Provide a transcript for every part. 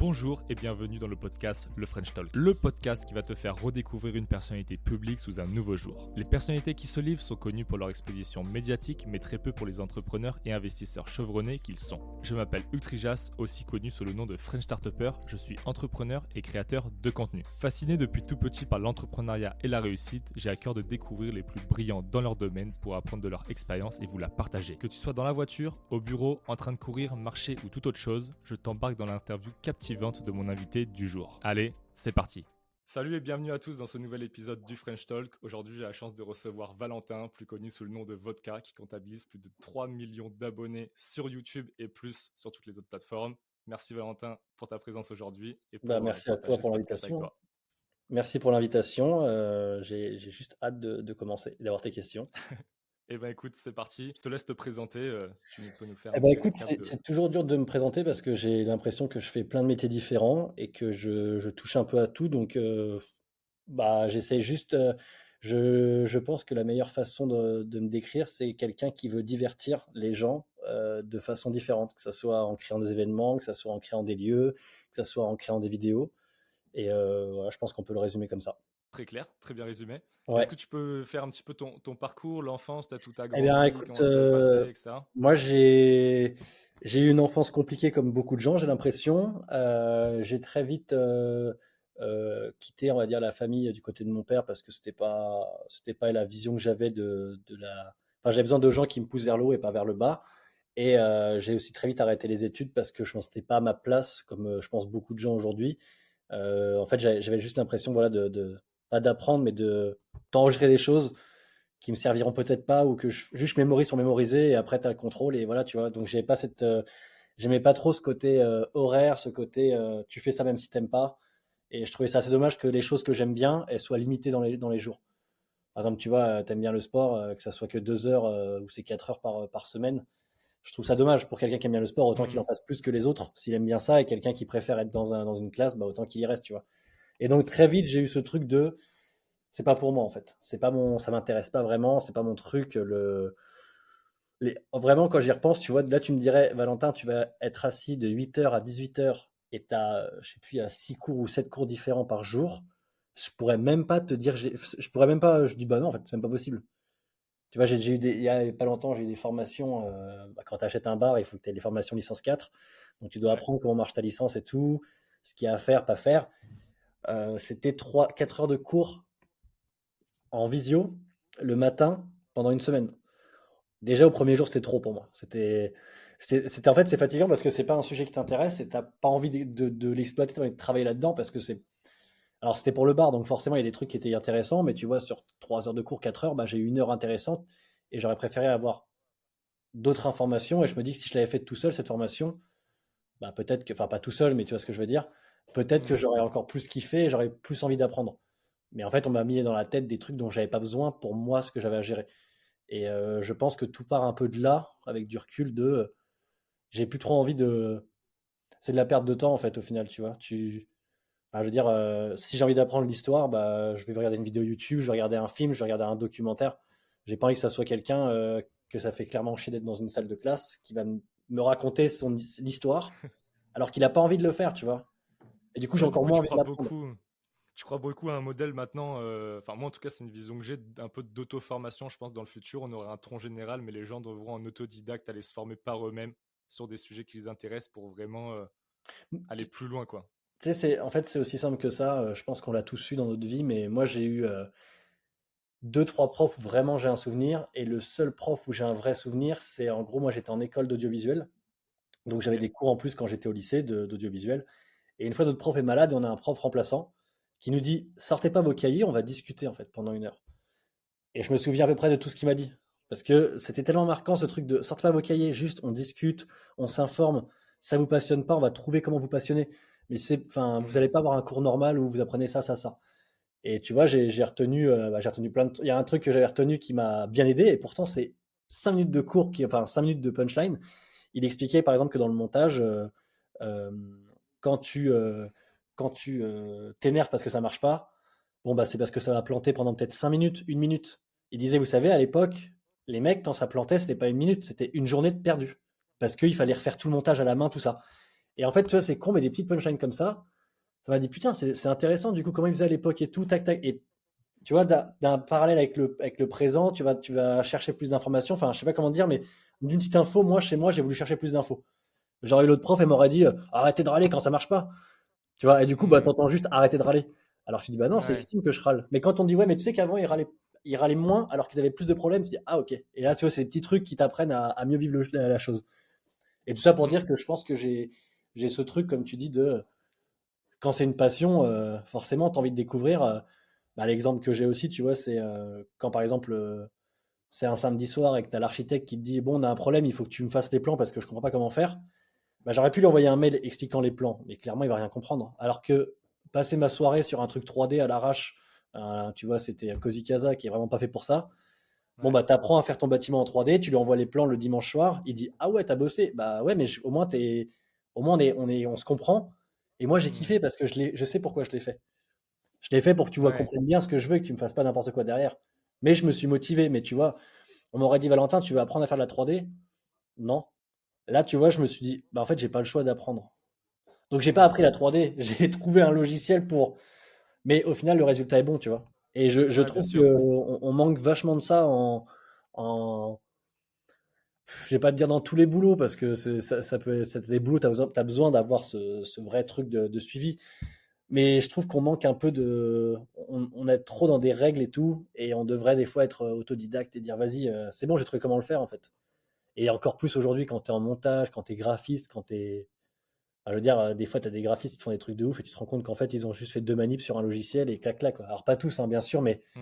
Bonjour et bienvenue dans le podcast Le French Talk, le podcast qui va te faire redécouvrir une personnalité publique sous un nouveau jour. Les personnalités qui se livrent sont connues pour leur exposition médiatique, mais très peu pour les entrepreneurs et investisseurs chevronnés qu'ils sont. Je m'appelle Hugues Trijas, aussi connu sous le nom de French Startupper. Je suis entrepreneur et créateur de contenu. Fasciné depuis tout petit par l'entrepreneuriat et la réussite, j'ai à cœur de découvrir les plus brillants dans leur domaine pour apprendre de leur expérience et vous la partager. Que tu sois dans la voiture, au bureau, en train de courir, marcher ou toute autre chose, je t'embarque dans l'interview captivante de mon invité du jour. Allez, c'est parti. Salut et bienvenue à tous dans ce nouvel épisode du French Talk. Aujourd'hui, j'ai la chance de recevoir Valentin, plus connu sous le nom de Vodka, qui comptabilise plus de 3 millions d'abonnés sur YouTube et plus sur toutes les autres plateformes. Merci Valentin pour ta présence aujourd'hui. Bah, merci à toi pour l'invitation. Merci pour l'invitation. Euh, j'ai juste hâte de, de commencer et d'avoir tes questions. Eh ben écoute, c'est parti. Je te laisse te présenter euh, si tu peux nous faire. Eh ben écoute, c'est toujours dur de me présenter parce que j'ai l'impression que je fais plein de métiers différents et que je, je touche un peu à tout. Donc, euh, bah, j'essaie juste. Euh, je, je, pense que la meilleure façon de, de me décrire, c'est quelqu'un qui veut divertir les gens de façon différente, que ce soit en créant des événements, que ce soit en créant des lieux, que ce soit en créant des vidéos. Et voilà, je pense qu'on peut le résumer comme ça. Très clair, très bien résumé. Est-ce que tu peux faire un petit peu ton, ton parcours, l'enfance, tu as tout à eh bien, écoute, euh, etc. Moi, j'ai j'ai eu une enfance compliquée comme beaucoup de gens, j'ai l'impression. Euh, j'ai très vite euh, quitté, on va dire, la famille du côté de mon père parce que c'était pas c'était pas la vision que j'avais de, de la. Enfin, j'avais besoin de gens qui me poussent vers le haut et pas vers le bas. Et j'ai aussi très vite arrêté les études parce que je ne sentais pas à ma place, comme je pense beaucoup de gens aujourd'hui. en fait, j'avais juste l'impression, voilà, de pas d'apprendre, mais de t'enregistrer des choses qui me serviront peut-être pas ou que je, juste je mémorise pour mémoriser et après tu as le contrôle et voilà, tu vois. Donc j'avais pas cette euh, j'aimais pas trop ce côté euh, horaire, ce côté euh, tu fais ça même si t'aimes pas et je trouvais ça assez dommage que les choses que j'aime bien, elles soient limitées dans les dans les jours. Par exemple, tu vois, tu aimes bien le sport, que ça soit que deux heures ou c'est quatre heures par, par semaine. Je trouve ça dommage pour quelqu'un qui aime bien le sport, autant qu'il mmh. en fasse plus que les autres, s'il aime bien ça, et quelqu'un qui préfère être dans, un, dans une classe, bah, autant qu'il y reste, tu vois. Et donc très vite, j'ai eu ce truc de c'est pas pour moi en fait. C'est pas mon, ça m'intéresse pas vraiment, c'est pas mon truc. Le, les, vraiment quand j'y repense, tu vois, là tu me dirais, Valentin, tu vas être assis de 8h à 18h et tu as, je sais plus, a 6 cours ou 7 cours différents par jour. Je pourrais même pas te dire, je pourrais même pas, je dis bah non en fait, c'est même pas possible. Tu vois, j'ai eu des, il y a pas longtemps, j'ai eu des formations. Euh, bah, quand tu achètes un bar, il faut que tu aies des formations licence 4. Donc tu dois apprendre comment marche ta licence et tout, ce qu'il y a à faire, pas faire. Euh, c'était 3-4 heures de cours en visio le matin pendant une semaine. Déjà au premier jour, c'était trop pour moi. C'était, c'était en fait c'est fatigant parce que c'est pas un sujet qui t'intéresse et t'as pas envie de, l'exploiter, de travailler là-dedans parce que c'est. Alors c'était pour le bar, donc forcément il y a des trucs qui étaient intéressants, mais tu vois sur 3 heures de cours, 4 heures, bah, j'ai eu une heure intéressante et j'aurais préféré avoir d'autres informations et je me dis que si je l'avais fait tout seul cette formation, bah peut-être que, enfin pas tout seul, mais tu vois ce que je veux dire, peut-être que mmh. j'aurais encore plus kiffé et j'aurais plus envie d'apprendre. Mais en fait, on m'a mis dans la tête des trucs dont j'avais pas besoin pour moi, ce que j'avais à gérer. Et euh, je pense que tout part un peu de là, avec du recul, de j'ai plus trop envie de. C'est de la perte de temps, en fait, au final, tu vois. Tu... je veux dire, euh, si j'ai envie d'apprendre l'histoire, bah, je vais regarder une vidéo YouTube, je vais regarder un film, je vais regarder un documentaire. J'ai pas envie que ça soit quelqu'un euh, que ça fait clairement chier d'être dans une salle de classe, qui va me raconter son l'histoire, alors qu'il a pas envie de le faire, tu vois. Et du coup, j'ai encore moins envie d'apprendre je crois beaucoup à un modèle maintenant. Euh, enfin, moi, en tout cas, c'est une vision que j'ai un peu d'auto-formation. Je pense dans le futur, on aurait un tronc général, mais les gens devront en autodidacte aller se former par eux-mêmes sur des sujets qui les intéressent pour vraiment euh, aller plus loin, quoi. Tu sais, en fait, c'est aussi simple que ça. Euh, je pense qu'on l'a tous eu dans notre vie, mais moi, j'ai eu deux, trois profs où vraiment j'ai un souvenir. Et le seul prof où j'ai un vrai souvenir, c'est en gros, moi, j'étais en école d'audiovisuel. Donc, j'avais des cours en plus quand j'étais au lycée d'audiovisuel. Et une fois notre prof est malade, on a un prof remplaçant qui nous dit sortez pas vos cahiers, on va discuter en fait pendant une heure. Et je me souviens à peu près de tout ce qu'il m'a dit. Parce que c'était tellement marquant ce truc de sortez pas vos cahiers, juste on discute, on s'informe. Ça vous passionne pas, on va trouver comment vous passionner. Mais c'est, enfin, vous n'allez pas avoir un cours normal où vous apprenez ça, ça, ça. Et tu vois, j'ai retenu, euh, bah, j'ai retenu plein de. Il y a un truc que j'avais retenu qui m'a bien aidé, et pourtant c'est 5 minutes de cours, qui, enfin 5 minutes de punchline. Il expliquait par exemple que dans le montage, euh, euh, quand tu quand tu euh, t'énerves parce que ça marche pas, bon bah c'est parce que ça va planter pendant peut-être 5 minutes, une minute. Il disait, vous savez, à l'époque, les mecs, quand ça plantait, c'était pas une minute, c'était une journée de perdu. Parce qu'il fallait refaire tout le montage à la main, tout ça. Et en fait, tu vois, c'est con, mais des petites punchlines comme ça, ça m'a dit putain, c'est intéressant du coup comment ils faisaient à l'époque et tout, tac, tac. Et tu vois, d'un parallèle avec le, avec le présent, tu vas, tu vas chercher plus d'informations. Enfin, je sais pas comment dire, mais d'une petite info, moi, chez moi, j'ai voulu chercher plus d'infos. J'aurais eu l'autre prof, elle m'aurait dit euh, arrêtez de râler quand ça marche pas. Tu vois, et du coup, bah, t'entends juste arrêtez de râler. Alors je dis bah non, c'est légitime que je râle. Mais quand on dit ouais, mais tu sais qu'avant, ils râlaient, ils râlaient moins alors qu'ils avaient plus de problèmes, tu dis ah ok. Et là, tu vois, c'est des petits trucs qui t'apprennent à, mieux vivre la, chose. Et tout ça pour dire que je pense que j'ai ce truc, comme tu dis, de quand c'est une passion, euh, forcément, tu as envie de découvrir. Euh, bah, l'exemple que j'ai aussi, tu vois, c'est euh, quand par exemple, c'est un samedi soir et que tu as l'architecte qui te dit Bon, on a un problème, il faut que tu me fasses les plans parce que je comprends pas comment faire. Bah, j'aurais pu lui envoyer un mail expliquant les plans, mais clairement, il va rien comprendre. Alors que passer ma soirée sur un truc 3D à l'arrache, tu vois, c'était Cozy Casa qui est vraiment pas fait pour ça. Bon, bah, t'apprends à faire ton bâtiment en 3D, tu lui envoies les plans le dimanche soir, il dit Ah ouais, t'as bossé. Bah ouais, mais au moins, es, au moins on, est, on, est, on se comprend. Et moi, j'ai mmh. kiffé parce que je, je sais pourquoi je l'ai fait. Je l'ai fait pour que tu vois, comprennes bien ce que je veux et que tu me fasses pas n'importe quoi derrière. Mais je me suis motivé. Mais tu vois, on m'aurait dit Valentin, tu veux apprendre à faire de la 3D Non. Là, tu vois, je me suis dit, bah, en fait, j'ai pas le choix d'apprendre. Donc, j'ai pas appris la 3D. J'ai trouvé un logiciel pour. Mais au final, le résultat est bon, tu vois. Et je, je trouve qu'on on manque vachement de ça en, en, je vais pas te dire dans tous les boulots parce que ça, ça, peut être des boulots, tu as besoin, besoin d'avoir ce, ce, vrai truc de, suivi. Mais je trouve qu'on manque un peu de. On, est trop dans des règles et tout, et on devrait des fois être autodidacte et dire vas-y, euh, c'est bon, j'ai trouvé comment le faire en fait. Et encore plus aujourd'hui quand tu es en montage, quand tu es graphiste, quand tu es. je veux dire, euh, des fois, tu as des graphistes qui font des trucs de ouf et tu te rends compte qu'en fait, ils ont juste fait deux manips sur un logiciel et clac, clac. Alors, pas tous, hein, bien sûr, mais mmh.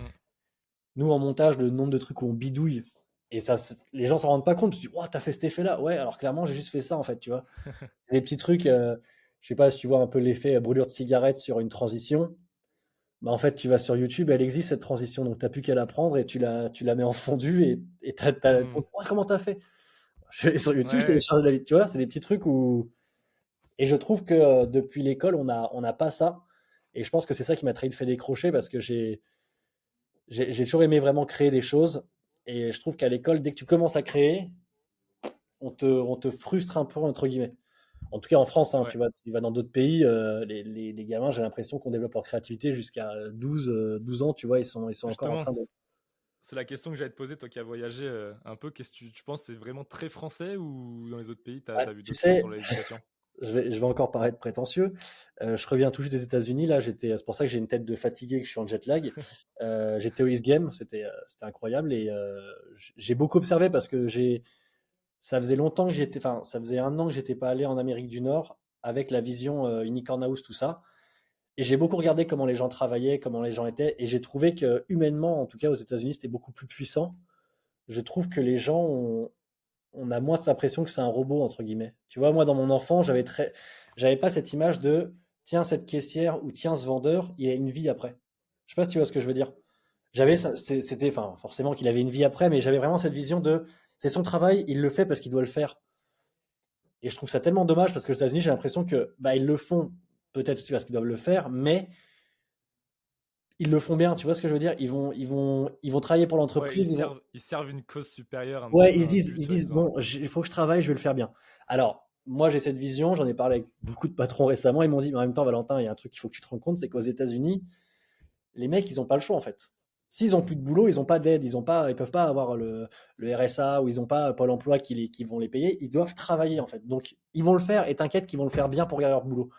nous, en montage, le nombre de trucs où on bidouille et ça, les gens s'en rendent pas compte. Tu dis, oh, t'as fait cet effet-là. Ouais, alors clairement, j'ai juste fait ça, en fait, tu vois. des petits trucs, euh, je sais pas si tu vois un peu l'effet euh, brûlure de cigarette sur une transition. Bah, en fait, tu vas sur YouTube, elle existe cette transition, donc t'as plus qu'à la prendre et tu la, tu la mets en fondu et, et t'as, t'as, mmh. oh, comment t'as fait? Je, Sur YouTube, je télécharge la tu vois, c'est des petits trucs où. Et je trouve que euh, depuis l'école, on n'a on a pas ça. Et je pense que c'est ça qui m'a très fait décrocher parce que j'ai, j'ai, toujours aimé vraiment créer des choses et je trouve qu'à l'école, dès que tu commences à créer, on te, on te frustre un peu, entre guillemets. En tout cas, en France, hein, tu, vas, tu vas dans d'autres pays, euh, les, les, les, gamins, j'ai l'impression qu'on développe leur créativité jusqu'à 12, 12 euh, ans, tu vois, ils sont, ils sont encore en train de. C'est la question que j'allais te poser, toi qui as voyagé euh, un peu. Qu'est-ce que tu, tu penses C'est vraiment très français ou dans les autres pays, tu as, bah, vu d'autres choses sur l'éducation? je vais, je vais, encore paraître prétentieux. Euh, je reviens tout juste des États-Unis. Là, j'étais, c'est pour ça que j'ai une tête de fatigué, que je suis en jet lag. Euh, j'étais au East Game, c'était, c'était incroyable et euh, j'ai beaucoup observé parce que j'ai, ça faisait longtemps que j'étais, enfin, ça faisait un an que j'étais pas allé en Amérique du Nord avec la vision Unicorn House, tout ça. Et j'ai beaucoup regardé comment les gens travaillaient, comment les gens étaient, et j'ai trouvé que humainement, en tout cas aux États-Unis, c'était beaucoup plus puissant. Je trouve que les gens ont, on a moins l'impression que c'est un robot entre guillemets. Tu vois, moi dans mon enfant, j'avais très, j'avais pas cette image de tiens cette caissière ou tiens ce vendeur, il a une vie après. Je sais pas si tu vois ce que je veux dire. J'avais, c'était, enfin forcément qu'il avait une vie après, mais j'avais vraiment cette vision de c'est son travail, il le fait parce qu'il doit le faire. Et je trouve ça tellement dommage parce que aux États-Unis, j'ai l'impression que bah ils le font peut-être aussi parce qu'ils doivent le faire, mais ils le font bien, tu vois ce que je veux dire? Ils vont, ils vont, ils vont travailler pour l'entreprise. ils, servent, une cause supérieure. ouais, ils se disent, ils disent bon, il faut que je travaille, je vais le faire bien. Alors, moi, j'ai cette vision, j'en ai parlé avec beaucoup de patrons récemment. Ils m'ont dit, mais en même temps, Valentin, il y a un truc qu'il faut que tu te rends compte, c'est qu'aux États-Unis, les mecs, ils n'ont pas le choix en fait. S'ils ont plus de boulot, ils n'ont pas d'aide, ils ont pas, ils peuvent pas avoir le, le RSA ou ils n'ont pas Pôle Emploi qui, les, qui vont les payer. Ils doivent travailler en fait. Donc, ils vont le faire et t'inquiète qu'ils vont le faire bien pour garder leur boulot.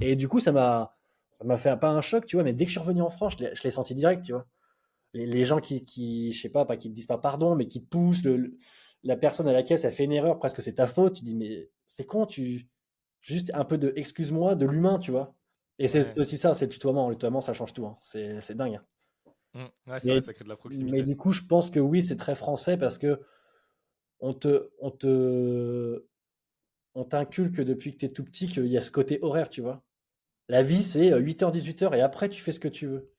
Et du coup, ça m'a, ça m'a fait pas un choc, tu vois, mais dès que je suis revenu en France, je l'ai senti direct, tu vois. Les, gens qui, qui, je sais pas, pas qui te disent pas pardon, mais qui te poussent, le, la personne à la caisse, a fait une erreur, presque c'est ta faute, tu dis, mais c'est con, tu, juste un peu de excuse-moi, de l'humain, tu vois. Et c'est aussi ça, c'est le tutoiement. Le tutoiement, ça change tout, hein. c'est dingue. Hein. Mmh. Ouais, mais, vrai, ça crée de la proximité. Mais du coup, je pense que oui, c'est très français parce que on te, on te, on t'inculque depuis que tu es tout petit qu'il y a ce côté horaire, tu vois. La vie, c'est 8h, euh, 18h et après, tu fais ce que tu veux.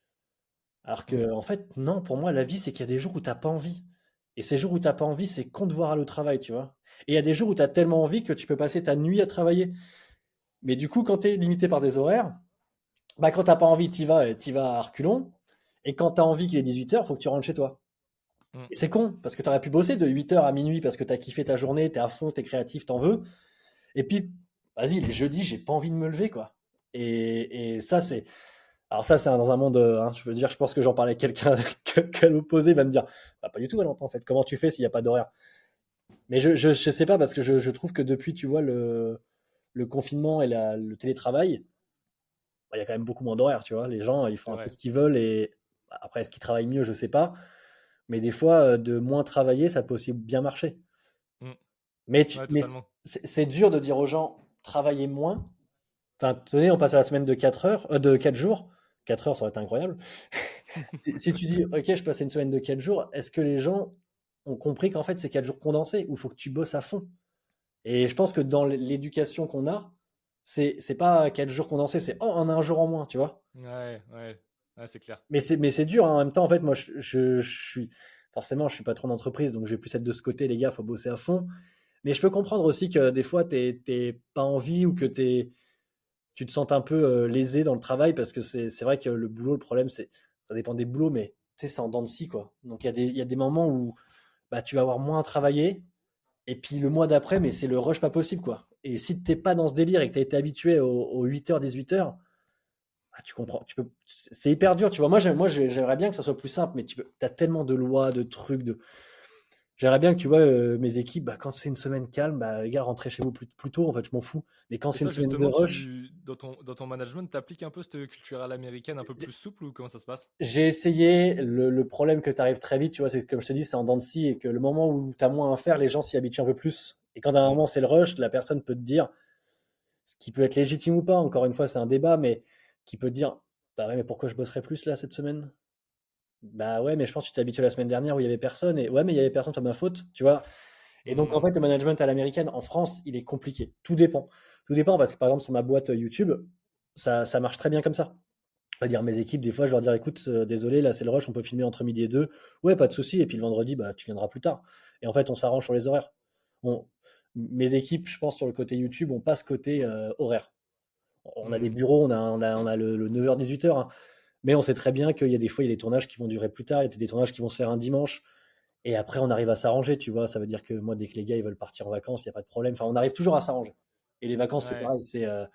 Alors que, en fait, non, pour moi, la vie, c'est qu'il y a des jours où tu n'as pas envie. Et ces jours où tu n'as pas envie, c'est con de voir aller au travail, tu vois. Et il y a des jours où tu as tellement envie que tu peux passer ta nuit à travailler. Mais du coup, quand tu es limité par des horaires, bah, quand tu n'as pas envie, tu vas, y vas à reculons. Et quand tu as envie qu'il est 18h, il faut que tu rentres chez toi. Mm. Et c'est con, parce que tu aurais pu bosser de 8h à minuit parce que tu as kiffé ta journée, tu es à fond, tu es créatif, t'en veux. Et puis, vas-y, les jeudis, j'ai pas envie de me lever, quoi. Et, et ça, c'est. Alors, ça, c'est dans un monde. Hein, je veux dire, je pense que j'en parlais avec quelqu'un qu'à l'opposé va me dire bah, Pas du tout, Valentin, en fait. Comment tu fais s'il n'y a pas d'horaire? Mais je, je, je, sais pas, parce que je, je, trouve que depuis, tu vois, le, le confinement et la, le télétravail, bah, il y a quand même beaucoup moins d'horaire, tu vois. Les gens, ils font un peu ce qu'ils veulent et bah, après, est-ce qu'ils travaillent mieux? Je sais pas. Mais des fois, euh, de moins travailler, ça peut aussi bien marcher. Mmh. Mais, c'est dur de dire aux gens travaillez moins. Enfin, tenez, on passe à la semaine de 4 heures, euh, de 4 jours. 4 heures, ça aurait été incroyable. si, tu dis, OK, je passe une semaine de 4 jours, est-ce que les gens ont compris qu'en fait, c'est 4 jours condensés ou il faut que tu bosses à fond? Et je pense que dans l'éducation qu'on a, c'est pas 4 jours condensés, c'est oh, un jour en moins, tu vois? Ouais, ouais c'est clair. Mais c'est, mais c'est dur hein. en même temps. En fait, moi, je, je, suis forcément, je suis patron d'entreprise, donc je vais plus être de ce côté, les gars, faut bosser à fond. Mais je peux comprendre aussi que des fois, tu n'es pas envie ou que es, tu te sens un peu euh, lésé dans le travail parce que c'est, vrai que le boulot, le problème, c'est ça dépend des boulots, mais c'est en dents de scie, quoi. Donc il y, a des, y a des moments où bah, tu vas avoir moins à travailler, et puis le mois d'après, mais c'est le rush pas possible, quoi. Et si tu pas dans ce délire et que tu as été habitué aux, aux 8h, 18h, ah, tu comprends, tu peux, c'est hyper dur, tu vois. Moi, moi, j'aimerais bien que ça soit plus simple, mais tu as tellement de lois, de trucs, de. J'aimerais bien que tu vois euh, mes équipes, bah, quand c'est une semaine calme, bah, les gars, rentrez chez vous plus, tôt, en fait, je m'en fous. Mais quand c'est une semaine de rush. dans, ton, dans ton management, tu appliques un peu cette culture à l'américaine un peu plus souple ou comment ça se passe? J'ai essayé. Le, problème que tu arrives très vite, tu vois, c'est comme je te dis, c'est en dents de scie et que le moment où tu as moins à faire, les gens s'y habituent un peu plus. Et quand à un moment c'est le rush, la personne peut te dire, ce qui peut être légitime ou pas, encore une fois, c'est un débat, mais qui peut dire Bah ouais, mais pourquoi je bosserai plus là cette semaine? Bah ouais, mais je pense que tu t'es habitué la semaine dernière où il y avait personne. Et ouais, mais il y avait personne, c'est ma faute, tu vois. Et donc, en fait, le management à l'américaine, en France, il est compliqué. Tout dépend. Tout dépend parce que, par exemple, sur ma boîte euh, YouTube, ça, ça marche très bien comme ça. Je dire mes équipes, des fois, je leur dis écoute, euh, désolé, là, c'est le rush, on peut filmer entre midi et deux. Ouais, pas de souci. Et puis le vendredi, bah, tu viendras plus tard. Et en fait, on s'arrange sur les horaires. mes équipes, je pense, sur le côté YouTube, ont pas ce côté euh, horaire on a des mmh. bureaux, on a, on a, le, 9h-18h, hein. Mais on sait très bien qu'il y a des fois, il y a des tournages qui vont durer plus tard, il y a des tournages qui vont se faire un dimanche, et après, on arrive à s'arranger, tu vois. Ça veut dire que moi, dès que les gars ils veulent partir en vacances, il n'y a pas de problème. Enfin, on arrive toujours à s'arranger. Et les vacances, c'est pareil. C'est, euh,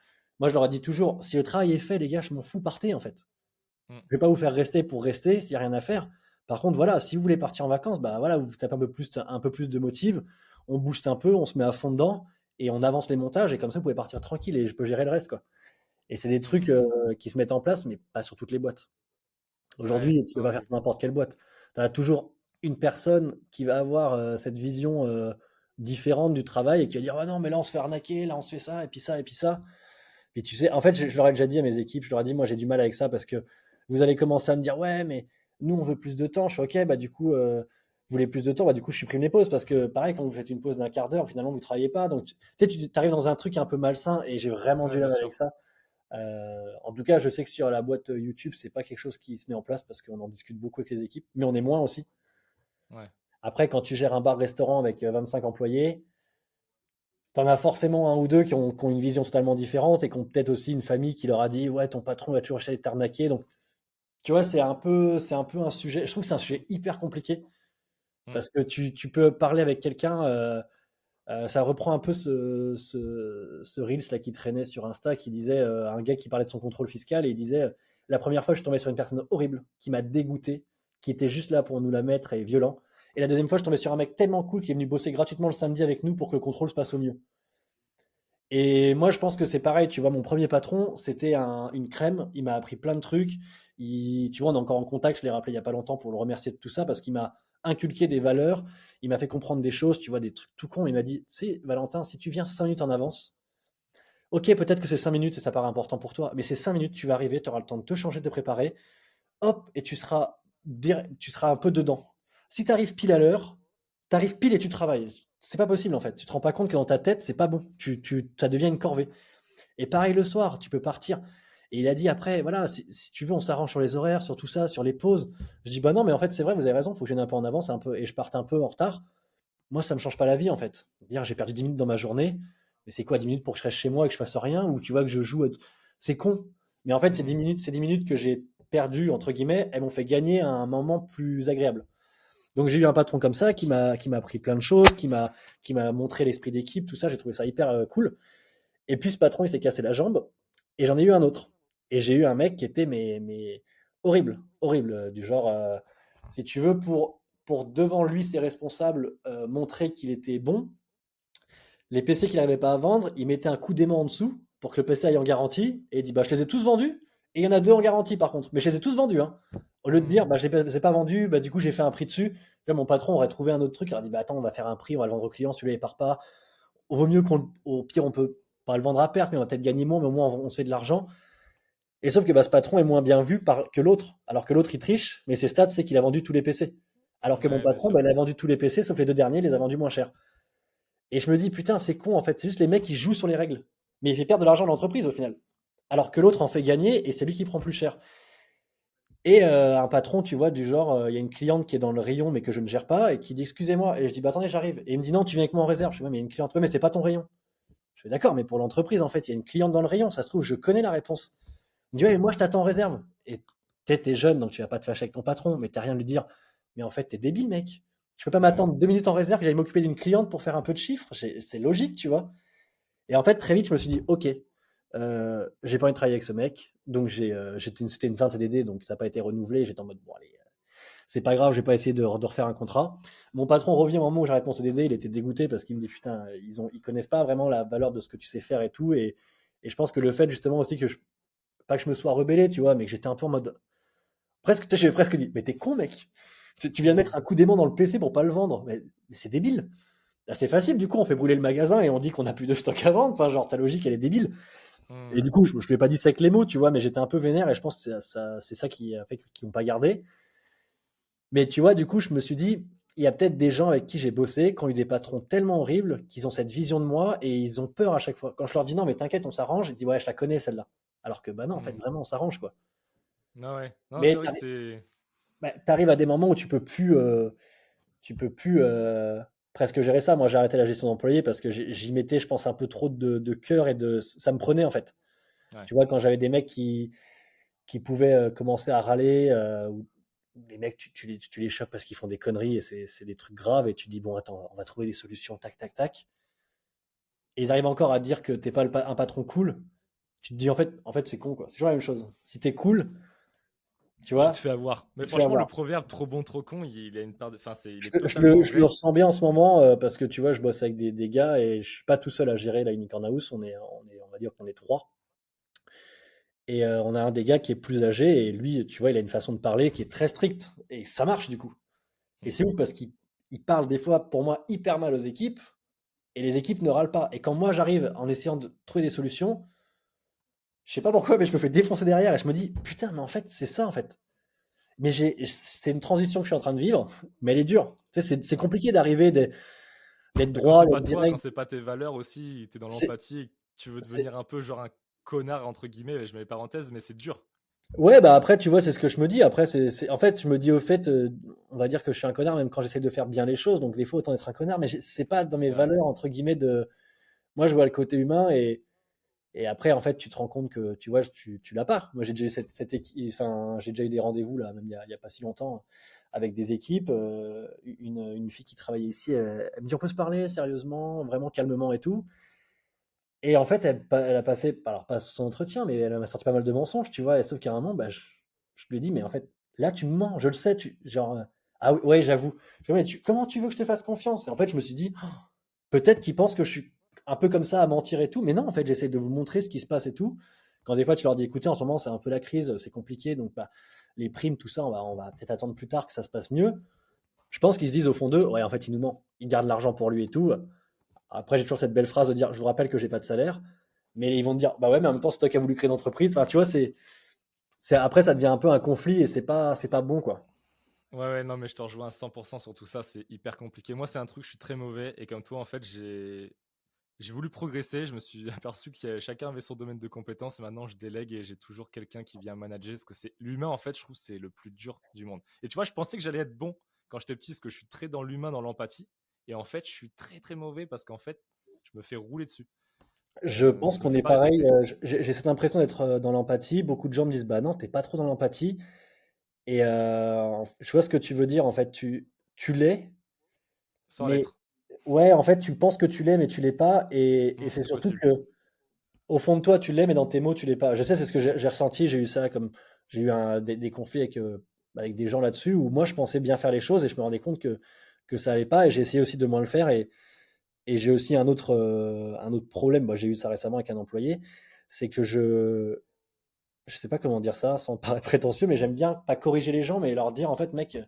moi, je leur ai dit toujours, si le travail est fait, les gars, je m'en fous, partez, en fait. Mmh. Je vais pas vous faire rester pour rester s'il n'y a rien à faire. Par contre, voilà, si vous voulez partir en vacances, bah voilà, vous tapez un peu plus, un peu plus de motive, on booste un peu, on se met à fond dedans et on avance les montages et comme ça, vous pouvez partir tranquille et je peux gérer le reste, quoi. Et c'est des trucs euh, qui se mettent en place, mais pas sur toutes les boîtes. Aujourd'hui, tu peux pas faire sur n'importe quelle boîte. Tu as toujours une personne qui va avoir euh, cette vision euh, différente du travail et qui va dire ah non, mais là on se fait arnaquer, là on se fait ça, et puis ça, et puis ça. Et tu sais, en fait, je, leur ai déjà dit à mes équipes, je leur ai dit, moi j'ai du mal avec ça parce que vous allez commencer à me dire ouais, mais nous on veut plus de temps. Je suis ok, bah du coup, vous voulez plus de temps, bah du coup je supprime les pauses parce que pareil, quand vous faites une pause d'un quart d'heure, finalement vous travaillez pas. Donc tu sais, tu arrives dans un truc un peu malsain et j'ai vraiment du mal avec ça. Euh, en tout cas, je sais que sur la boîte YouTube, c'est pas quelque chose qui se met en place parce qu'on en discute beaucoup avec les équipes, mais on est moins aussi. Après, quand tu gères un bar-restaurant avec 25 euh, employés, tu en as forcément un ou deux qui ont, une vision totalement différente et qui ont peut-être aussi une famille qui leur a dit Ouais, ton patron va toujours chercher t'arnaquer. Donc, tu vois, c'est un, peu, un peu un sujet. Je trouve que c'est un sujet hyper compliqué mmh. parce que tu, peux parler avec quelqu'un. Euh, euh, ça reprend un peu ce, ce, Reels là qui traînait sur Insta, qui disait euh, un gars qui parlait de son contrôle fiscal et il disait euh, la première fois je suis tombé sur une personne horrible qui m'a dégoûté, qui était juste là pour nous la mettre et violent. Et la deuxième fois je suis tombé sur un mec tellement cool qui est venu bosser gratuitement le samedi avec nous pour que le contrôle se passe au mieux. Et moi je pense que c'est pareil, tu vois, mon premier patron c'était une crème, il m'a appris plein de trucs. tu vois, on est encore en contact, je l'ai rappelé il y a pas longtemps pour le remercier de tout ça parce qu'il m'a inculqué des valeurs, il m'a fait comprendre des choses, tu vois, des trucs tout cons. Il m'a dit, c'est Valentin, si tu viens 5 minutes en avance, ok, peut-être que c'est 5 minutes et ça paraît important pour toi, mais c'est 5 minutes, tu vas arriver, tu auras le temps de te changer, de te préparer, hop, et tu seras, tu seras un peu dedans. Si tu arrives pile à l'heure, tu arrives pile et tu travailles. C'est pas possible en fait. Tu te rends pas compte que dans ta tête, c'est pas bon. Tu, tu, ça devient une corvée. Et pareil le soir, tu peux partir. Et il a dit après, voilà, si, tu veux, on s'arrange sur les horaires, sur tout ça, sur les pauses. Je dis, bah non, mais en fait, c'est vrai, vous avez raison, il faut que je un peu en avance un peu, et je parte un peu en retard. Moi, ça me change pas la vie, en fait. Dire, j'ai perdu 10 minutes dans ma journée, mais c'est quoi 10 minutes pour que je reste chez moi et que je fasse rien, ou tu vois que je joue. C'est con. Mais en fait, ces 10 minutes, ces 10 minutes que j'ai perdues, entre guillemets, elles m'ont fait gagner un moment plus agréable. Donc j'ai eu un patron comme ça qui m'a qui m'a appris plein de choses, qui m'a qui m'a montré l'esprit d'équipe, tout ça. J'ai trouvé ça hyper euh, cool. Et puis ce patron, il s'est cassé la jambe. Et j'en ai eu un autre. Et j'ai eu un mec qui était mais, mais horrible, horrible, du genre, euh, si tu veux, pour, pour devant lui, ses responsables, euh, montrer qu'il était bon, les PC qu'il n'arrivait pas à vendre, il mettait un coup d'aimant en dessous pour que le PC aille en garantie, et il dit, bah, je les ai tous vendus, et il y en a deux en garantie par contre, mais je les ai tous vendus. Hein. Au lieu de dire, mmh. bah, je ne les ai pas vendus, bah, du coup j'ai fait un prix dessus, là, mon patron aurait trouvé un autre truc, il aurait dit, bah, attends, on va faire un prix, on va le vendre au client, celui-là il part pas. Au vaut mieux qu'on, au pire, on peut pas le vendre à perte, mais on va peut-être gagner moins, mais au moins on, se fait de l'argent. Et sauf que bah, ce patron est moins bien vu par, que l'autre, alors que l'autre il triche, mais ses stats c'est qu'il a vendu tous les PC. Alors que mon patron, bah, il a vendu tous les PC, sauf les deux derniers, il les a vendus moins cher. Et je me dis, putain, c'est con en fait, c'est juste les mecs qui jouent sur les règles. Mais il fait perdre de l'argent à l'entreprise au final. Alors que l'autre en fait gagner et c'est lui qui prend plus cher. Et euh, un patron, tu vois, du genre, euh, il y a une cliente qui est dans le rayon mais que je ne gère pas et qui dit excusez-moi. Et je dis, bah attendez, j'arrive. Et il me dit non, tu viens avec moi en réserve. Je dis, mais il y a une cliente. Mais c'est pas ton rayon. Je suis d'accord, mais pour l'entreprise, en fait, il y a une cliente dans le rayon. Ça se trouve, je connais la réponse. Il me dit, ouais, moi, je t'attends en réserve. Et tu es jeune, donc tu vas pas te fâcher avec ton patron, mais tu rien à lui dire. Mais en fait, tu es débile, mec. Je peux pas m'attendre deux minutes en réserve que j'aille m'occuper d'une cliente pour faire un peu de chiffres. C'est logique, tu vois. Et en fait, très vite, je me suis dit, OK, euh, j'ai pas envie de travailler avec ce mec. Donc, j'ai, euh, c'était une fin de CDD, donc ça n'a pas été renouvelé. J'étais en mode, bon, allez, euh, c'est pas grave, j'ai pas essayé de, de, refaire un contrat. Mon patron revient au moment où j'arrête mon CDD, il était dégoûté parce qu'il me dit, putain, ils, ont, ils connaissent pas vraiment la valeur de ce que tu sais faire et tout. Et, et je pense que le fait, justement, aussi que je, pas que je me sois rebellé, tu vois, mais que j'étais un peu en mode, presque, tu sais, j'ai presque dit, mais t'es con, mec. Tu viens de mettre un coup d'aimant dans le PC pour pas le vendre. Mais, c'est débile. C'est facile, du coup, on fait brûler le magasin et on dit qu'on a plus de stock à vendre. Enfin, genre, ta logique, elle est débile. Hmm. Et du coup, je, ne lui ai pas dit ça avec les mots, tu vois, mais j'étais un peu vénère et je pense que c'est ça, qui a fait qu'ils m'ont pas gardé. Mais tu vois, du coup, je me suis dit, il y a peut-être des gens avec qui j'ai bossé qui ont eu des patrons tellement horribles qu'ils ont cette vision de moi et ils ont peur à chaque fois. Quand je leur dis non, mais t'inquiète, on s'arrange, ils disent ouais, je la connais celle-là. Alors que bah non, en fait, hmm. vraiment, on s'arrange quoi. Non, ouais. Non, mais bah, tu arrives à des moments où tu peux plus, euh, tu peux plus euh, presque gérer ça. Moi, j'ai arrêté la gestion d'employés parce que j'y mettais, je pense, un peu trop de, cœur et de, ça me prenait en fait. Tu vois, quand j'avais des mecs qui, qui pouvaient euh, commencer à râler, ou les mecs, tu, les, tu les chopes parce qu'ils font des conneries et c'est des trucs graves et tu dis bon, attends, on va trouver des solutions, tac, tac, tac. Et ils arrivent encore à dire que t'es pas un patron cool. Tu te dis en fait, en fait, c'est con quoi. C'est toujours la même chose. Si t'es cool, tu vois te fais avoir. Mais franchement, le proverbe trop bon, trop con, il, a une part de. Enfin, c'est, je, le, ressens bien en ce moment euh, parce que tu vois, je bosse avec des, des, gars et je suis pas tout seul à gérer la Unicorn House. On est, on est, on va dire qu'on est trois. Et euh, on a un des gars qui est plus âgé et lui, tu vois, il a une façon de parler qui est très stricte et ça marche du coup. Et c'est ouf parce qu'il il parle des fois, pour moi, hyper mal aux équipes et les équipes ne râlent pas. Et quand moi j'arrive en essayant de trouver des solutions, je sais pas pourquoi, mais je me fais défoncer derrière et je me dis, putain, mais en fait, c'est ça, en fait. Mais c'est une transition que je suis en train de vivre, mais elle est dure. Tu sais, c'est compliqué d'arriver d'être droit. C'est pas quand c'est pas tes valeurs aussi, tu es dans l'empathie, tu veux devenir un peu genre un connard, entre guillemets, je mets les parenthèses, mais c'est dur. Ouais, bah après, tu vois, c'est ce que je me dis. Après, c'est, en fait, je me dis au fait, euh, on va dire que je suis un connard même quand j'essaie de faire bien les choses. Donc, des fois, autant être un connard, mais c'est pas dans mes valeurs, entre guillemets, de. Moi, je vois le côté humain et, et après, en fait, tu te rends compte que tu vois, tu, tu l'as pas. Moi, j'ai déjà cette, cette enfin, j'ai déjà eu des rendez-vous là, même il y, a, pas si longtemps, avec des équipes. Euh, une, fille qui travaillait ici, elle, me dit on peut se parler sérieusement, vraiment calmement et tout. Et en fait, elle, a passé, alors pas son entretien, mais elle m'a sorti pas mal de mensonges, tu vois. Sauf qu'à un moment, bah, je, lui ai dit, mais en fait, là, tu me mens, je le sais, tu, genre, ah oui, ouais, j'avoue. comment tu veux que je te fasse confiance? Et en fait, je me suis dit, oh, peut-être qu'il pense que je suis un peu comme ça à mentir et tout. Mais non, en fait, j'essaie de vous montrer ce qui se passe et tout. Quand des fois, tu leur dis, écoutez, en ce moment, c'est un peu la crise, c'est compliqué, donc bah, les primes, tout ça, on va, on va peut-être attendre plus tard que ça se passe mieux. Je pense qu'ils se disent au fond d'eux, ouais, en fait, il nous ment. Il garde l'argent pour lui et tout. Après, j'ai toujours cette belle phrase de dire, je vous rappelle que j'ai pas de salaire. Mais ils vont te dire, bah ouais, mais en même temps, c'est toi qui as voulu créer l'entreprise. Enfin, tu vois, c'est, c'est, après, ça devient un peu un conflit et c'est pas, c'est pas bon, quoi. Ouais, ouais, non, mais je te rejoins à 100% sur tout ça. C'est hyper compliqué. Moi, c'est un truc, je suis très mauvais. Et comme toi, en fait, j'ai, j'ai voulu progresser, je me suis aperçu que chacun avait son domaine de compétences et maintenant je délègue et j'ai toujours quelqu'un qui vient manager parce que c'est l'humain en fait, je trouve c'est le plus dur du monde. Et tu vois, je pensais que j'allais être bon quand j'étais petit parce que je suis très dans l'humain, dans l'empathie et en fait, je suis très très mauvais parce qu'en fait, je me fais rouler dessus. Je euh, pense qu'on est pareil. Euh, j'ai cette impression d'être euh, dans l'empathie. Beaucoup de gens me disent Bah non, t'es pas trop dans l'empathie. Et je vois ce que tu veux dire. En fait, tu, tu l'es. Sans l'être ouais, en fait, tu penses que tu l'es, mais tu l'es pas. Et, c'est surtout que au fond de toi, tu l'es, mais dans tes mots, tu l'es pas. Je sais, c'est ce que j'ai ressenti. J'ai eu ça comme j'ai eu des, conflits avec, euh, avec des gens là-dessus où moi, je pensais bien faire les choses et je me rendais compte que, que ça n'allait pas et j'ai essayé aussi de moins le faire. Et, et j'ai aussi un autre, euh, un autre problème. Moi, j'ai eu ça récemment avec un employé. C'est que je. Je sais pas comment dire ça sans paraître prétentieux, mais j'aime bien pas corriger les gens, mais leur dire en fait, mec,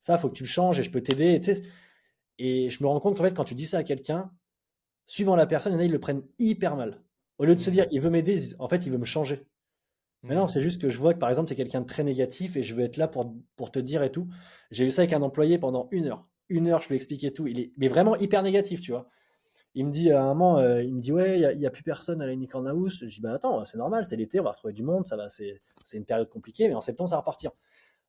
ça, faut que tu le changes et je peux t'aider. Et je me rends compte qu'en fait, quand tu dis ça à quelqu'un, suivant la personne, il y en a, ils le prennent hyper mal. Au lieu de se dire, il veut m'aider, en fait, il veut me changer. Mais non, mmh. c'est juste que je vois que par exemple, tu es quelqu'un de très négatif et je veux être là pour, pour te dire et tout. J'ai eu ça avec un employé pendant une heure. Une heure, je lui ai expliqué tout. Il est mais vraiment hyper négatif, tu vois. Il me dit à un moment, euh, il me dit ouais, il n'y a, plus personne à la Unicorn House. Je dis bah attends, c'est normal, c'est l'été, on va retrouver du monde, ça va, c'est une période compliquée, mais en septembre ça va repartir.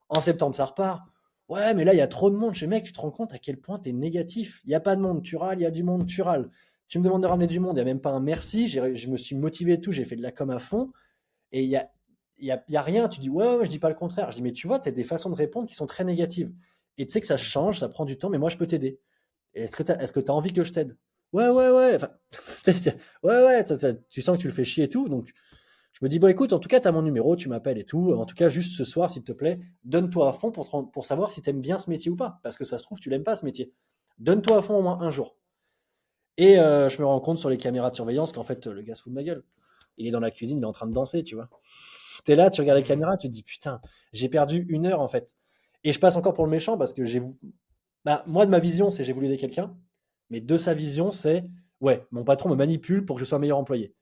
En septembre ça repart. Ouais, mais là il y a trop de monde. Dis mec, tu te rends compte à quel point tu es négatif. Il n'y a pas de monde, tu râles, il y a du monde, tu râles. Tu me demandes de ramener du monde, il n'y a même pas un merci. Je me suis motivé et tout, j'ai fait de la com à fond. Et il y a, y, a, y a rien. Tu dis, ouais, ouais, je dis pas le contraire. Je dis, mais tu vois, tu as des façons de répondre qui sont très négatives. Et tu sais que ça change, ça prend du temps, mais moi, je peux t'aider. Est-ce que tu as, est as, envie que je t'aide? Ouais, ouais, ouais. ouais, ouais, tu sens que tu le fais chier et tout. Donc, je me dis, bon, écoute, en tout cas, tu as mon numéro, tu m'appelles et tout. En tout cas, juste ce soir, s'il te plaît, donne-toi à fond pour, savoir si tu aimes bien ce métier ou pas. Parce que ça se trouve, tu l'aimes pas ce métier. Donne-toi à fond au moins un jour. Et euh, je me rends compte sur les caméras de surveillance qu'en fait, le gars se fout de ma gueule. Il est dans la cuisine, il est en train de danser, tu vois. Tu es là, tu regardes les caméras, tu te dis putain, j'ai perdu une heure en fait. Et je passe encore pour le méchant parce que j'ai. Bah, moi, de ma vision, c'est j'ai voulu aider quelqu'un. Mais de sa vision, c'est ouais, mon patron me manipule pour que je sois meilleur employé.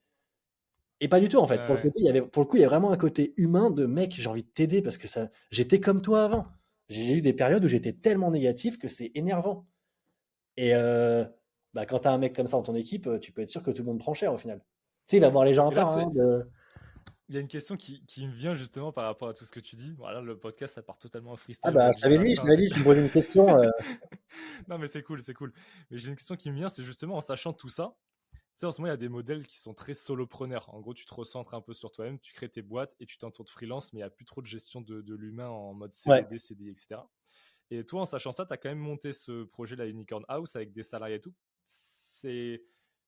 Et pas du tout en fait. pour, le côté, il y avait, pour le coup, il y a vraiment un côté humain de mec, j'ai envie de t'aider parce que ça, j'étais comme toi avant. J'ai eu des périodes où j'étais tellement négatif que c'est énervant. Et, euh, bah, quand tu as un mec comme ça dans ton équipe, euh, tu peux être sûr que tout le monde prend cher au final. Tu sais, il va voir les gens à part. Hein, il y a une question qui, qui, me vient justement par rapport à tout ce que tu dis. Voilà, le podcast, ça part totalement en freestyle. Ah bah, je t'avais dit, je t'avais dit, tu me poses une question. Euh. non, mais c'est cool, c'est cool. Mais j'ai une question qui me vient, c'est justement en sachant tout ça. Sais, en ce moment, il y a des modèles qui sont très solopreneurs. En gros, tu te recentres un peu sur toi-même, tu crées tes boîtes et tu t'entoures de freelance, mais il n'y a plus trop de gestion de, de l'humain en mode CDD, CDI, etc. Et toi, en sachant ça, tu as quand même monté ce projet, la Unicorn House, avec des salariés et tout c'est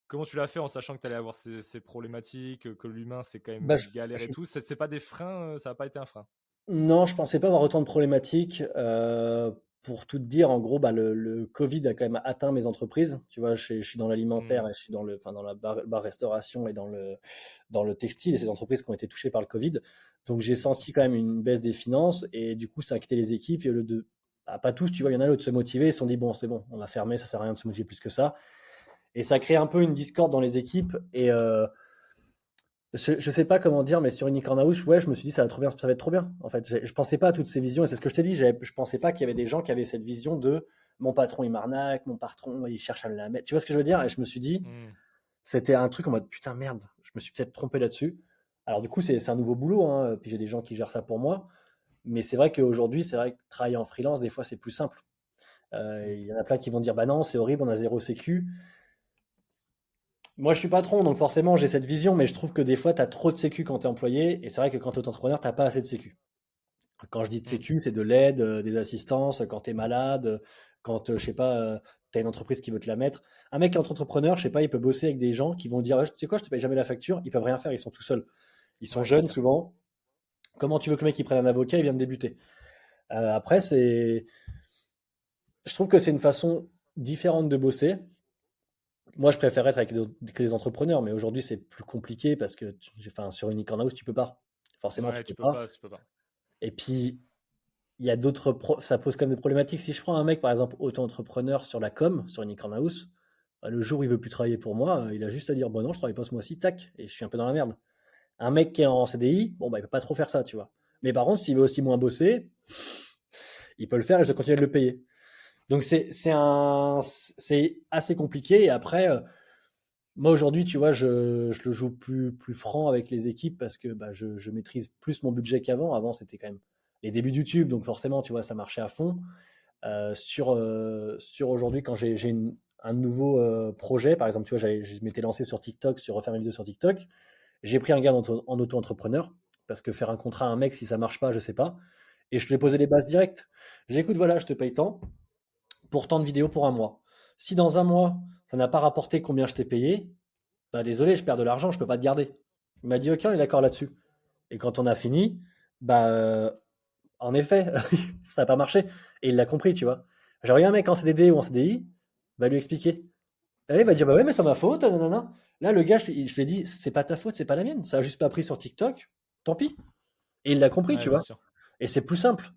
comment tu l'as fait en sachant que tu allais avoir ces, problématiques, que l'humain c'est quand même bah, galère et tout? C'est pas des freins, euh, ça n'a pas été un frein? Non, je pensais pas avoir autant de problématiques. Euh, pour tout te dire, en gros, bah, le, Covid a quand même atteint mes entreprises. Tu vois, je, suis dans l'alimentaire mmh. et je suis dans, le, dans la bar, restauration et dans le, dans le textile et ces entreprises qui ont été touchées par le Covid. Donc j'ai senti quand même une baisse des finances et du coup ça a quitté les équipes et au lieu de, bah, pas tous, tu vois, il y en a d'autres se motiver, ils se sont dit bon c'est bon, on va fermer, ça sert à rien de se motiver plus que ça. Et ça crée un peu une discorde dans les équipes. Et euh, je, ne sais pas comment dire, mais sur Unicorn House, ouais, je me suis dit ça va trop bien, ça va être trop bien. En fait, je, ne pensais pas à toutes ces visions, et c'est ce que je t'ai dit. Je pensais pas qu'il y avait des gens qui avaient cette vision de mon patron il m'arnaque, mon patron il cherche à me la mettre. Tu vois ce que je veux dire? Et je me suis dit, mmh. c'était un truc en mode putain merde, je me suis peut-être trompé là-dessus. Alors du coup, c'est un nouveau boulot, hein, puis j'ai des gens qui gèrent ça pour moi. Mais c'est vrai qu'aujourd'hui, c'est vrai que travailler en freelance, des fois, c'est plus simple. Euh. Il y en a plein qui vont dire bah non, c'est horrible, on a zéro sécu moi, je suis patron, donc forcément, j'ai cette vision, mais je trouve que des fois, tu as trop de sécu quand tu es employé, et c'est vrai que quand tu es entrepreneur, tu n'as pas assez de sécu. Quand je dis de sécu, c'est de l'aide, euh, des assistances, quand tu es malade, quand, euh, je sais pas, euh, tu as une entreprise qui veut te la mettre. Un mec qui est entrepreneur, je sais pas, il peut bosser avec des gens qui vont dire, tu sais quoi, je te paye jamais la facture, ils peuvent rien faire, ils sont tout seuls. Ils sont jeunes souvent. Comment tu veux que le mec il prenne un avocat, il vient de débuter? après, c'est. Je trouve que c'est une façon différente de bosser moi, je préfère être avec des, entrepreneurs, mais aujourd'hui, c'est plus compliqué parce que enfin, sur une Unicorn House, tu peux pas. Forcément, tu, peux pas. peux pas. Et puis, il y a d'autres. Ça pose quand même des problématiques. Si je prends un mec, par exemple, auto-entrepreneur sur la com, sur une Unicorn House, bah, le jour où il veut plus travailler pour moi, il a juste à dire Bon, non, je travaille pas ce mois-ci, tac, et je suis un peu dans la merde. Un mec qui est en CDI, bon, bah, il peut pas trop faire ça, tu vois. Mais par contre, s'il veut aussi moins bosser, il peut le faire et je dois continuer de le payer. Donc c'est assez compliqué. Et après, euh, moi aujourd'hui, tu vois, je, le joue plus, franc avec les équipes parce que bah, je, maîtrise plus mon budget qu'avant. Avant, c'était quand même les débuts YouTube, donc forcément, tu vois, ça marchait à fond. Euh, sur euh, sur aujourd'hui, quand j'ai un nouveau projet, par exemple, tu vois, je m'étais lancé sur TikTok, sur refaire mes vidéos sur TikTok. J'ai pris un gars en, en auto-entrepreneur parce que faire un contrat à un mec, si ça marche pas, je sais pas. Et je lui ai posé les bases directes. J'écoute, voilà, je te paye tant pour tant de vidéos pour un mois. Si dans un mois, ça n'a pas rapporté combien je t'ai payé, Bah désolé, je perds de l'argent, je peux pas te garder. Il m'a dit ok, on est d'accord là-dessus. Et quand on a fini, bah euh, en effet, ça n'a pas marché. Et il l'a compris, tu vois. J'aurais un mec en CDD ou en CDI, va lui expliquer. Et il va dire bah ouais, mais c'est pas ma faute, non. Là, le gars, je, je lui ai dit c'est pas ta faute, c'est pas la mienne. Ça a juste pas pris sur TikTok, tant pis. Et il l'a compris, tu vois. Et c'est plus simple.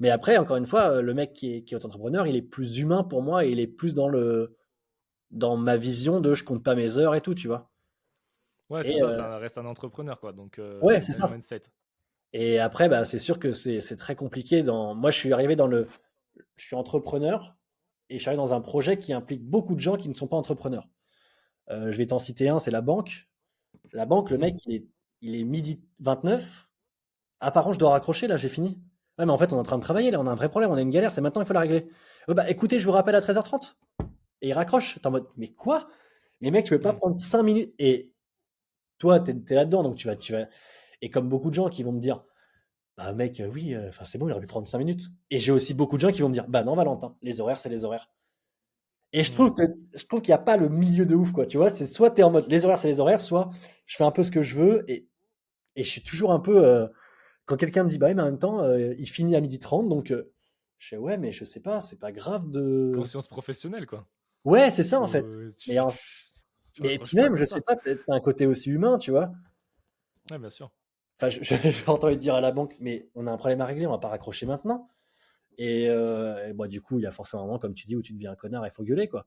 Mais après, encore une fois, le mec qui est, qui est entrepreneur, il est plus humain pour moi et il est plus dans le dans ma vision de je compte pas mes heures et tout, tu vois. Ouais, c'est ça, ça reste un entrepreneur, quoi. Donc, euh, ouais, c'est ça. Et après, bah, c'est sûr que c'est très compliqué. Dans... Moi, je suis arrivé dans le. Je suis entrepreneur et je suis arrivé dans un projet qui implique beaucoup de gens qui ne sont pas entrepreneurs. Euh, je vais t'en citer un, c'est la banque. La banque, le mec, il est, il est midi 29. Apparemment, je dois raccrocher, là, j'ai fini. Ouais, mais en fait, on est en train de travailler, là, on a un vrai problème, on a une galère, c'est maintenant, il faut la régler. Euh, bah, écoutez, je vous rappelle à 13h30. Et il raccroche. T'es en mode, mais quoi? Mais mec, tu veux pas prendre 5 minutes Et toi, tu es, là-dedans, donc tu vas, tu vas. Et comme beaucoup de gens qui vont me dire, bah mec, euh, oui, enfin c'est bon, il aurait pu prendre 5 minutes. Et j'ai aussi beaucoup de gens qui vont me dire, bah non, Valentin, les horaires, c'est les horaires. Et je trouve que je trouve qu'il n'y a pas le milieu de ouf, quoi. Tu vois, c'est soit tu es en mode les horaires, c'est les horaires, soit je fais un peu ce que je veux et, et je suis toujours un peu. Euh, quand quelqu'un me dit, bah, mais en même temps, euh, il finit à midi 30, donc euh, je fais, ouais, mais je sais pas, c'est pas grave de. Conscience professionnelle, quoi. Ouais, c'est ça, en fait. mais, mais même, je sais pas, t'as un côté aussi humain, tu vois. Ouais, bien sûr. Enfin, je, je, entendu dire à la banque, mais on a un problème à régler, on va pas raccrocher maintenant. Et, euh, bah, du coup, il y a forcément un moment, comme tu dis, où tu deviens un connard et il faut gueuler, quoi.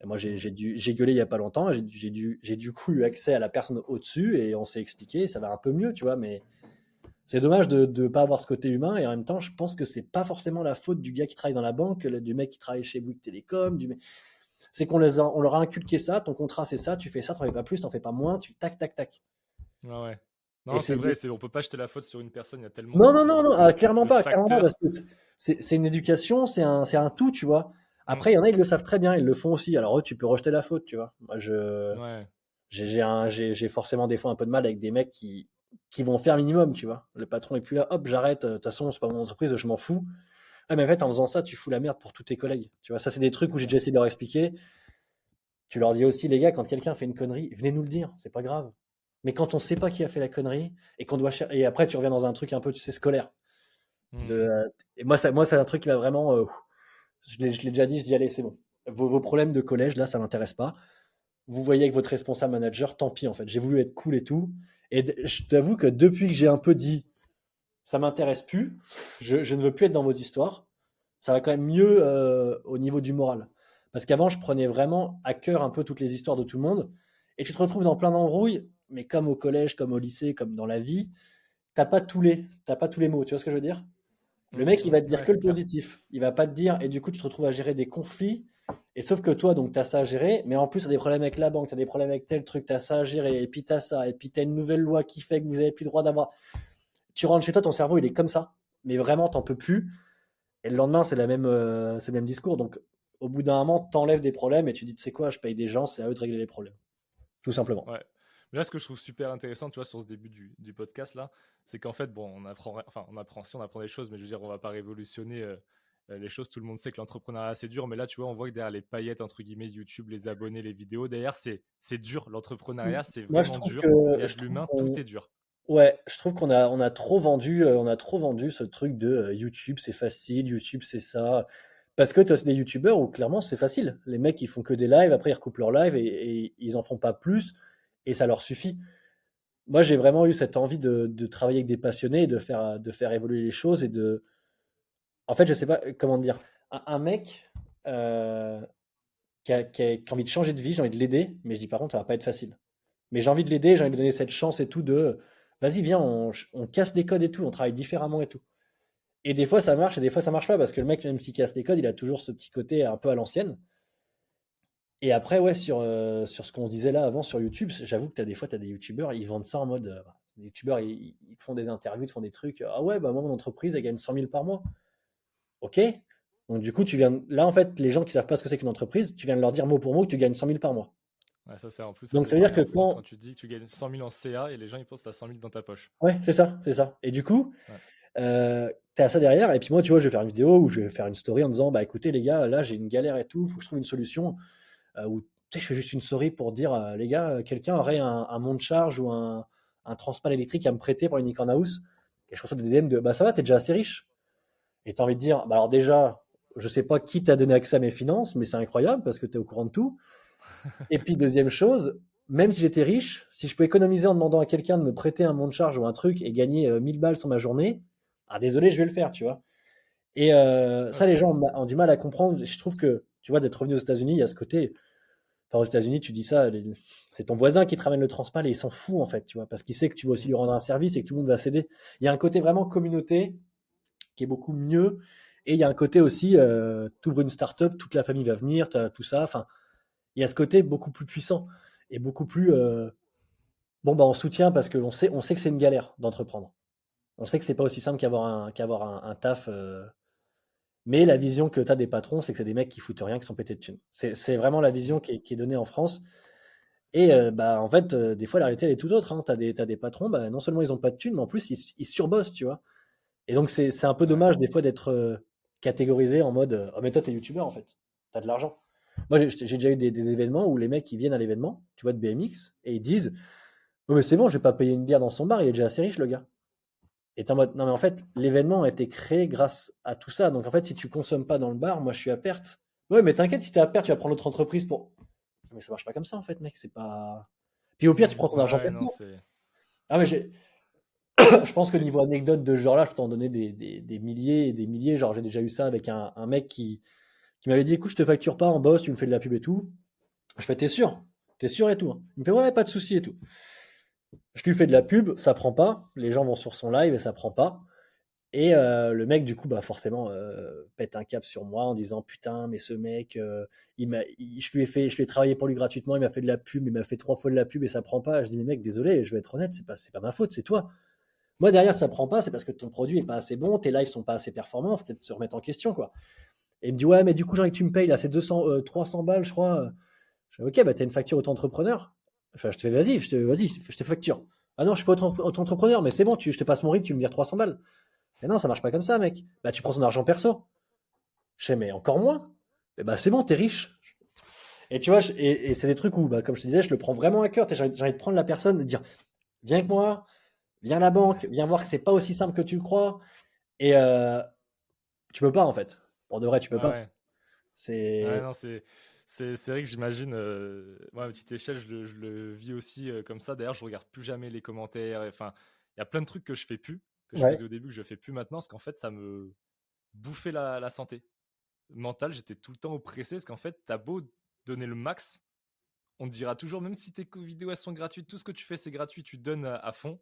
Et moi, j'ai gueulé il y a pas longtemps, j'ai du coup eu accès à la personne au-dessus et on s'est expliqué, ça va un peu mieux, tu vois, mais c'est dommage de ne pas avoir ce côté humain et en même temps, je pense que c'est pas forcément la faute du gars qui travaille dans la banque, du mec qui travaille chez Bouygues Télécom, du c'est qu'on les on leur a inculqué ça, ton contrat c'est ça, tu fais ça, tu fais pas plus, t'en fais pas moins, tu tac tac tac. Ouais ouais. Non, c'est vrai, on peut pas jeter la faute sur une personne, il y a tellement. Non, non, non, non, ah, clairement pas, clairement pas, c'est une éducation, c'est un, un tout, tu vois. Après, il y en a, ils le savent très bien, ils le font aussi. Alors, eux, tu peux rejeter la faute, tu vois. Moi, je. Ouais. J'ai forcément des fois un peu de mal avec des mecs qui, qui vont faire minimum, tu vois. Le patron est plus là, hop, j'arrête, de toute façon, c'est pas mon entreprise, je m'en fous. Ah, mais en fait, en faisant ça, tu fous la merde pour tous tes collègues. Tu vois, ça, c'est des trucs où j'ai déjà essayé de leur expliquer. Tu leur dis aussi, les gars, quand quelqu'un fait une connerie, venez nous le dire, c'est pas grave. Mais quand on sait pas qui a fait la connerie et qu'on doit et après tu reviens dans un truc un peu, tu sais, scolaire. Mmh. Euh, et moi, ça, moi, c'est un truc qui va vraiment. Euh, je l'ai déjà dit, je dis allez, c'est bon. Vos, problèmes de collège, là, ça m'intéresse pas. Vous voyez avec votre responsable manager, tant pis en fait. J'ai voulu être cool et tout. Et je t'avoue que depuis que j'ai un peu dit, ça m'intéresse plus, je, ne veux plus être dans vos histoires. Ça va quand même mieux euh, au niveau du moral. Parce qu'avant, je prenais vraiment à cœur un peu toutes les histoires de tout le monde. Et tu te retrouves dans plein d'embrouilles, mais comme au collège, comme au lycée, comme dans la vie, t'as pas tous les, pas tous les mots. Tu vois ce que je veux dire? Le mec, il va te dire que le positif. Il va pas te dire, et du coup, tu te retrouves à gérer des conflits. Et sauf que toi, donc, tu as ça à gérer, mais en plus, tu as des problèmes avec la banque, tu as des problèmes avec tel truc, tu as ça à gérer, et puis tu as ça, et puis tu as une nouvelle loi qui fait que vous avez plus le droit d'avoir. Tu rentres chez toi, ton cerveau, il est comme ça, mais vraiment, t'en peux plus. Et le lendemain, c'est même, euh, le même discours. Donc, au bout d'un moment, t'enlèves des problèmes et tu dis, tu sais quoi, je paye des gens, c'est à eux de régler les problèmes. Tout simplement. Ouais. Mais là, ce que je trouve super intéressant, tu vois, sur ce début du, du podcast là, c'est qu'en fait, bon, on apprend, enfin, on apprend, si on apprend des choses, mais je veux dire, on va pas révolutionner euh, euh, les choses. Tout le monde sait que l'entrepreneuriat c'est dur, mais là, tu vois, on voit que derrière les paillettes entre guillemets YouTube, les abonnés, les vidéos, derrière, c'est c'est dur. L'entrepreneuriat, c'est vraiment dur. Y a l'humain, tout est dur. Ouais, je trouve qu'on a, on a trop vendu, euh, on a trop vendu ce truc de YouTube, c'est facile, YouTube, c'est ça. Parce que tu as des youtubeurs où clairement c'est facile. Les mecs, ils font que des lives, après ils recoupent leur live et, et ils en font pas plus et ça leur suffit. Moi, j'ai vraiment eu cette envie de, travailler avec des passionnés, de faire, de faire évoluer les choses et de. En fait, je sais pas comment dire. Un, mec euh, qui, a, envie de changer de vie, j'ai envie de l'aider, mais je dis par contre, ça va pas être facile. Mais j'ai envie de l'aider, j'ai envie de donner cette chance et tout de. Vas-y, viens, on, on casse les codes et tout, on travaille différemment et tout. Et des fois ça marche et des fois ça marche pas parce que le mec, même s'il casse les codes, il a toujours ce petit côté un peu à l'ancienne. Et après, ouais, sur, euh, sur ce qu'on disait là avant sur YouTube, j'avoue que tu as des fois, tu as des YouTubeurs, ils vendent ça en mode. Euh, les YouTubeurs, ils, font des interviews, ils font des trucs. Ah ouais, bah moi, mon entreprise, elle gagne 100 000 par mois. Ok. Donc, du coup, tu viens. Là, en fait, les gens qui savent pas ce que c'est qu'une entreprise, tu viens de leur dire mot pour mot que tu gagnes 100 000 par mois. Ouais, ça, c'est en plus. Donc, ça veut dire que quand... tu dis que tu gagnes 100 000 en CA et les gens, ils pensent que tu as 100 000 dans ta poche. Ouais, c'est ça, c'est ça. Et du coup, euh, tu as ça derrière. Et puis, moi, tu vois, je vais faire une vidéo ou je vais faire une story en disant Bah écoutez, les gars, là, j'ai une galère et tout, faut que je trouve une solution. Euh, sais, je fais juste une souris pour dire, les gars, quelqu'un aurait un, un monte charge ou un, un transpal électrique à me prêter pour une Nikon House. Et je reçois des DM de, bah ça va, t'es déjà assez riche. Et t'as envie de dire, bah alors déjà, je sais pas qui t'a donné accès à mes finances, mais c'est incroyable parce que tu es au courant de tout. Et puis, deuxième chose, même si j'étais riche, si je peux économiser en demandant à quelqu'un de me prêter un monte charge ou un truc et gagner 1000 euh, balles sur ma journée, ah désolé, je vais le faire, tu vois. Et euh, ça, les gens ont, du mal à comprendre. Je trouve que, tu vois, d'être revenu aux États-Unis, il y a ce côté. Enfin, aux États-Unis, tu dis ça, c'est ton voisin qui te ramène le transpal et il s'en fout, en fait, tu vois, parce qu'il sait que tu vas aussi lui rendre un service et que tout le monde va céder. Il y a un côté vraiment communauté qui est beaucoup mieux et il y a un côté aussi, euh, ouvres une start-up, toute la famille va venir, tout ça. Enfin, il y a ce côté beaucoup plus puissant et beaucoup plus. Euh, bon, bah, on soutient parce qu'on sait, on sait que c'est une galère d'entreprendre. On sait que c'est pas aussi simple qu'avoir un, un, taf. Euh, mais la vision que tu as des patrons, c'est que c'est des mecs qui foutent rien, qui sont pétés de thunes. C'est, vraiment la vision qui est, donnée en France. Et euh, bah, en fait, des fois, la réalité, elle est tout autre. Hein. Tu as, des patrons, bah, non seulement ils n'ont pas de thunes, mais en plus, ils, ils surbossent, tu vois. Et donc, c'est, un peu dommage des fois d'être catégorisé en mode Oh, mais toi, t'es youtubeur en fait, t'as de l'argent. Moi, j'ai déjà eu des, événements où les mecs qui viennent à l'événement, tu vois, de BMX, et ils disent oh, mais c'est bon, je vais pas payer une bière dans son bar, il est déjà assez riche, le gars. Et en mode Non, mais en fait, l'événement a été créé grâce à tout ça. Donc, en fait, si tu consommes pas dans le bar, moi, je suis à perte. Ouais, mais t'inquiète, si t'es à perte, tu vas prendre l'autre entreprise pour. Mais ça marche pas comme ça, en fait, mec, c'est pas. Puis au pire, tu prends ton argent perso. Ah, mais j'ai. je pense que niveau anecdote de ce genre-là, je t'en donnais des, des, milliers et des milliers. Genre, j'ai déjà eu ça avec un, un mec qui, qui m'avait dit écoute, je te facture pas en boss, tu me fais de la pub et tout. Je fais t'es sûr? T'es sûr et tout hein. Il me fait ouais, pas de souci et tout. Je lui fais de la pub, ça prend pas. Les gens vont sur son live et ça prend pas. Et euh, le mec, du coup, bah forcément, euh, pète un cap sur moi en disant putain, mais ce mec, euh, je lui ai fait, je lui ai travaillé pour lui gratuitement, il m'a fait de la pub, il m'a fait trois fois de la pub et ça prend pas. Je dis mais mec, désolé, je vais être honnête, c'est pas, pas ma faute, c'est toi. Moi, derrière, ça prend pas, c'est parce que ton produit est pas assez bon, tes lives sont pas assez performants, faut peut-être se remettre en question, quoi. Et il me dit, ouais, mais du coup, j'ai que tu me payes, là, c'est 200, 300 euh, balles, je crois. Je dis, ok, bah, t'as une facture auto-entrepreneur. Enfin, je te fais, vas-y, je te, vas-y, je te facture. Ah non, je suis pas auto-entrepreneur, mais c'est bon, tu, je te passe mon RIP, tu me vires 300 balles. Mais non, ça marche pas comme ça, mec. Bah, tu prends ton argent perso. Je sais, mais encore moins. Et bah, c'est bon, t'es riche. Et tu vois, et, c'est des trucs où, bah, comme je te disais, je le prends vraiment à cœur. J'ai envie de prendre la personne, de dire, viens avec moi, viens à la banque, viens voir que c'est pas aussi simple que tu le crois. Et euh, tu peux pas en fait. Pour de vrai, tu peux pas. C'est. c'est. C'est vrai que j'imagine, euh, moi à petite échelle, je le, vis aussi euh, comme ça. D'ailleurs, je regarde plus jamais les commentaires. Enfin, il y a plein de trucs que je fais plus, que je faisais au début, que je fais plus maintenant, parce qu'en fait, ça me bouffait la, la santé mentale. J'étais tout le temps oppressé, parce qu'en fait, t'as beau donner le max, on te dira toujours, même si tes vidéos elles sont gratuites, tout ce que tu fais c'est gratuit, tu donnes à fond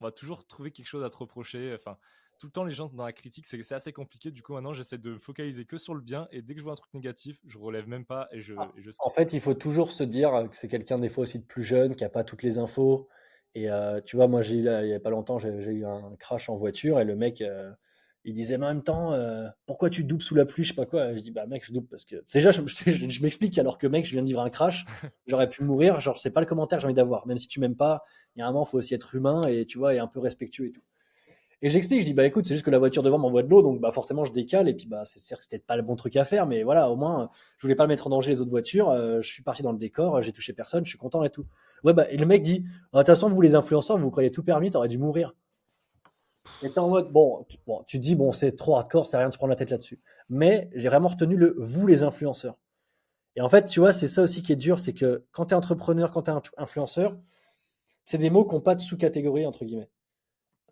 on va toujours trouver quelque chose à te reprocher. Enfin, tout le temps, les gens sont dans la critique, c'est assez compliqué. Du coup, maintenant, j'essaie de focaliser que sur le bien. Et dès que je vois un truc négatif, je relève même pas et je. Ah, en fait, il faut toujours se dire que c'est quelqu'un des fois aussi de plus jeune, qui a pas toutes les infos. Et euh, tu vois, moi, j'ai il y a pas longtemps, j'ai eu un crash en voiture et le mec. Euh, il disait, mais en même temps, euh, pourquoi tu doubles sous la pluie, je sais pas quoi. je dis, bah mec, je double parce que déjà, je, je, m'explique alors que mec, je viens de vivre un crash, j'aurais pu mourir. Genre, c'est pas le commentaire que j'ai envie d'avoir. Même si tu m'aimes pas, il y a un moment, faut aussi être humain et tu vois, et un peu respectueux et tout. Et j'explique, je dis, bah écoute, c'est juste que la voiture devant m'envoie de l'eau, donc bah forcément, je décale et puis bah c'est peut-être pas le bon truc à faire, mais voilà, au moins, je voulais pas mettre en danger les autres voitures. Euh, je suis parti dans le décor, j'ai touché personne, je suis content et tout. Ouais, bah et le mec dit, ah, de toute façon, vous les influenceurs, vous, croyez tout permis, t'aurais dû mourir. Et t'es en mode, bon tu, bon, tu dis, bon, c'est trop hardcore, c'est rien de se prendre la tête là-dessus. Mais j'ai vraiment retenu le vous, les influenceurs. Et en fait, tu vois, c'est ça aussi qui est dur, c'est que quand tu es entrepreneur, quand tu es influenceur, c'est des mots qui n'ont pas de sous-catégorie, entre guillemets.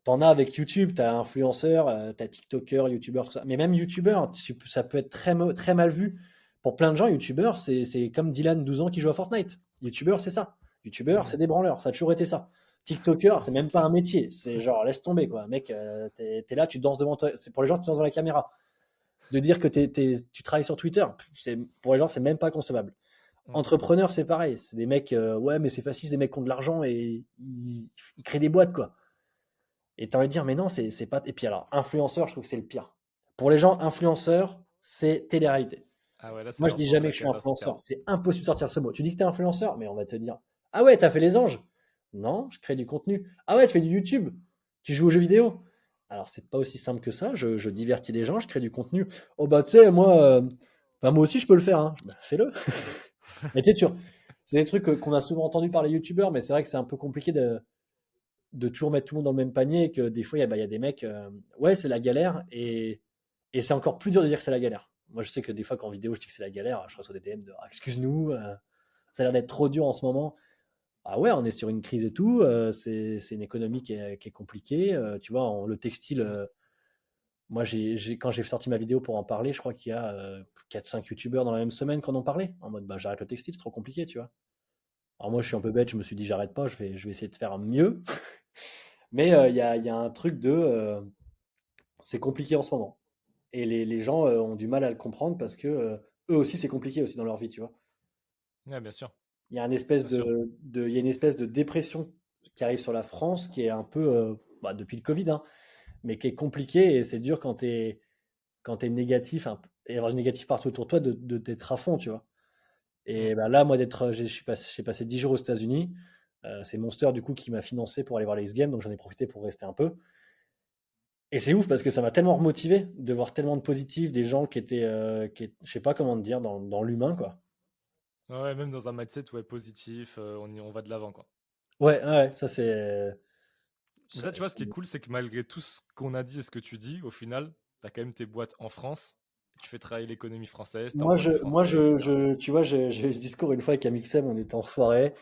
T'en as avec YouTube, tu as influenceur, euh, tu as TikToker, YouTuber, tout ça. Mais même YouTuber, ça peut être très, très mal vu. Pour plein de gens, YouTuber, c'est comme Dylan, 12 ans, qui joue à Fortnite. YouTuber, c'est ça. YouTuber, c'est des branleurs. Ça a toujours été ça. TikToker, c'est même pas un métier. C'est genre, laisse tomber, quoi. Mec, euh, t'es es là, tu danses devant toi. C'est pour les gens, tu danses devant la caméra. De dire que tu travailles sur Twitter, pour les gens, c'est même pas concevable. Entrepreneur, c'est pareil. C'est des mecs, euh, ouais, mais c'est facile, c'est des mecs qui ont de l'argent et ils, créent des boîtes, quoi. Et t'as envie de dire, mais non, c'est pas. Et puis alors, influenceur, je trouve que c'est le pire. Pour les gens, influenceur, c'est télé-réalité. Ah Moi, je dis jamais que je suis influenceur. C'est impossible de sortir ce mot. Tu dis que t'es influenceur, mais on va te dire, ah ouais, t'as fait les anges. Non, je crée du contenu. Ah ouais, tu fais du YouTube. Tu joues aux jeux vidéo. Alors, c'est pas aussi simple que ça. Je, divertis les gens, je crée du contenu. Oh bah, tu sais, moi, euh, moi aussi, je peux le faire. Hein. Bah, fais-le. Mais tu c'est des trucs qu'on a souvent entendu par les youtubeurs, mais c'est vrai que c'est un peu compliqué de, de toujours mettre tout le monde dans le même panier et que des fois, il y, a bah, des mecs, euh, ouais, c'est la galère et, et c'est encore plus dur de dire que c'est la galère. Moi, je sais que des fois, quand en vidéo, je dis que c'est la galère, je reçois des DM de ah, excuse-nous, euh, ça a l'air d'être trop dur en ce moment. Ah ouais, on est sur une crise et tout, euh, c'est une économie qui est, compliquée. tu vois, le textile, moi, j'ai quand j'ai sorti ma vidéo pour en parler, je crois qu'il y a 4-5 youtubeurs dans la même semaine qui en parlé, en mode bah, j'arrête le textile, c'est trop compliqué, tu vois. Alors moi, je suis un peu bête, je me suis dit j'arrête pas, je vais, je vais essayer de faire mieux. Mais il y, a, y, a, un truc de c'est compliqué en ce moment. Et les, les gens ont du mal à le comprendre parce que eux aussi, c'est compliqué aussi dans leur vie, tu vois. Ouais, bien sûr. Il y a une espèce de, de, y a une espèce de dépression qui arrive sur la France qui est un peu, bah, depuis le Covid, hein, mais qui est compliqué et c'est dur quand tu es, quand es négatif, et avoir du négatif partout autour de toi, d'être de, d'être à fond, tu vois. Et bah, là, moi, d'être, j'ai passé, passé 10 jours aux États-Unis. Euh, c'est Monster, du coup, qui m'a financé pour aller voir les X-Games, donc j'en ai profité pour rester un peu. Et c'est ouf parce que ça m'a tellement remotivé de voir tellement de positifs, des gens qui étaient, euh, qui, je sais pas comment te dire, dans, dans l'humain, quoi. Ouais, même dans un mindset ouais, positif, euh, on, y, on va de l'avant, quoi. Ouais, ouais, ça c'est ça, tu vois, ce qui est cool, c'est que malgré tout ce qu'on a dit et ce que tu dis, au final, tu as quand même tes boîtes en France. Tu fais travailler l'économie française. Moi, je, moi je, tu vois, j'ai eu ce discours une fois avec Amixem, on était en soirée,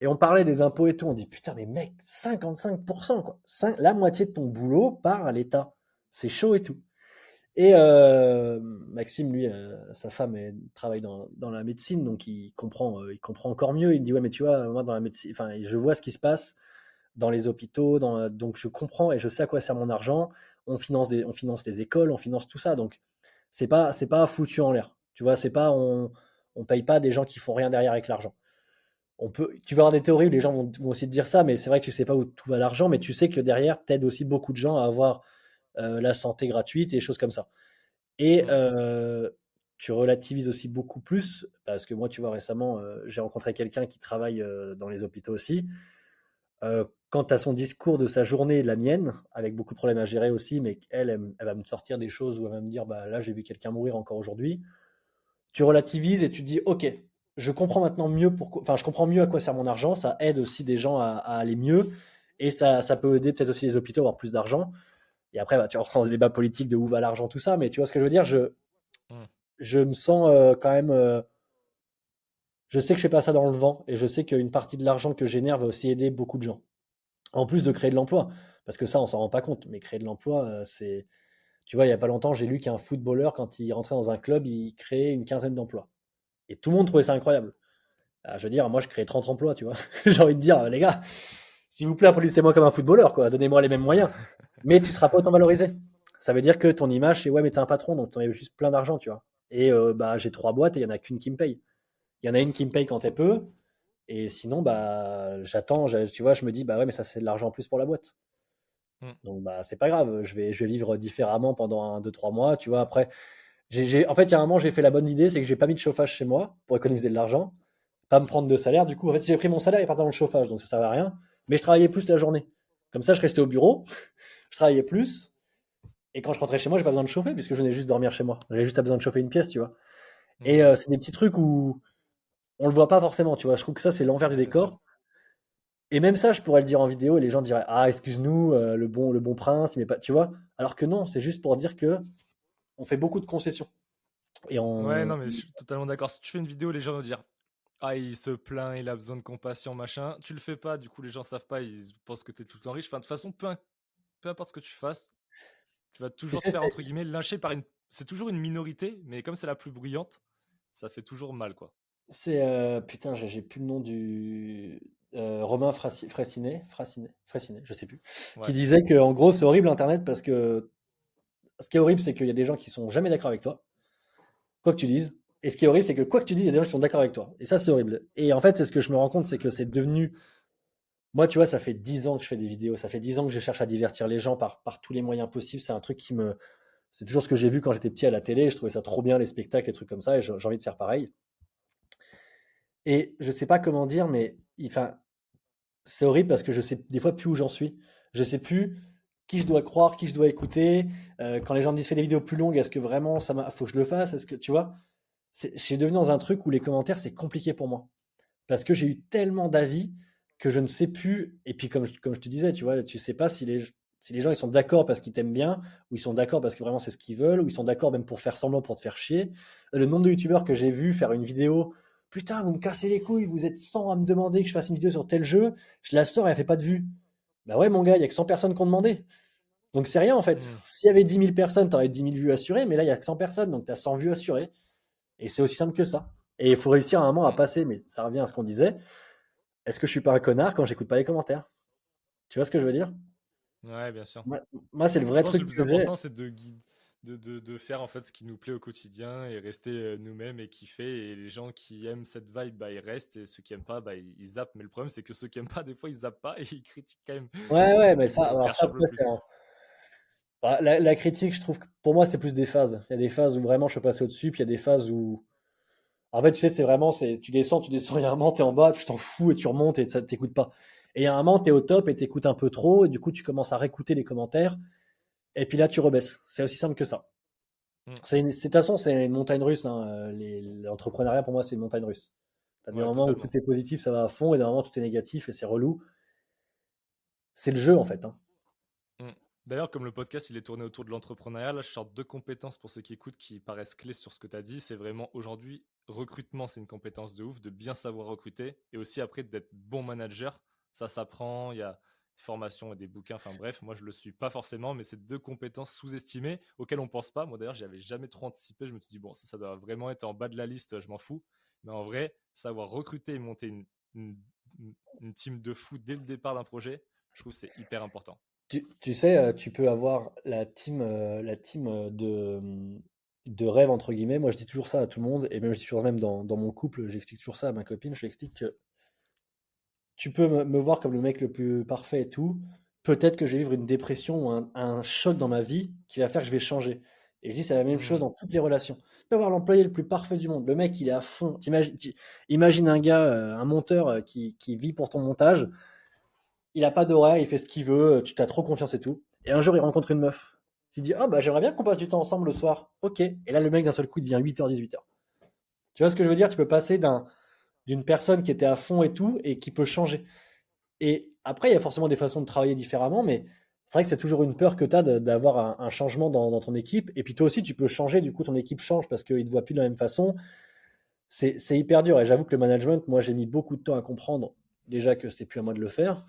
et on parlait des impôts et tout. On dit, putain, mais mec, 55%, quoi. la moitié de ton boulot part à l'État. C'est chaud et tout. Et euh, Maxime, lui, euh, sa femme travaille dans, dans, la médecine, donc il comprend, euh, il comprend encore mieux. Il me dit, ouais, mais tu vois, moi, dans la médecine, enfin, je vois ce qui se passe dans les hôpitaux, dans, donc je comprends et je sais à quoi sert mon argent. On finance des, on finance les écoles, on finance tout ça, donc c'est pas c'est pas foutu en l'air. Tu vois, c'est pas on on paye pas des gens qui font rien derrière avec l'argent. On peut, tu vas avoir des théories où les gens vont, vont aussi te dire ça, mais c'est vrai que tu sais pas où tout va l'argent, mais tu sais que derrière t'aides aussi beaucoup de gens à avoir euh, la santé gratuite et des choses comme ça. Et euh, tu relativises aussi beaucoup plus parce que moi, tu vois, récemment, euh, j'ai rencontré quelqu'un qui travaille dans les hôpitaux aussi. Euh, quant à son discours de sa journée et de la mienne, avec beaucoup de problèmes à gérer aussi, mais elle, elle, va me sortir des choses où elle va me dire bah, là, j'ai vu quelqu'un mourir encore aujourd'hui. Tu relativises et tu dis ok, je comprends maintenant mieux pourquoi, enfin, je comprends mieux à quoi sert mon argent. Ça aide aussi des gens à, aller mieux et ça, ça peut aider peut-être aussi les hôpitaux à avoir plus d'argent. Et après, bah, tu rentres dans des débats politiques de où va l'argent, tout ça, mais tu vois ce que je veux dire? Je, mmh. je me sens euh, quand même. Euh, je sais que je fais pas ça dans le vent et je sais qu'une partie de l'argent que je génère va aussi aider beaucoup de gens. En plus de créer de l'emploi, parce que ça, on s'en rend pas compte, mais créer de l'emploi, euh, c'est. Tu vois, il y a pas longtemps, j'ai lu qu'un footballeur, quand il rentrait dans un club, il créait une quinzaine d'emplois. Et tout le monde trouvait ça incroyable. Ah, je veux dire, moi, je crée 30 emplois, tu vois. j'ai envie de dire, les gars, s'il vous plaît, applaudissez-moi comme un footballeur, quoi. Donnez-moi les mêmes moyens. Mais tu seras pas autant valorisé. Ça veut dire que ton image, c'est ouais, mais t'es un patron, donc tu as juste plein d'argent, tu vois. Et euh, bah, j'ai trois boîtes et il y en a qu'une qui me paye. Il y en a une qui me paye quand elle peut. Et sinon, bah, j'attends, tu vois, je me dis, bah ouais, mais ça, c'est de l'argent en plus pour la boîte. Mm. Donc, bah, c'est pas grave, je vais, je vais vivre différemment pendant un, deux, trois mois, tu vois. Après, j'ai, en fait, il y a un moment, j'ai fait la bonne idée, c'est que j'ai pas mis de chauffage chez moi pour économiser de l'argent, pas me prendre de salaire. Du coup, en fait, j'ai pris mon salaire et parti dans le chauffage, donc ça servait à rien. Mais je travaillais plus la journée. Comme ça, je restais au bureau, je travaillais plus. Et quand je rentrais chez moi, j'ai pas besoin de chauffer puisque je venais juste dormir chez moi. J'avais juste besoin de chauffer une pièce, tu vois. Mm. Et euh, c'est des petits trucs où on le voit pas forcément, tu vois. Je trouve que ça, c'est l'envers du décor. Et même ça, je pourrais le dire en vidéo et les gens diraient Ah, excuse-nous, euh, le, bon, le bon prince, mais pas. Tu vois Alors que non, c'est juste pour dire que on fait beaucoup de concessions. Et on... Ouais, non, mais je suis totalement d'accord. Si tu fais une vidéo, les gens vont dire Ah, il se plaint, il a besoin de compassion, machin. Tu le fais pas, du coup, les gens savent pas, ils pensent que tu es tout le temps riche. Enfin, de toute façon, peu, peu importe ce que tu fasses, tu vas toujours te faire, entre guillemets, lyncher par une. C'est toujours une minorité, mais comme c'est la plus bruyante, ça fait toujours mal, quoi. C'est euh, putain, j'ai plus le nom du euh, Romain Frassinet, Frassinet, je sais plus, qui disait que en gros c'est horrible Internet parce que ce qui est horrible c'est qu'il y a des gens qui sont jamais d'accord avec toi, quoi que tu dises. Et ce qui est horrible c'est que quoi que tu dises, il y a des gens qui sont d'accord avec toi. Et ça c'est horrible. Et en fait c'est ce que je me rends compte, c'est que c'est devenu moi, tu vois, ça fait dix ans que je fais des vidéos, ça fait dix ans que je cherche à divertir les gens par, par tous les moyens possibles. C'est un truc qui me. C'est toujours ce que j'ai vu quand j'étais petit à la télé. Je trouvais ça trop bien, les spectacles, les trucs comme ça, et j'ai envie de faire pareil. Et je sais pas comment dire, mais enfin, c'est horrible parce que je sais des fois plus où j'en suis. Je sais plus qui je dois croire, qui je dois écouter. Euh, quand les gens me disent fais des vidéos plus longues, est-ce que vraiment ça faut que je le fasse? Est-ce que tu vois? C'est devenu dans un truc où les commentaires c'est compliqué pour moi parce que j'ai eu tellement d'avis que je ne sais plus. Et puis, comme, comme je te disais, tu vois, tu sais pas si les, si les gens ils sont d'accord parce qu'ils t'aiment bien, ou ils sont d'accord parce que vraiment c'est ce qu'ils veulent, ou ils sont d'accord même pour faire semblant pour te faire chier. Le nombre de youtubeurs que j'ai vu faire une vidéo, putain, vous me cassez les couilles, vous êtes 100 à me demander que je fasse une vidéo sur tel jeu, je la sors et elle fait pas de vues. Bah ouais, mon gars, il y a que 100 personnes qui ont demandé. Donc c'est rien en fait. Mmh. S'il y avait 10 000 personnes, tu aurais 10 000 vues assurées, mais là il y a que 100 personnes, donc tu as 100 vues assurées. Et c'est aussi simple que ça. Et il faut réussir à un moment à mmh. passer, mais ça revient à ce qu'on disait. Est-ce que je suis pas un connard quand j'écoute pas les commentaires? Tu vois ce que je veux dire? Ouais, bien sûr. Moi, c'est le vrai truc le plus important, c'est de, de, de, faire en fait ce qui nous plaît au quotidien et rester euh, nous-mêmes et kiffer. Et les gens qui aiment cette vibe, bah, ils restent. Et ceux qui aiment pas, bah, ils, zappent. Mais le problème, c'est que ceux qui aiment pas, des fois, ils zappent pas et ils critiquent quand même. Ouais, ouais, mais ça, alors ça bah, la, la, critique, je trouve que pour moi, c'est plus des phases. Il y a des phases où vraiment je peux passer au-dessus, puis il y a des phases où en fait, tu sais, c'est vraiment, c'est, tu descends, tu descends, il y a un moment, t'es en bas, tu t'en fous et tu remontes et ça t'écoute pas. Et il y a un moment, t'es au top et t'écoutes un peu trop et du coup, tu commences à réécouter les commentaires et puis là, tu rebaisses. C'est aussi simple que ça. Mm. C'est de toute façon, c'est une montagne russe. Hein. L'entrepreneuriat, pour moi, c'est une montagne russe. T'as des moments où tout est positif, ça va à fond, et des moments où tout est négatif et c'est relou. C'est le jeu, en fait. Hein. D'ailleurs, comme le podcast il est tourné autour de l'entrepreneuriat, là je sors deux compétences pour ceux qui écoutent qui paraissent clés sur ce que tu as dit. C'est vraiment aujourd'hui, recrutement, c'est une compétence de ouf, de bien savoir recruter et aussi après d'être bon manager. Ça s'apprend, il y a des formations et des bouquins, enfin bref, moi je le suis pas forcément, mais c'est deux compétences sous-estimées auxquelles on pense pas. Moi d'ailleurs, j'avais jamais trop anticipé. Je me suis dit, bon, ça, doit vraiment être en bas de la liste, je m'en fous. Mais en vrai, savoir recruter et monter une, une, une team de fou dès le départ d'un projet, je trouve c'est hyper important. Tu, sais, euh, tu peux avoir la team, euh, la team euh, de, de rêve, entre guillemets. Moi, je dis toujours ça à tout le monde, et même je dis toujours même dans, dans mon couple, j'explique toujours ça à ma copine. Je lui explique que tu peux me, voir comme le mec le plus parfait et tout. Peut-être que je vais vivre une dépression ou un, un, choc dans ma vie qui va faire que je vais changer. Et je dis, c'est la même chose mmh. dans toutes les relations. Tu peux avoir l'employé le plus parfait du monde. Le mec, il est à fond. imagine un gars, un monteur qui, qui vit pour ton montage il a pas d'horaire, il fait ce qu'il veut, tu t'as trop confiance et tout. Et un jour, il rencontre une meuf. Il dit Ah, bah, j'aimerais bien qu'on passe du temps ensemble le soir. Ok. Et là, le mec, d'un seul coup, il devient 8h, 18h. Tu vois ce que je veux dire? Tu peux passer d'un, d'une personne qui était à fond et tout, et qui peut changer. Et après, il y a forcément des façons de travailler différemment, mais c'est vrai que c'est toujours une peur que tu as d'avoir un, changement dans, ton équipe. Et puis toi aussi, tu peux changer, du coup, ton équipe change parce qu'ils ne te voient plus de la même façon. C'est hyper dur. Et j'avoue que le management, moi, j'ai mis beaucoup de temps à comprendre déjà que c'était plus à moi de le faire.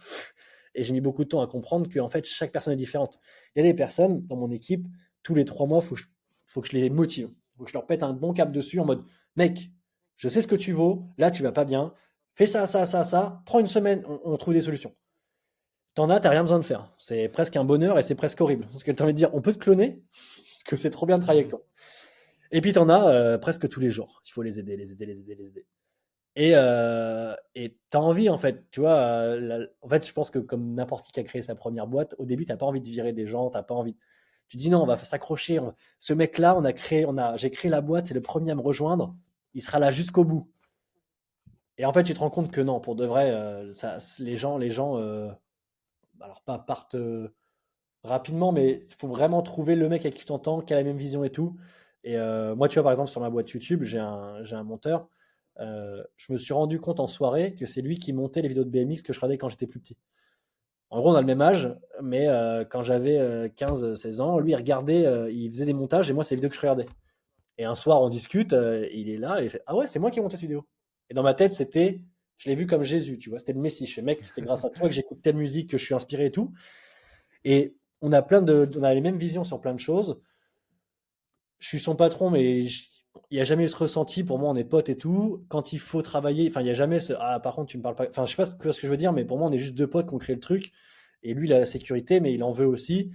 Et j'ai mis beaucoup de temps à comprendre que en fait, chaque personne est différente. Il y a des personnes dans mon équipe, tous les trois mois, il faut, faut, que je les motive. Il faut que je leur pète un bon cap dessus en mode Mec, je sais ce que tu vaux, là tu vas pas bien, fais ça, ça, ça, ça, prends une semaine, on, trouve des solutions. T'en as, t'as rien besoin de faire. C'est presque un bonheur et c'est presque horrible. Parce que tu as envie de dire, on peut te cloner, parce que c'est trop bien de travailler avec toi. Et puis t'en as euh, presque tous les jours. Il faut les aider, les aider, les aider, les aider. Et euh, t'as envie en fait, tu vois. Euh, en fait, je pense que comme n'importe qui qui a créé sa première boîte, au début, t'as pas envie de virer des gens, t'as pas envie. Tu dis non, on va s'accrocher. Ce mec-là, on a créé, on a, j'ai créé la boîte, c'est le premier à me rejoindre. Il sera là jusqu'au bout. Et en fait, tu te rends compte que non, pour de vrai, euh, ça, les gens, les gens, euh, alors pas partent euh, rapidement, mais il faut vraiment trouver le mec avec qui tu entends, qui a la même vision et tout. Et moi, tu vois, par exemple, sur ma boîte YouTube, j'ai un, monteur. Je me suis rendu compte en soirée que c'est lui qui montait les vidéos de BMX que je regardais quand j'étais plus petit. En gros, on a le même âge, mais quand j'avais 15-16 euh, ans, lui, regardait, il faisait des montages et moi, c'est les vidéos que je regardais. Et un soir, on discute, il est là et il fait Ah ouais, c'est moi qui ai monté cette vidéo. Et dans ma tête, c'était, je l'ai vu comme Jésus, tu vois, c'était le Messie. Je fais, mec, c'est grâce à toi que j'écoute telle musique, que je suis inspiré et tout. Et on a plein de, on a les mêmes visions sur plein de choses. Je suis son patron, mais il n'y a jamais eu ce ressenti. Pour moi, on est potes et tout. Quand il faut travailler, enfin, il n'y a jamais ce Ah, par contre, tu me parles pas. Enfin, je sais pas ce que, je veux dire, mais pour moi, on est juste deux potes qui ont créé le truc. Et lui, il a la sécurité, mais il en veut aussi.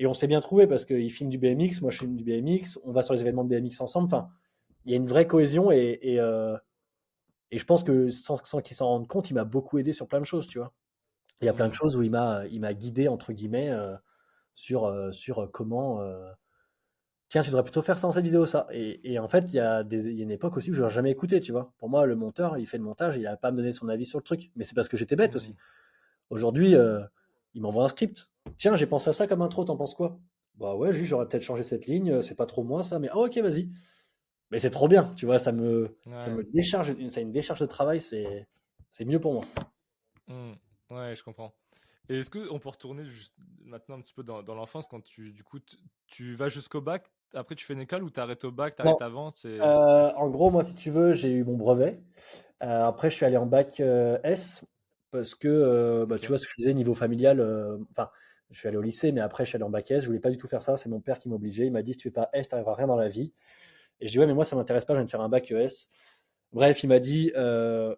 Et on s'est bien trouvé parce qu'il filme du BMX, moi je filme du BMX, on va sur les événements de BMX ensemble. Enfin, il y a une vraie cohésion et, et, euh, et je pense que sans, sans qu'il s'en rende compte, il m'a beaucoup aidé sur plein de choses, tu vois. Il y a plein de choses où il m'a, il m'a guidé, entre guillemets, euh, sur, euh, sur comment tiens, tu devrais plutôt faire ça dans cette vidéo, ça. Et, en fait, il y, a une époque aussi où je n'aurais jamais écouté, tu vois. Pour moi, le monteur, il fait le montage, il n'a pas à me donner son avis sur le truc. Mais c'est parce que j'étais bête aussi. Mmh. Aujourd'hui, il m'envoie un script. Tiens, j'ai pensé à ça comme intro, t'en penses quoi? Bah ouais, j'aurais peut-être changé cette ligne, c'est pas trop moi ça, mais ah, ok, vas-y. mais c'est trop bien, tu vois, ça me, ça me décharge, ça une décharge de travail, c'est, mieux pour moi. Mmh. Ouais, je comprends. Et est-ce qu'on peut retourner juste maintenant un petit peu dans, dans l'enfance quand tu, du coup, tu vas jusqu'au bac, après tu fais une école ou tu arrêtes au bac, tu arrêtes avant euh, En gros, moi, si tu veux, j'ai eu mon brevet. Euh, après, je suis allé en bac euh, S parce que, bah, tu vois, ce que je disais, niveau familial, enfin, je suis allé au lycée, mais après, je suis allé en bac S. Je voulais pas du tout faire ça. C'est mon père qui m'obligeait. Il m'a dit, si tu fais pas S, tu n'arriveras rien dans la vie. Et je dis, ouais, mais moi, ça m'intéresse pas, je viens de faire un bac ES. Bref, il m'a dit, euh,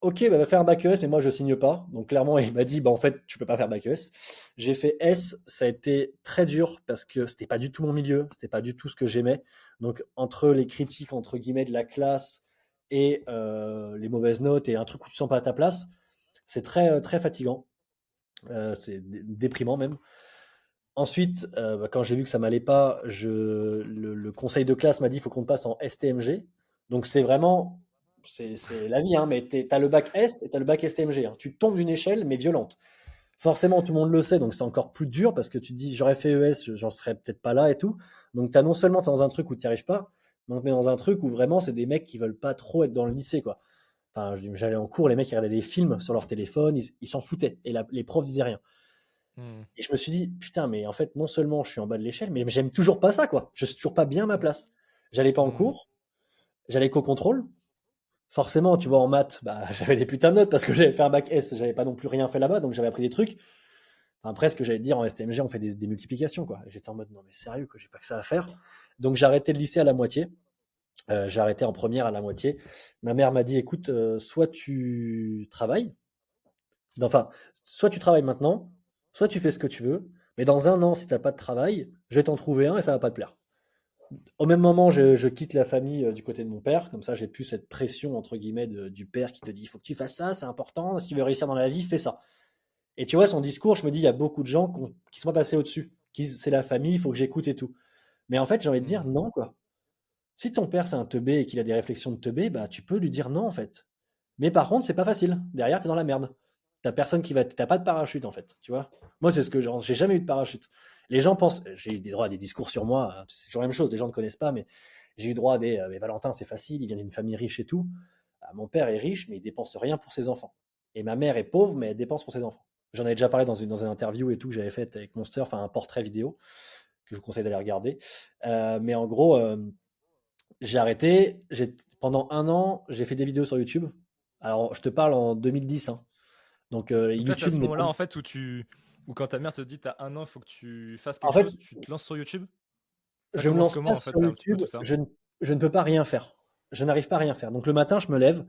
ok, bah, va faire un bac ES, mais moi, je signe pas. Donc, clairement, il m'a dit, bah, en fait, tu peux pas faire bac ES. J'ai fait S, ça a été très dur parce que c'était pas du tout mon milieu, c'était pas du tout ce que j'aimais. Donc, entre les critiques, entre guillemets, de la classe et euh, les mauvaises notes et un truc où tu sens pas à ta place, c'est très, très fatigant. Euh, c'est déprimant même. Ensuite, euh, bah, quand j'ai vu que ça m'allait pas, le, conseil de classe m'a dit faut qu'on passe en STMG. Donc c'est vraiment, c'est la vie, hein, mais tu as le bac S et tu as le bac STMG. Hein. Tu tombes d'une échelle, mais violente. Forcément, tout le monde le sait, donc c'est encore plus dur parce que tu te dis j'aurais fait ES, j'en serais peut-être pas là et tout. Donc as non seulement dans un truc où tu n'y arrives pas, mais dans un truc où vraiment c'est des mecs qui veulent pas trop être dans le lycée. quoi. Enfin, j'allais en cours, les mecs ils regardaient des films sur leur téléphone, ils s'en foutaient et les profs disaient rien. Mmh. Et je me suis dit, putain, mais en fait, non seulement je suis en bas de l'échelle, mais j'aime toujours pas ça, quoi. Je suis toujours pas bien à ma place. J'allais pas en mmh. cours, j'allais qu'au contrôle. Forcément, tu vois, en maths, bah, j'avais des putains de notes parce que j'avais fait un bac S, j'avais pas non plus rien fait là-bas, donc j'avais appris des trucs. Enfin, presque, j'allais dire, en STMG, on fait des, multiplications, quoi. J'étais en mode, non, mais sérieux, que j'ai pas que ça à faire. Donc, j'ai arrêté le lycée à la moitié. Euh, j'ai arrêté en première à la moitié. Ma mère m'a dit, écoute, euh, soit tu travailles, enfin, soit tu travailles maintenant, soit tu fais ce que tu veux, mais dans un an, si tu n'as pas de travail, je vais t'en trouver un et ça va pas te plaire. Au même moment, je, quitte la famille euh, du côté de mon père, comme ça j'ai plus cette pression entre guillemets du père qui te dit il faut que tu fasses ça, c'est important, si tu veux réussir dans la vie, fais ça. Et tu vois, son discours, je me dis, il y a beaucoup de gens qui sont passés au-dessus, qui c'est la famille, il faut que j'écoute et tout. Mais en fait, j'ai envie de dire mmh. non, quoi. Si ton père c'est un teubé et qu'il a des réflexions de teubé, bah tu peux lui dire non en fait. Mais par contre, c'est pas facile. Derrière, tu es dans la merde. T'as personne qui va. T'as pas de parachute en fait, tu vois. Moi, c'est ce que j'ai jamais eu de parachute. Les gens pensent. J'ai eu des droits à des discours sur moi. Hein, c'est toujours la même chose. Les gens ne connaissent pas, mais j'ai eu droit à des. Euh, mais Valentin, c'est facile. Il vient d'une famille riche et tout. Ah, mon père est riche, mais il dépense rien pour ses enfants. Et ma mère est pauvre, mais elle dépense pour ses enfants. J'en ai déjà parlé dans une, dans interview et tout que j'avais fait avec Monster, enfin un portrait vidéo que je vous conseille d'aller regarder. Euh, mais en gros, euh, j'ai arrêté. Pendant un an, j'ai fait des vidéos sur YouTube. Alors, je te parle en 2010. Hein. Donc, euh, YouTube. C'est à ce moment-là, en fait, où tu. Ou quand ta mère te dit, t'as un an, il faut que tu fasses quelque chose, tu te lances sur YouTube? Je me lance comment, en fait, sur YouTube, je ne, je ne peux pas rien faire. Je n'arrive pas à rien faire. Donc le matin, je me lève,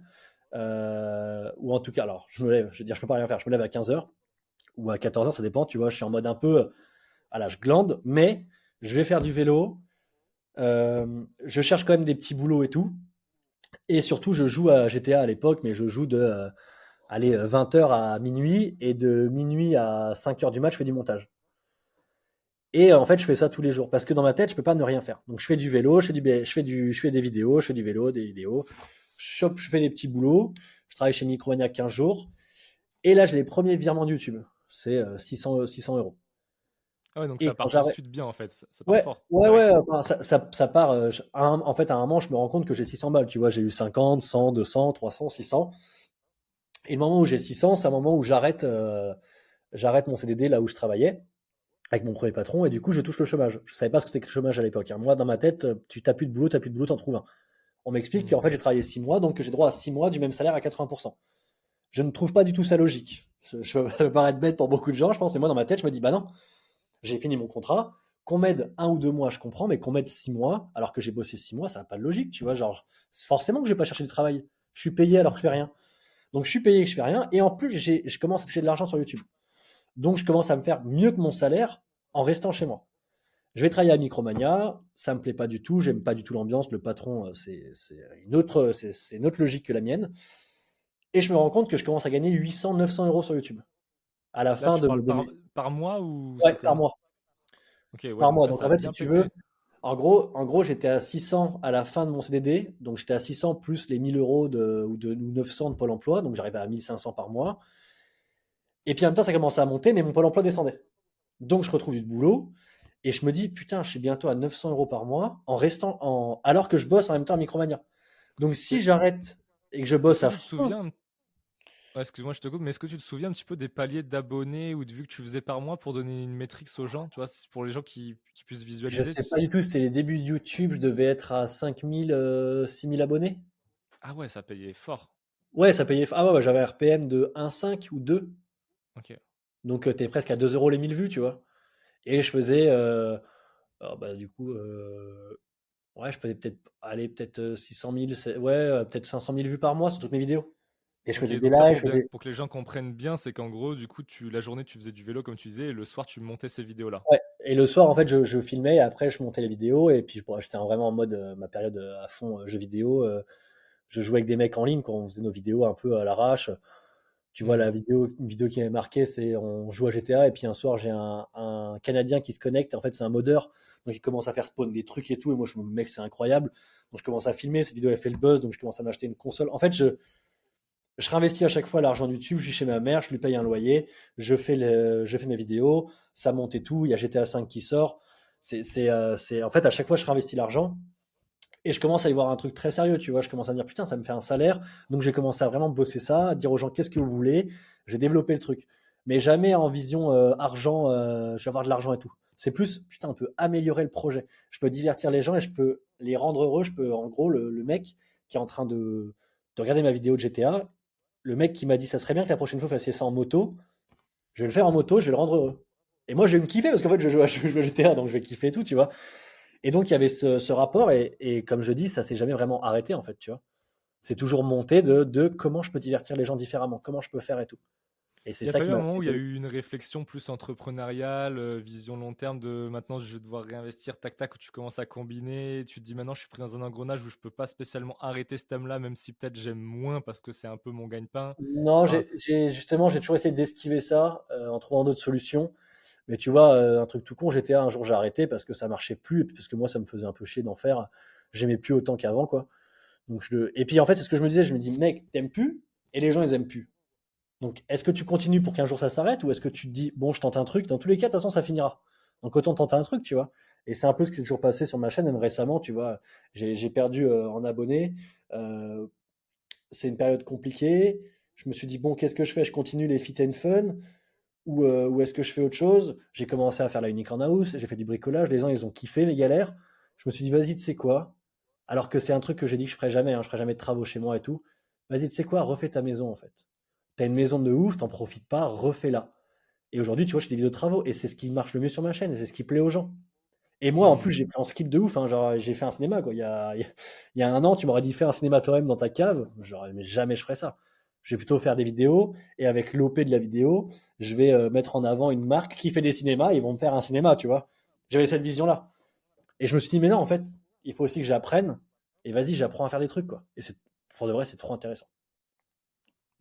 euh, ou en tout cas, alors je me lève, je veux dire, je peux pas rien faire. Je me lève à 15h ou à 14h, ça dépend, tu vois. Je suis en mode un peu, à je glande, mais je vais faire du vélo. Euh, je cherche quand même des petits boulots et tout. Et surtout, je joue à GTA à l'époque, mais je joue de allez, 20h euh, à minuit, et de minuit à 5h du match, je fais du montage. Et en fait, je fais ça tous les jours parce que dans ma tête, je peux pas ne rien faire. Donc, je fais du vélo, je fais, du, je fais, du, je des vidéos, je fais du vélo, des vidéos. Je, je fais des petits boulots. Je travaille chez Micromania 15 jours. Et là, j'ai les premiers virements de YouTube. C'est 600, euh, 600 euros. Ah ouais, donc ça part tout de suite bien en fait. Ça part ouais, fort. Ouais, ouais, enfin, ça, ça, ça, part. Euh, en fait, à un moment, je me rends compte que j'ai 600 balles. Tu vois, j'ai eu 50, 100, 200, 300, 600. Et le moment où j'ai 600, c'est un moment où j'arrête euh, j'arrête mon CDD là où je travaillais avec mon premier patron et du coup je touche le chômage. Je savais pas ce que c'était que le chômage à l'époque. Hein. Moi dans ma tête, tu t'as plus de boulot, t'as plus de boulot, t'en trouves un. On m'explique mmh. qu'en fait j'ai travaillé 6 mois donc j'ai droit à 6 mois du même salaire à 80%. Je ne trouve pas du tout ça logique. Je, je peux paraître bête pour beaucoup de gens, je pense, et moi dans ma tête je me dis bah non, j'ai fini mon contrat, qu'on m'aide un ou deux mois je comprends, mais qu'on m'aide 6 mois alors que j'ai bossé 6 mois ça n'a pas de logique, tu vois, genre forcément que je vais pas chercher du travail. Je suis payé alors que je fais rien. Donc je suis payé, je fais rien, et en plus je commence à toucher de l'argent sur YouTube. Donc je commence à me faire mieux que mon salaire en restant chez moi. Je vais travailler à Micromania, ça me plaît pas du tout, j'aime pas du tout l'ambiance, le patron, euh, c'est une autre, c'est une autre logique que la mienne. Et je me rends compte que je commence à gagner 800, 900 euros sur YouTube. À la fin de, par, mois ou ouais, par mois. par mois. Donc en fait, si tu veux, en gros, en gros j'étais à 600 à la fin de mon CDD, donc j'étais à 600 plus les 1000 euros de, ou, de, 900 de Pôle emploi, donc j'arrivais à 1500 par mois. Et puis en même temps, ça commençait à monter, mais mon Pôle emploi descendait. Donc je retrouve du boulot, Et je me dis, putain, je suis bientôt à 900 euros par mois en restant en. Alors que je bosse en même temps à Micromania. Donc si j'arrête et que je bosse à. Tu te souviens Excuse-moi, je te coupe, mais est-ce que tu te souviens un petit peu des paliers d'abonnés ou de vues que tu faisais par mois pour donner une métrique aux gens, tu vois, pour les gens qui, puissent visualiser? Je sais pas du tout, c'est les débuts de YouTube, je devais être à 5000, 6000 euh, abonnés. Ah ouais, ça payait fort. Ouais, ça payait fort. Ah ouais, j'avais un RPM de 1,5 ou 2. Ok. Donc euh, tu es presque à 2 euros les 1000 vues, tu vois. Et je faisais, euh, bah, du coup, ouais, je faisais peut-être, aller peut-être 600 000, ouais, peut-être 500 000 vues par mois sur toutes mes vidéos. Et je faisais des lives. Pour, que les gens comprennent bien, c'est qu'en gros, du coup, tu, la journée, tu faisais du vélo, comme tu disais, et le soir, tu montais ces vidéos-là. Ouais. Et le soir, en fait, je, filmais, et après, je montais les vidéos, et puis j'étais vraiment en mode, euh, ma période euh, à fond, euh, jeux vidéo. je jouais avec des mecs en ligne quand on faisait nos vidéos un peu à l'arrache. Tu vois, la mmh. vidéo, une vidéo qui m'avait marqué, c'est on joue à GTA, et puis un soir, j'ai un, un, Canadien qui se connecte, en fait, c'est un modeur, donc il commence à faire spawn des trucs et tout, et moi, je me dis, mec, c'est incroyable. Donc, je commence à filmer, cette vidéo, elle fait le buzz, donc je commence à m'acheter une console. En fait, je je réinvestis à chaque fois l'argent de YouTube, je suis chez ma mère, je lui paye un loyer, je fais, le, je fais mes vidéos, ça monte et tout, il y a GTA 5 qui sort. Euh, en fait, à chaque fois, je réinvestis l'argent et je commence à y voir un truc très sérieux, tu vois. Je commence à me dire, putain, ça me fait un salaire. Donc, j'ai commencé à vraiment bosser ça, à dire aux gens, qu'est-ce que vous voulez? J'ai développé le truc. Mais jamais en vision euh, argent, euh, je vais avoir de l'argent et tout. C'est plus, putain, on peut améliorer le projet. Je peux divertir les gens et je peux les rendre heureux. Je peux, en gros, le, mec qui est en train de regarder ma vidéo de GTA, le mec qui m'a dit ça serait bien que la prochaine fois vous fassiez ça en moto, je vais le faire en moto, je vais le rendre heureux. Et moi, je vais me kiffer parce qu'en fait, je joue, à, GTA, donc je vais kiffer tout, tu vois. Et donc, il y avait ce, rapport, et, comme je dis, ça s'est jamais vraiment arrêté, en fait, tu vois. C'est toujours monté de comment je peux divertir les gens différemment, comment je peux faire et tout. Et c'est ça qui un moment où il y a eu une réflexion plus entrepreneuriale, euh, vision long terme de maintenant je vais devoir réinvestir, tac tac, où tu commences à combiner, tu te dis maintenant je suis pris dans un engrenage où je peux pas spécialement arrêter ce thème-là, même si peut-être j'aime moins parce que c'est un peu mon gagne-pain. Non, j'ai justement j'ai toujours essayé d'esquiver ça euh, en trouvant d'autres solutions. Mais tu vois, euh, un truc tout con, j'étais un jour j'ai arrêté parce que ça marchait plus, parce que moi ça me faisait un peu chier d'en faire. J'aimais plus autant qu'avant, quoi. Donc je... Et puis en fait, c'est ce que je me disais, je me dis, mec, t'aimes plus, et les gens ils aiment plus. Donc, est-ce que tu continues pour qu'un jour ça s'arrête ou est-ce que tu te dis, bon, je tente un truc Dans tous les cas, de toute façon, ça finira. Donc, autant tenter un truc, tu vois. Et c'est un peu ce qui s'est toujours passé sur ma chaîne, même récemment, tu vois. J'ai perdu euh, en abonnés. Euh, c'est une période compliquée. Je me suis dit, bon, qu'est-ce que je fais? Je continue les fit and fun ou, euh, est-ce que je fais autre chose? J'ai commencé à faire la unique en house, j'ai fait du bricolage. Les gens, ils ont kiffé les galères. Je me suis dit, vas-y, tu sais quoi? Alors que c'est un truc que j'ai dit que je ferais jamais. Hein, je ferais jamais de travaux chez moi et tout. Vas-y, tu sais quoi? Refais ta maison, en fait T'as une maison de ouf, t'en profites pas, refais-la. Et aujourd'hui, tu vois, je fais des vidéos de travaux et c'est ce qui marche le mieux sur ma chaîne c'est ce qui plaît aux gens. Et moi, en plus, j'ai fait un skip de ouf. Hein, genre, j'ai fait un cinéma, quoi. Il y a, il y a un an, tu m'aurais dit faire un cinéma toi-même dans ta cave. Mais jamais je ferais ça. Je vais plutôt faire des vidéos et avec l'OP de la vidéo, je vais euh, mettre en avant une marque qui fait des cinémas. Ils vont me faire un cinéma, tu vois. J'avais cette vision-là. Et je me suis dit, mais non, en fait, il faut aussi que j'apprenne. Et vas-y, j'apprends à faire des trucs, quoi. Et c'est, pour de vrai, c'est trop intéressant.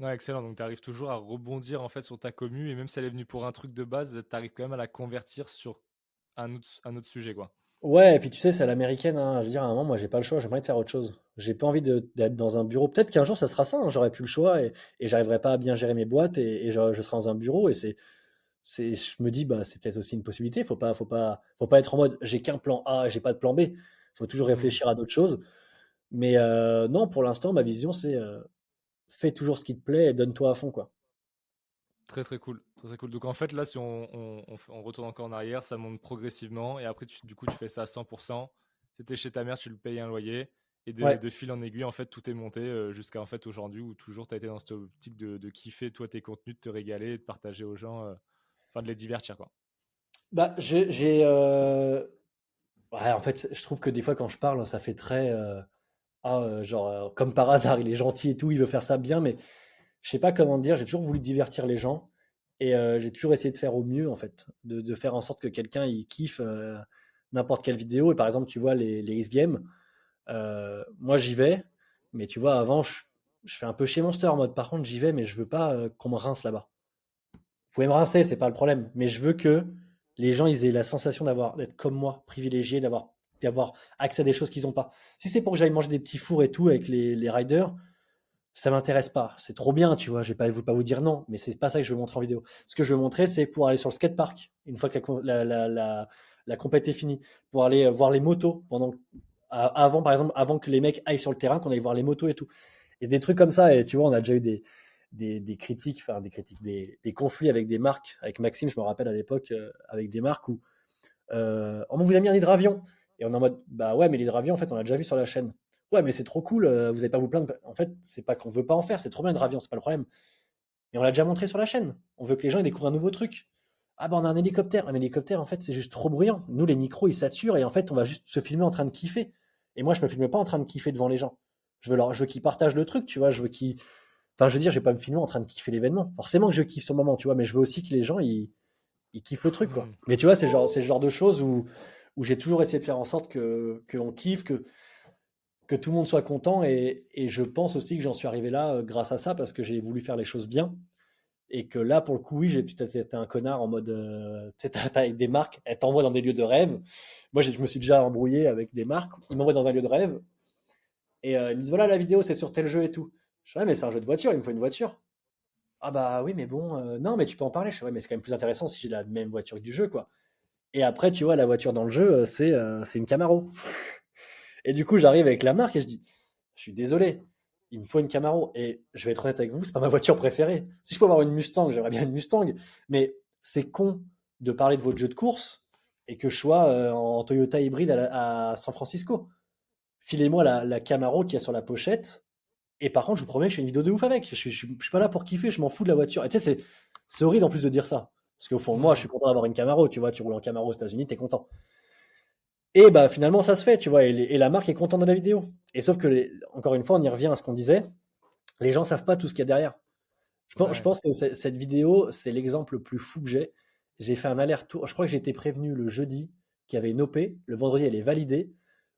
Non, excellent. Donc, tu arrives toujours à rebondir en fait sur ta commu et même si elle est venue pour un truc de base, tu arrives quand même à la convertir sur un autre, un autre sujet, quoi. Ouais, et puis tu sais, c'est à l'américaine. Hein. Je veux dire, à un moment, moi, j'ai pas le choix. J'ai envie de faire autre chose. J'ai pas envie d'être dans un bureau. Peut-être qu'un jour, ça sera ça. Hein. J'aurais plus le choix et, et j'arriverai pas à bien gérer mes boîtes et, je, serai dans un bureau. Et c'est, c'est, je me dis, bah, c'est peut-être aussi une possibilité. Faut pas, faut pas, faut pas être en mode, j'ai qu'un plan A, j'ai pas de plan B. Faut toujours mmh. réfléchir à d'autres choses. Mais euh, non, pour l'instant, ma vision, c'est euh, fais toujours ce qui te plaît et donne-toi à fond, quoi. Très très cool, très, cool. Donc en fait là, si on, retourne encore en arrière, ça monte progressivement et après du coup tu fais ça à 100%. C'était chez ta mère, tu le payes un loyer et de, fil en aiguille en fait tout est monté euh, jusqu'à en fait aujourd'hui où toujours tu as été dans cette optique de, kiffer toi tes contenus, de te régaler, de partager aux gens, euh, enfin de les divertir quoi. Bah j'ai, euh, en fait je trouve que des fois quand je parle ça fait très ah, euh, genre, euh, comme par hasard, il est gentil et tout, il veut faire ça bien, mais je sais pas comment dire, j'ai toujours voulu divertir les gens et euh, j'ai toujours essayé de faire au mieux, en fait, de, faire en sorte que quelqu'un il kiffe n'importe quelle vidéo. Et par exemple, tu vois, les, les Games, moi j'y vais, mais tu vois, avant, je, fais un peu chez Monster en mode, par contre, j'y vais, mais je veux pas qu'on me rince là-bas. Vous pouvez me rincer, c'est pas le problème, mais je veux que les gens ils aient la sensation d'avoir d'être comme moi, privilégié, d'avoir d'avoir accès à des choses qu'ils n'ont pas. Si c'est pour que j'aille manger des petits fours et tout avec les, riders, ça m'intéresse pas. C'est trop bien, tu vois. Je vais pas vous pas vous dire non, mais c'est pas ça que je veux montrer en vidéo. Ce que je veux montrer, c'est pour aller sur le skatepark une fois que la, la, la, la, compète est finie, pour aller euh, voir les motos pendant avant par exemple avant que les mecs aillent sur le terrain, qu'on aille voir les motos et tout. Et des trucs comme ça. Et tu vois, on a déjà eu des des, critiques, des critiques, des, des, conflits avec des marques, avec Maxime, je me rappelle à l'époque, euh, avec des marques où euh, on vous a mis un hydravion. Et on est en mode, bah ouais, mais l'hydravion, en fait, on l'a déjà vu sur la chaîne. Ouais, mais c'est trop cool, euh, vous n'allez pas vous plaindre. En fait, c'est pas qu'on veut pas en faire, c'est trop bien l'hydravion, c'est pas le problème. Et on l'a déjà montré sur la chaîne. On veut que les gens découvrent un nouveau truc. Ah bah on a un hélicoptère. Un hélicoptère, en fait, c'est juste trop bruyant. Nous, les micros, ils saturent et en fait, on va juste se filmer en train de kiffer. Et moi, je me filme pas en train de kiffer devant les gens. Je veux, leur, je veux qu'ils partagent le truc, tu vois. Je veux qu'ils. Enfin, je veux dire, je vais pas me filmer en train de kiffer l'événement. Forcément que je kiffe ce moment, tu vois, mais je veux aussi que les gens, ils, ils kiffent le truc, quoi. Mmh. Mais tu vois, c'est genre, c'est le genre de choses où où j'ai toujours essayé de faire en sorte que qu'on kiffe, que que tout le monde soit content. Et, et je pense aussi que j'en suis arrivé là euh, grâce à ça parce que j'ai voulu faire les choses bien. Et que là, pour le coup, oui, j'ai peut-être été un connard en mode, euh, tu sais, avec des marques, elles t'envoient dans des lieux de rêve. Moi, je me suis déjà embrouillé avec des marques. Ils m'envoient dans un lieu de rêve. Et euh, ils me disent, voilà, la vidéo, c'est sur tel jeu et tout. Je dis, ouais, mais c'est un jeu de voiture, il me faut une voiture. Ah bah oui, mais bon, non, mais tu peux en parler. Je dis, ouais, mais c'est quand même plus intéressant si j'ai la même voiture que du jeu, quoi. Et après, tu vois, la voiture dans le jeu, euh, c'est euh, c'est une Camaro. Et du coup, j'arrive avec la marque et je dis, je suis désolé, il me faut une Camaro. Et je vais être honnête avec vous, c'est pas ma voiture préférée. Si je peux avoir une Mustang, j'aimerais bien une Mustang. Mais c'est con de parler de votre jeu de course et que je sois euh, en Toyota hybride à, San Francisco. Filez-moi la, Camaro qui est sur la pochette. Et par contre, je vous promets je fais une vidéo de ouf avec. Je, je, je, suis pas là pour kiffer, je m'en fous de la voiture. Et tu sais, c'est horrible en plus de dire ça. Parce qu'au fond moi, je suis content d'avoir une Camaro, tu vois, tu roules en Camaro aux États-Unis, t'es content. Et bah finalement, ça se fait, tu vois, et, la marque est contente de la vidéo. Et sauf que, encore une fois, on y revient à ce qu'on disait, les gens savent pas tout ce qu'il y a derrière. Je pense, que cette vidéo, c'est l'exemple le plus fou que j'ai. J'ai fait un aller-retour, je crois que j'ai été prévenu le jeudi qu'il y avait une OP, le vendredi elle est validée,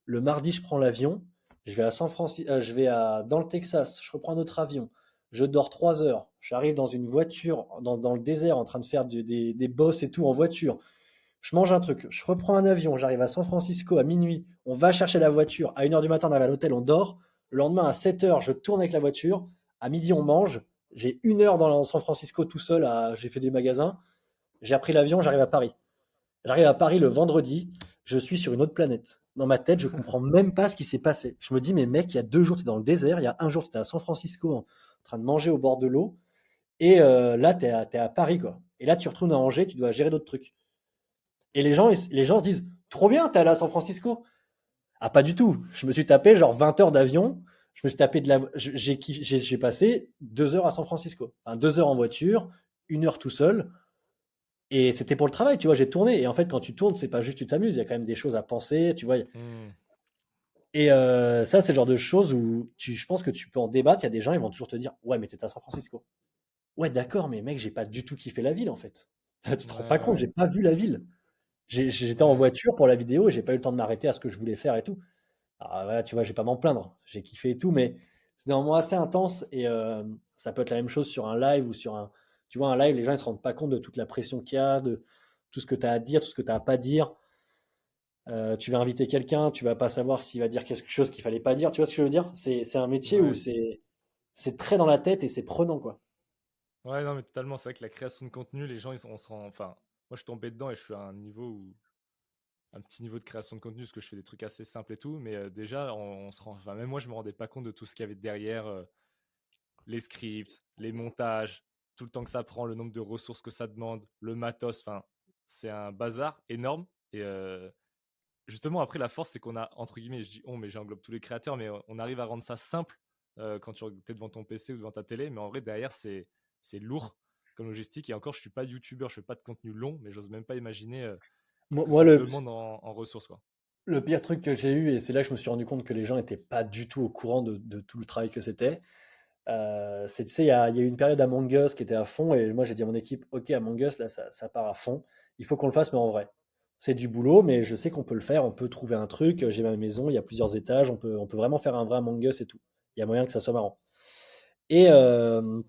le mardi je prends l'avion, je vais à San Francisco, euh, je vais à, dans le Texas, je reprends un autre avion, je dors trois heures, j'arrive dans une voiture, dans, le désert, en train de faire des, bosses et tout en voiture. Je mange un truc, je reprends un avion, j'arrive à San Francisco à minuit, on va chercher la voiture, à 1h du matin on arrive à l'hôtel, on dort, le lendemain à 7h je tourne avec la voiture, à midi on mange, j'ai une heure dans San Francisco tout seul, j'ai fait des magasins, j'ai appris l'avion, j'arrive à Paris. J'arrive à Paris le vendredi, je suis sur une autre planète. Dans ma tête, je comprends même pas ce qui s'est passé. Je me dis, mais mec, il y a deux jours, tu es dans le désert, il y a un jour, tu es à San Francisco en train de manger au bord de l'eau, et euh, là, tu es, à Paris, quoi. Et là, tu retournes à Angers, tu dois gérer d'autres trucs. Et les gens, se disent Trop bien, t'es allé à San Francisco Ah, pas du tout. Je me suis tapé genre 20 heures d'avion. Je me suis tapé de la. J'ai passé deux heures à San Francisco. Enfin, deux heures en voiture, une heure tout seul. Et c'était pour le travail, tu vois, j'ai tourné. Et en fait, quand tu tournes, c'est pas juste tu t'amuses, il y a quand même des choses à penser, tu vois. Et euh, ça, c'est le genre de choses où tu, je pense que tu peux en débattre. Il y a des gens, ils vont toujours te dire Ouais, mais t'es à San Francisco. Ouais, d'accord, mais mec, j'ai pas du tout kiffé la ville en fait. tu te rends pas compte, j'ai pas vu la ville. J'étais en voiture pour la vidéo et j'ai pas eu le temps de m'arrêter à ce que je voulais faire et tout. Alors voilà, tu vois, je vais pas m'en plaindre. J'ai kiffé et tout, mais c'est moments assez intense et euh, ça peut être la même chose sur un live ou sur un. Tu vois, un live, les gens ils se rendent pas compte de toute la pression qu'il y a, de tout ce que tu as à dire, tout ce que tu as à pas dire. Euh, tu vas inviter quelqu'un, tu vas pas savoir s'il va dire quelque chose qu'il fallait pas dire. Tu vois ce que je veux dire? C'est un métier où c'est très dans la tête et c'est prenant, quoi. Ouais, non, mais totalement. C'est vrai que la création de contenu, les gens, ils on se rend. Enfin, moi, je suis tombé dedans et je suis à un niveau où. Un petit niveau de création de contenu, parce que je fais des trucs assez simples et tout. Mais euh, déjà, on, se rend. Enfin, même moi, je me rendais pas compte de tout ce qu'il y avait derrière. Euh, les scripts, les montages, tout le temps que ça prend, le nombre de ressources que ça demande, le matos. Enfin, c'est un bazar énorme. Et. Euh, justement, après, la force, c'est qu'on a, entre guillemets, je dis on, mais j'englobe tous les créateurs, mais on arrive à rendre ça simple quand tu es devant ton PC ou devant ta télé. Mais en vrai, derrière, c'est c'est lourd comme logistique. Et encore, je suis pas youtubeur, je fais pas de contenu long, mais j'ose même pas imaginer euh, moi, le demande en, ressources. Quoi. Le pire truc que j'ai eu, et c'est là que je me suis rendu compte que les gens n'étaient pas du tout au courant de, tout le travail que c'était. Euh, c'est, tu sais, il y, a, eu une période Among Us qui était à fond, et moi j'ai dit à mon équipe, ok, Among Us, là, ça, part à fond. Il faut qu'on le fasse, mais en vrai. C'est du boulot, mais je sais qu'on peut le faire. On peut trouver un truc. J'ai ma maison, il y a plusieurs étages. On peut, on peut vraiment faire un vrai Among Us et tout. Il y a moyen que ça soit marrant. Et, euh,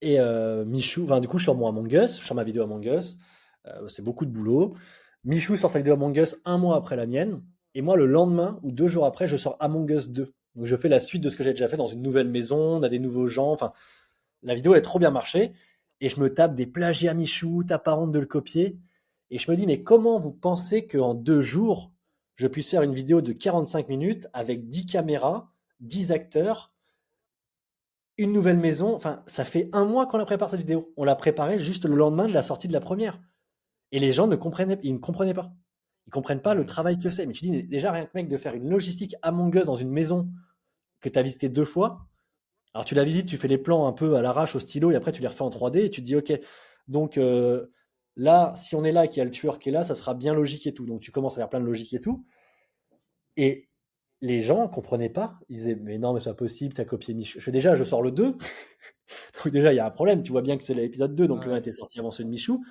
et euh, Michou, enfin, du coup, je sors mon Among Us, je sors ma vidéo Among Us. Euh, c'est beaucoup de boulot. Michou sort sa vidéo Among Us un mois après la mienne. Et moi, le lendemain ou deux jours après, je sors Among Us 2. Donc je fais la suite de ce que j'ai déjà fait dans une nouvelle maison, on a des nouveaux gens. Enfin, la vidéo a trop bien marché. Et je me tape des plagiats Michou, t'as pas honte de le copier. Et je me dis, mais comment vous pensez qu'en deux jours, je puisse faire une vidéo de 45 minutes avec 10 caméras, 10 acteurs, une nouvelle maison? Enfin, ça fait un mois qu'on la prépare cette vidéo. On l'a préparée juste le lendemain de la sortie de la première. Et les gens ne comprenaient, ils ne comprenaient pas. Ils comprennent pas le travail que c'est. Mais tu dis déjà rien que mec de faire une logistique Among Us dans une maison que tu as visité deux fois. Alors tu la visites, tu fais les plans un peu à l'arrache au stylo et après tu les refais en 3D et tu te dis ok. Donc euh, là, si on est là et qu'il y a le tueur qui est là, ça sera bien logique et tout. Donc tu commences à faire plein de logique et tout. Et les gens comprenaient pas. Ils disaient mais non mais c'est pas possible, as copié Michou. Je, déjà je sors le 2. donc déjà il y a un problème. Tu vois bien que c'est l'épisode 2, donc le 1 était sorti avant celui de Michou.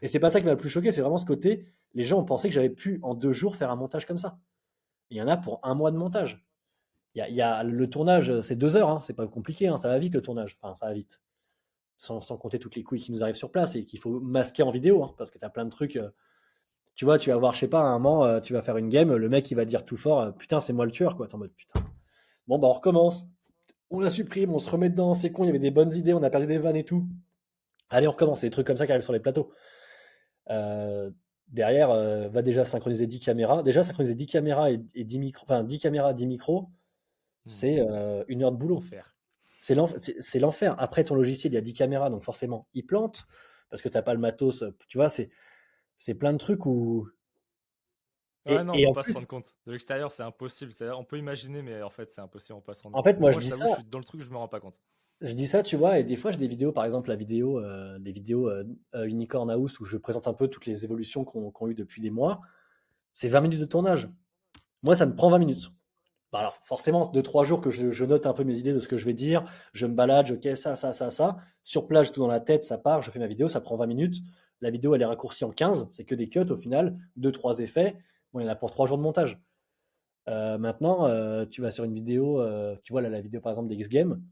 Et c'est pas ça qui m'a le plus choqué, c'est vraiment ce côté les gens ont pensé que j'avais pu en deux jours faire un montage comme ça. Il y en a pour un mois de montage. Il y a, le tournage, c'est deux heures, hein, c'est pas compliqué, hein, ça va vite le tournage. Enfin, ça va vite. Sans, compter toutes les couilles qui nous arrivent sur place et qu'il faut masquer en vidéo, hein, parce que tu as plein de trucs. Euh, tu vois, tu vas voir, je sais pas, un moment, euh, tu vas faire une game, le mec il va dire tout fort, euh, putain, c'est moi le tueur, quoi. en mode putain. Bon, bah on recommence. On la supprime, on se remet dedans, c'est con, il y avait des bonnes idées, on a perdu des vannes et tout. Allez, on recommence. C'est des trucs comme ça qui arrivent sur les plateaux. Euh, derrière, va déjà synchroniser 10 caméras. Déjà, synchroniser 10 caméras et, 10 micros, enfin 10 caméras, 10 micros, hmm. c'est euh, une heure de boulot. C'est l'enfer. Après, ton logiciel, il y a 10 caméras, donc forcément, il plante parce que tu n'as pas le matos. Tu vois, c'est plein de trucs où. Ouais, non, on peut pas se rendre compte. De l'extérieur, c'est impossible. On peut imaginer, mais en fait, c'est impossible. On peut pas se rendre En fait, moi, je dis ça. Je suis dans le truc, je me rends pas compte. Je dis ça, tu vois, et des fois j'ai des vidéos, par exemple la vidéo, euh, des vidéos euh, euh, Unicorn House où je présente un peu toutes les évolutions qu'on a eues depuis des mois. C'est 20 minutes de tournage. Moi, ça me prend 20 minutes. Bah alors, forcément, 2-3 jours que je, note un peu mes idées de ce que je vais dire, je me balade, ok, ça, ça, ça, ça. Sur plage, tout dans la tête, ça part, je fais ma vidéo, ça prend 20 minutes. La vidéo, elle est raccourcie en 15, c'est que des cuts au final, 2-3 effets. Bon, il y en a pour 3 jours de montage. maintenant, tu vas sur une vidéo, tu vois là, la vidéo par exemple d'X Game,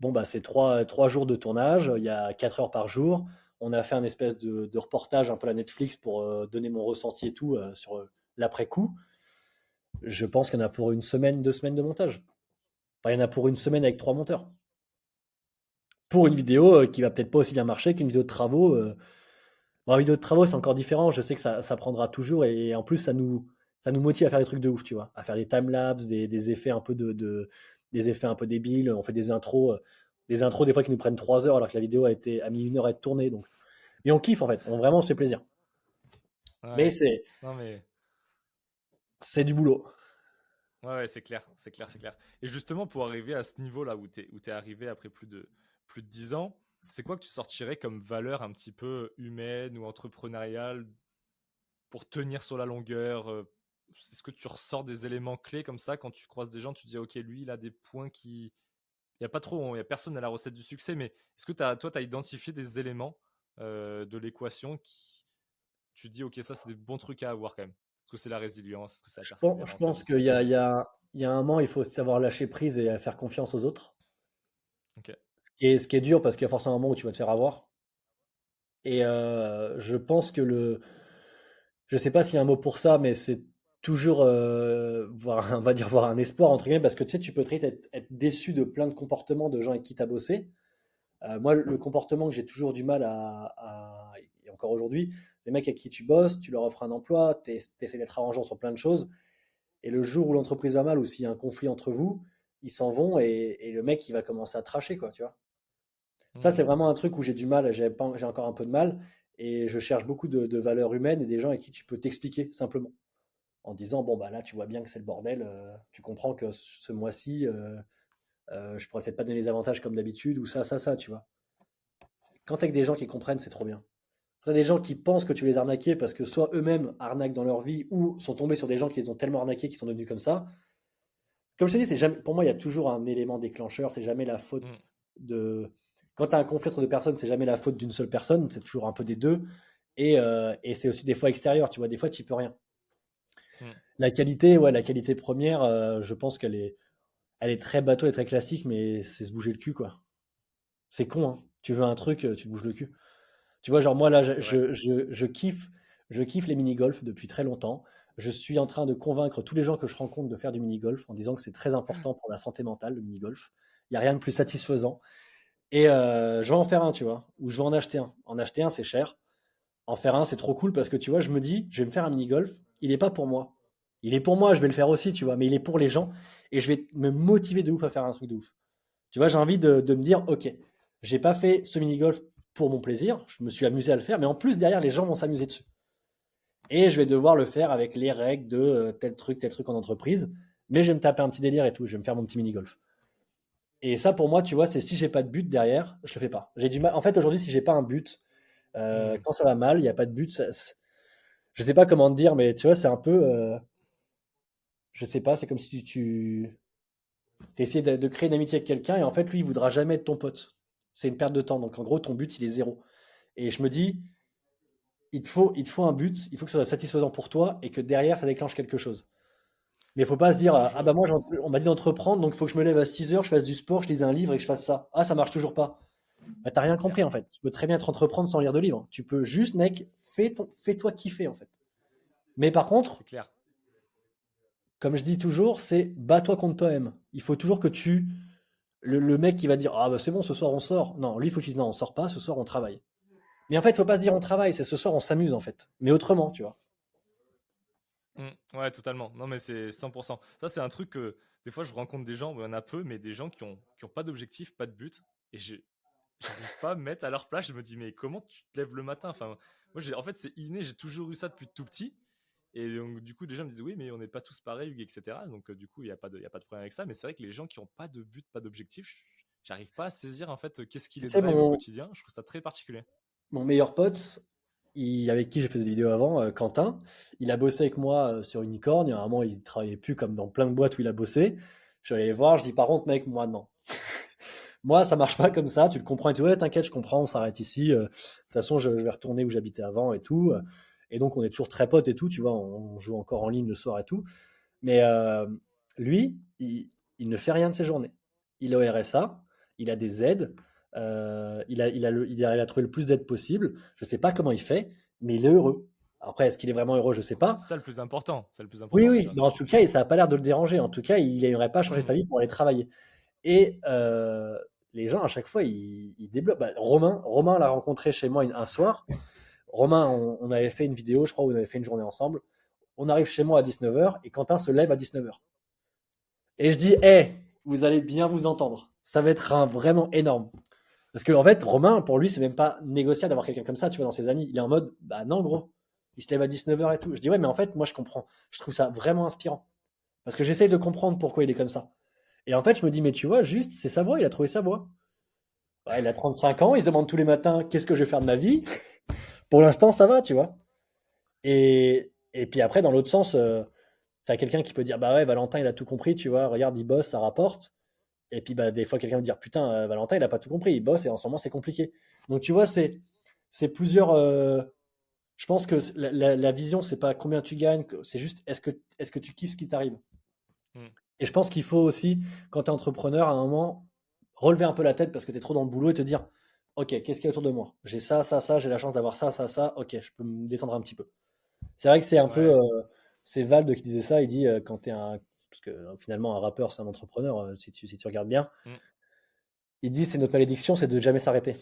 Bon, bah, c'est trois, trois jours de tournage, il y a quatre heures par jour. On a fait un espèce de, reportage un peu à la Netflix pour euh, donner mon ressenti et tout euh, sur euh, l'après-coup. Je pense qu'il y en a pour une semaine, deux semaines de montage. il y en a pour une semaine avec trois monteurs. Pour une vidéo qui va peut-être pas aussi bien marcher qu'une vidéo de travaux. Bon, une vidéo de travaux, c'est encore différent. Je sais que ça, prendra toujours et, en plus, ça nous, ça nous motive à faire des trucs de ouf, tu vois, à faire des timelapses, des, des effets un peu de, des effets un peu débiles, on fait des intros, euh, des intros des fois qui nous prennent trois heures alors que la vidéo a, été, a mis une heure à être tournée. Donc. Et on kiffe en fait, on vraiment se fait plaisir. Mais c'est. Mais... C'est du boulot. Ouais, c'est clair, c'est clair, c'est clair. Et justement, pour arriver à ce niveau-là où tu es, es arrivé après plus de, plus de 10 ans, c'est quoi que tu sortirais comme valeur un petit peu humaine ou entrepreneuriale pour tenir sur la longueur, euh, est-ce que tu ressors des éléments clés comme ça quand tu croises des gens, tu dis ok lui il a des points qui il y a pas trop, il y a personne à la recette du succès, mais est-ce que toi tu as identifié des éléments euh, de l'équation qui tu dis ok ça c'est des bons trucs à avoir quand même? Est-ce que c'est la résilience, que je pense, je pense qu'il y a, y, y un moment il faut savoir lâcher prise et faire confiance aux autres. Ce, qui est, ce qui est dur parce qu'il y a forcément un moment où tu vas te faire avoir. Et euh, je pense que le je sais pas s'il y a un mot pour ça, mais c'est toujours euh, voir, on va dire voir un espoir entre guillemets parce que tu sais tu peux très être, être déçu de plein de comportements de gens avec qui tu as bossé. Euh, moi le comportement que j'ai toujours du mal à, et encore aujourd'hui, les mecs avec qui tu bosses, tu leur offres un emploi, tu essaies d'être arrangeant sur plein de choses et le jour où l'entreprise va mal ou s'il y a un conflit entre vous, ils s'en vont et, le mec il va commencer à tracher quoi, tu vois. Ça c'est mmh. vraiment un truc où j'ai du mal, j'ai encore un peu de mal et je cherche beaucoup de, de valeurs humaines et des gens avec qui tu peux t'expliquer simplement en disant bon bah là tu vois bien que c'est le bordel, euh, tu comprends que ce mois-ci euh, euh, je pourrais peut-être pas donner les avantages comme d'habitude ou ça ça ça tu vois. Quand tu avec des gens qui comprennent c'est trop bien. Quand tu as des gens qui pensent que tu les arnaquais parce que soit eux-mêmes arnaquent dans leur vie ou sont tombés sur des gens qui les ont tellement arnaqués qu'ils sont devenus comme ça. Comme je te dis, c'est jamais, pour moi il y a toujours un élément déclencheur, c'est jamais la faute mmh. de quand tu as un conflit entre deux personnes, c'est jamais la faute d'une seule personne, c'est toujours un peu des deux. Et, et c'est aussi des fois extérieur, tu vois, des fois tu peux rien. Mm. La qualité, ouais, la qualité première, euh, je pense qu'elle est, elle est très bateau et très classique, mais c'est se bouger le cul, quoi. C'est con, hein. Tu veux un truc, euh, tu te bouges le cul. Tu vois, genre moi là, je, je, je, kiffe. Je kiffe les mini-golf depuis très longtemps. Je suis en train de convaincre tous les gens que je rencontre de faire du mini-golf en disant que c'est très important pour la santé mentale, le mini-golf. Il n'y a rien de plus satisfaisant. Et euh, je vais en faire un, tu vois, ou je vais en acheter un. En acheter un, c'est cher. En faire un, c'est trop cool parce que tu vois, je me dis, je vais me faire un mini-golf. Il n'est pas pour moi. Il est pour moi, je vais le faire aussi, tu vois, mais il est pour les gens et je vais me motiver de ouf à faire un truc de ouf. Tu vois, j'ai envie de, de, me dire, ok, j'ai pas fait ce mini-golf pour mon plaisir, je me suis amusé à le faire, mais en plus, derrière, les gens vont s'amuser dessus. Et je vais devoir le faire avec les règles de euh, tel truc, tel truc en entreprise. Mais je vais me taper un petit délire et tout. Je vais me faire mon petit mini-golf. Et ça, pour moi, tu vois, c'est si j'ai pas de but derrière, je le fais pas. J'ai du mal. En fait, aujourd'hui, si j'ai pas un but, euh, mmh. quand ça va mal, il n'y a pas de but. Ça, je sais pas comment te dire, mais tu vois, c'est un peu. Euh, je sais pas, c'est comme si tu, tu essayais de, de, créer une amitié avec quelqu'un et en fait, lui, il voudra jamais être ton pote. C'est une perte de temps. Donc, en gros, ton but, il est zéro. Et je me dis, il te, faut, il te faut un but, il faut que ça soit satisfaisant pour toi et que derrière, ça déclenche quelque chose. Mais il faut pas se dire, ah bah moi, on m'a dit d'entreprendre, donc il faut que je me lève à 6 heures, je fasse du sport, je lise un livre et que je fasse ça. Ah, ça marche toujours pas. Bah, t'as rien compris en fait. Tu peux très bien te entreprendre sans lire de livre. Tu peux juste, mec, fais-toi fais kiffer en fait. Mais par contre, clair. comme je dis toujours, c'est bats-toi contre toi-même. Il faut toujours que tu. Le, mec qui va dire Ah bah c'est bon, ce soir on sort. Non, lui, il faut qu'il dise Non, on sort pas, ce soir on travaille. Mais en fait, il faut pas se dire on travaille, c'est ce soir on s'amuse en fait. Mais autrement, tu vois. Mmh, ouais, totalement. Non, mais c'est 100%. Ça, c'est un truc que des fois je rencontre des gens, il y en a peu, mais des gens qui ont, qui ont pas d'objectif, pas de but. Et je n'arrive pas à me mettre à leur place. Je me dis, mais comment tu te lèves le matin? Enfin, moi, en fait, c'est inné, j'ai toujours eu ça depuis tout petit. Et donc, du coup, des gens me disent, oui, mais on n'est pas tous pareils, etc. Donc, euh, du coup, il n'y a, pas de, a pas de problème avec ça. Mais c'est vrai que les gens qui n'ont pas de but, pas d'objectif, j'arrive pas à saisir en fait qu'est-ce qui les drive au quotidien. Je trouve ça très particulier mon meilleur pote, avec qui j'ai fait des vidéos avant, euh, Quentin, il a bossé avec moi euh, sur Unicorn. Il y a un moment, il travaillait plus comme dans plein de boîtes où il a bossé. Je vais aller voir, je dis par contre, mec, moi, non. moi, ça marche pas comme ça. Tu le comprends et tu ouais, t'inquiète, je comprends, on s'arrête ici. Euh, de toute façon, je, vais retourner où j'habitais avant et tout. Et donc, on est toujours très potes et tout, tu vois, on, joue encore en ligne le soir et tout. Mais lui, il, il, ne fait rien de ses journées. Il est au RSA, il a des aides. Euh, il, a, il, a il arrive à trouver le plus d'aide possible. Je ne sais pas comment il fait, mais il est heureux. Après, est-ce qu'il est vraiment heureux? Je ne sais pas. C'est ça le plus important. Le plus important oui, oui. Mais en tout cas, ça n'a pas l'air de le déranger. En tout cas, il n'aimerait pas changer sa vie pour aller travailler. Et euh, les gens, à chaque fois, ils, développent. Bah, Romain, Romain l'a rencontré chez moi un soir. Romain, on, avait fait une vidéo, je crois, où on avait fait une journée ensemble. On arrive chez moi à 19h et Quentin se lève à 19h. Et je dis, hé, hey, vous allez bien vous entendre. Ça va être un, vraiment énorme. Parce qu'en en fait, Romain, pour lui, c'est même pas négociable d'avoir quelqu'un comme ça, tu vois, dans ses amis. Il est en mode, bah non, gros. Il se lève à 19h et tout. Je dis, ouais, mais en fait, moi, je comprends. Je trouve ça vraiment inspirant. Parce que j'essaye de comprendre pourquoi il est comme ça. Et en fait, je me dis, mais tu vois, juste, c'est sa voix, il a trouvé sa voix. il a 35 ans, il se demande tous les matins, qu'est-ce que je vais faire de ma vie? Pour l'instant, ça va, tu vois. Et, et puis après, dans l'autre sens, euh, tu as quelqu'un qui peut dire, bah ouais, Valentin, il a tout compris, tu vois, regarde, il bosse, ça rapporte. Et puis, bah, des fois, quelqu'un va dire Putain, euh, Valentin, il n'a pas tout compris, il bosse et en ce moment, c'est compliqué. Donc, tu vois, c'est, c'est plusieurs. Euh, je pense que la, la, vision, c'est pas combien tu gagnes, c'est juste est-ce que, est-ce que tu kiffes ce qui t'arrive? Hmm. Et je pense qu'il faut aussi, quand tu es entrepreneur, à un moment, relever un peu la tête parce que tu es trop dans le boulot et te dire Ok, qu'est-ce qu'il y a autour de moi? J'ai ça, ça, ça, j'ai la chance d'avoir ça, ça, ça. Ok, je peux me détendre un petit peu. C'est vrai que c'est un peu. Euh, c'est Valde qui disait ça. Il dit quand tu es un parce que euh, finalement, un rappeur, c'est un entrepreneur, euh, si tu, si tu regardes bien. Mm. Il dit c'est notre malédiction, c'est de jamais s'arrêter.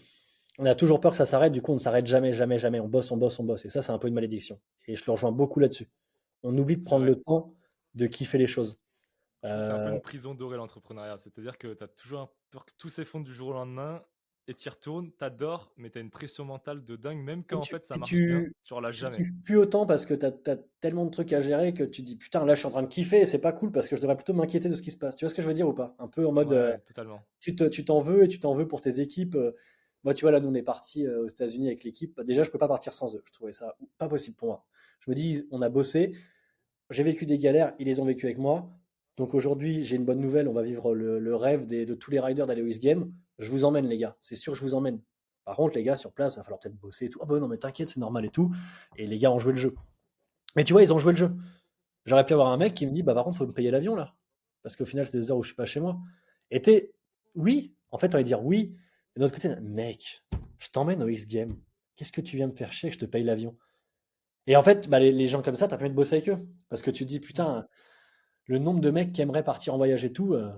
On a toujours peur que ça s'arrête, du coup, on ne s'arrête jamais, jamais, jamais. On bosse, on bosse, on bosse. Et ça, c'est un peu une malédiction. Et je le rejoins beaucoup là-dessus. On oublie de prendre le temps de kiffer les choses. C'est un peu une euh, prison dorée l'entrepreneuriat. C'est-à-dire que tu as toujours peur que tout s'effondre du jour au lendemain et tu y retournes, t'adores, mais t'as une pression mentale de dingue, même quand en fait ça marche tu, bien, tu jamais. Tu plus autant parce que t'as as tellement de trucs à gérer que tu dis putain là je suis en train de kiffer et c'est pas cool parce que je devrais plutôt m'inquiéter de ce qui se passe. Tu vois ce que je veux dire ou pas? Un peu en mode euh, totalement. tu t'en veux et tu t'en veux pour tes équipes. Euh. Moi tu vois là nous on est parti euh, aux États-Unis avec l'équipe. Déjà je peux pas partir sans eux. Je trouvais ça pas possible pour moi. Je me dis on a bossé, j'ai vécu des galères, ils les ont vécu avec moi. Donc aujourd'hui j'ai une bonne nouvelle, on va vivre le, rêve de tous les riders d'aller au Game je vous emmène, les gars. C'est sûr, je vous emmène. Par contre, les gars, sur place, il va falloir peut-être bosser et tout. Ah bah non, mais t'inquiète, c'est normal et tout. Et les gars ont joué le jeu. Mais tu vois, ils ont joué le jeu. J'aurais pu avoir un mec qui me dit, bah par contre, faut me payer l'avion là. Parce qu'au final, c'est des heures où je suis pas chez moi. Et t'es, oui, en fait, on va dire oui. Et de l'autre côté, mec, je t'emmène au X-Game. Qu'est-ce que tu viens me faire chier Je te paye l'avion? Et en fait, bah, les, gens comme ça, t'as permis de bosser avec eux. Parce que tu te dis, putain, le nombre de mecs qui aimeraient partir en voyage et tout. Euh,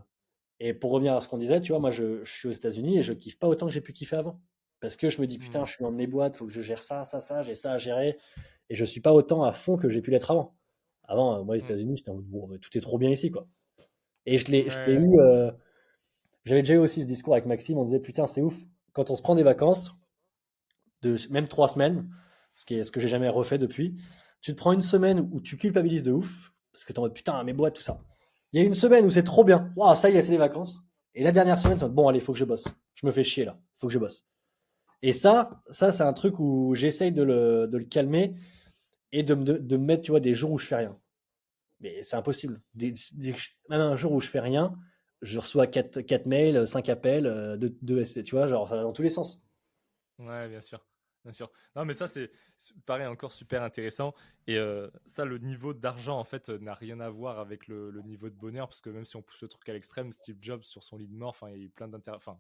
et pour revenir à ce qu'on disait, tu vois, moi, je, suis aux États-Unis et je kiffe pas autant que j'ai pu kiffer avant. Parce que je me dis, putain, mmh. je suis dans mes boîtes, faut que je gère ça, ça, ça, j'ai ça à gérer. Et je suis pas autant à fond que j'ai pu l'être avant. Avant, euh, moi, les mmh. États-Unis, c'était en mode, bon, tout est trop bien ici, quoi. Et je l'ai eu. Euh, j'avais déjà eu aussi ce discours avec Maxime, on disait, putain, c'est ouf. Quand on se prend des vacances, de même trois semaines, ce, qui est, ce que j'ai jamais refait depuis. Tu te prends une semaine où tu culpabilises de ouf, parce que t'es en mode putain, mes boîtes, tout ça. Il y a une semaine où c'est trop bien. Waouh, ça y est, c'est les vacances. Et la dernière semaine, bon, allez, faut que je bosse. Je me fais chier là. Faut que je bosse. Et ça, ça c'est un truc où j'essaye de le, de le, calmer et de me, de, mettre, tu vois, des jours où je fais rien. Mais c'est impossible. même un jour où je fais rien, je reçois 4, 4 mails, 5 appels, 2 de, tu vois, genre ça va dans tous les sens. Ouais, bien sûr. Bien sûr. Non, mais ça, c'est pareil, encore super intéressant. Et euh, ça, le niveau d'argent, en fait, n'a rien à voir avec le, niveau de bonheur, parce que même si on pousse le truc à l'extrême, Steve Jobs, sur son lit de mort, il y a eu plein, enfin,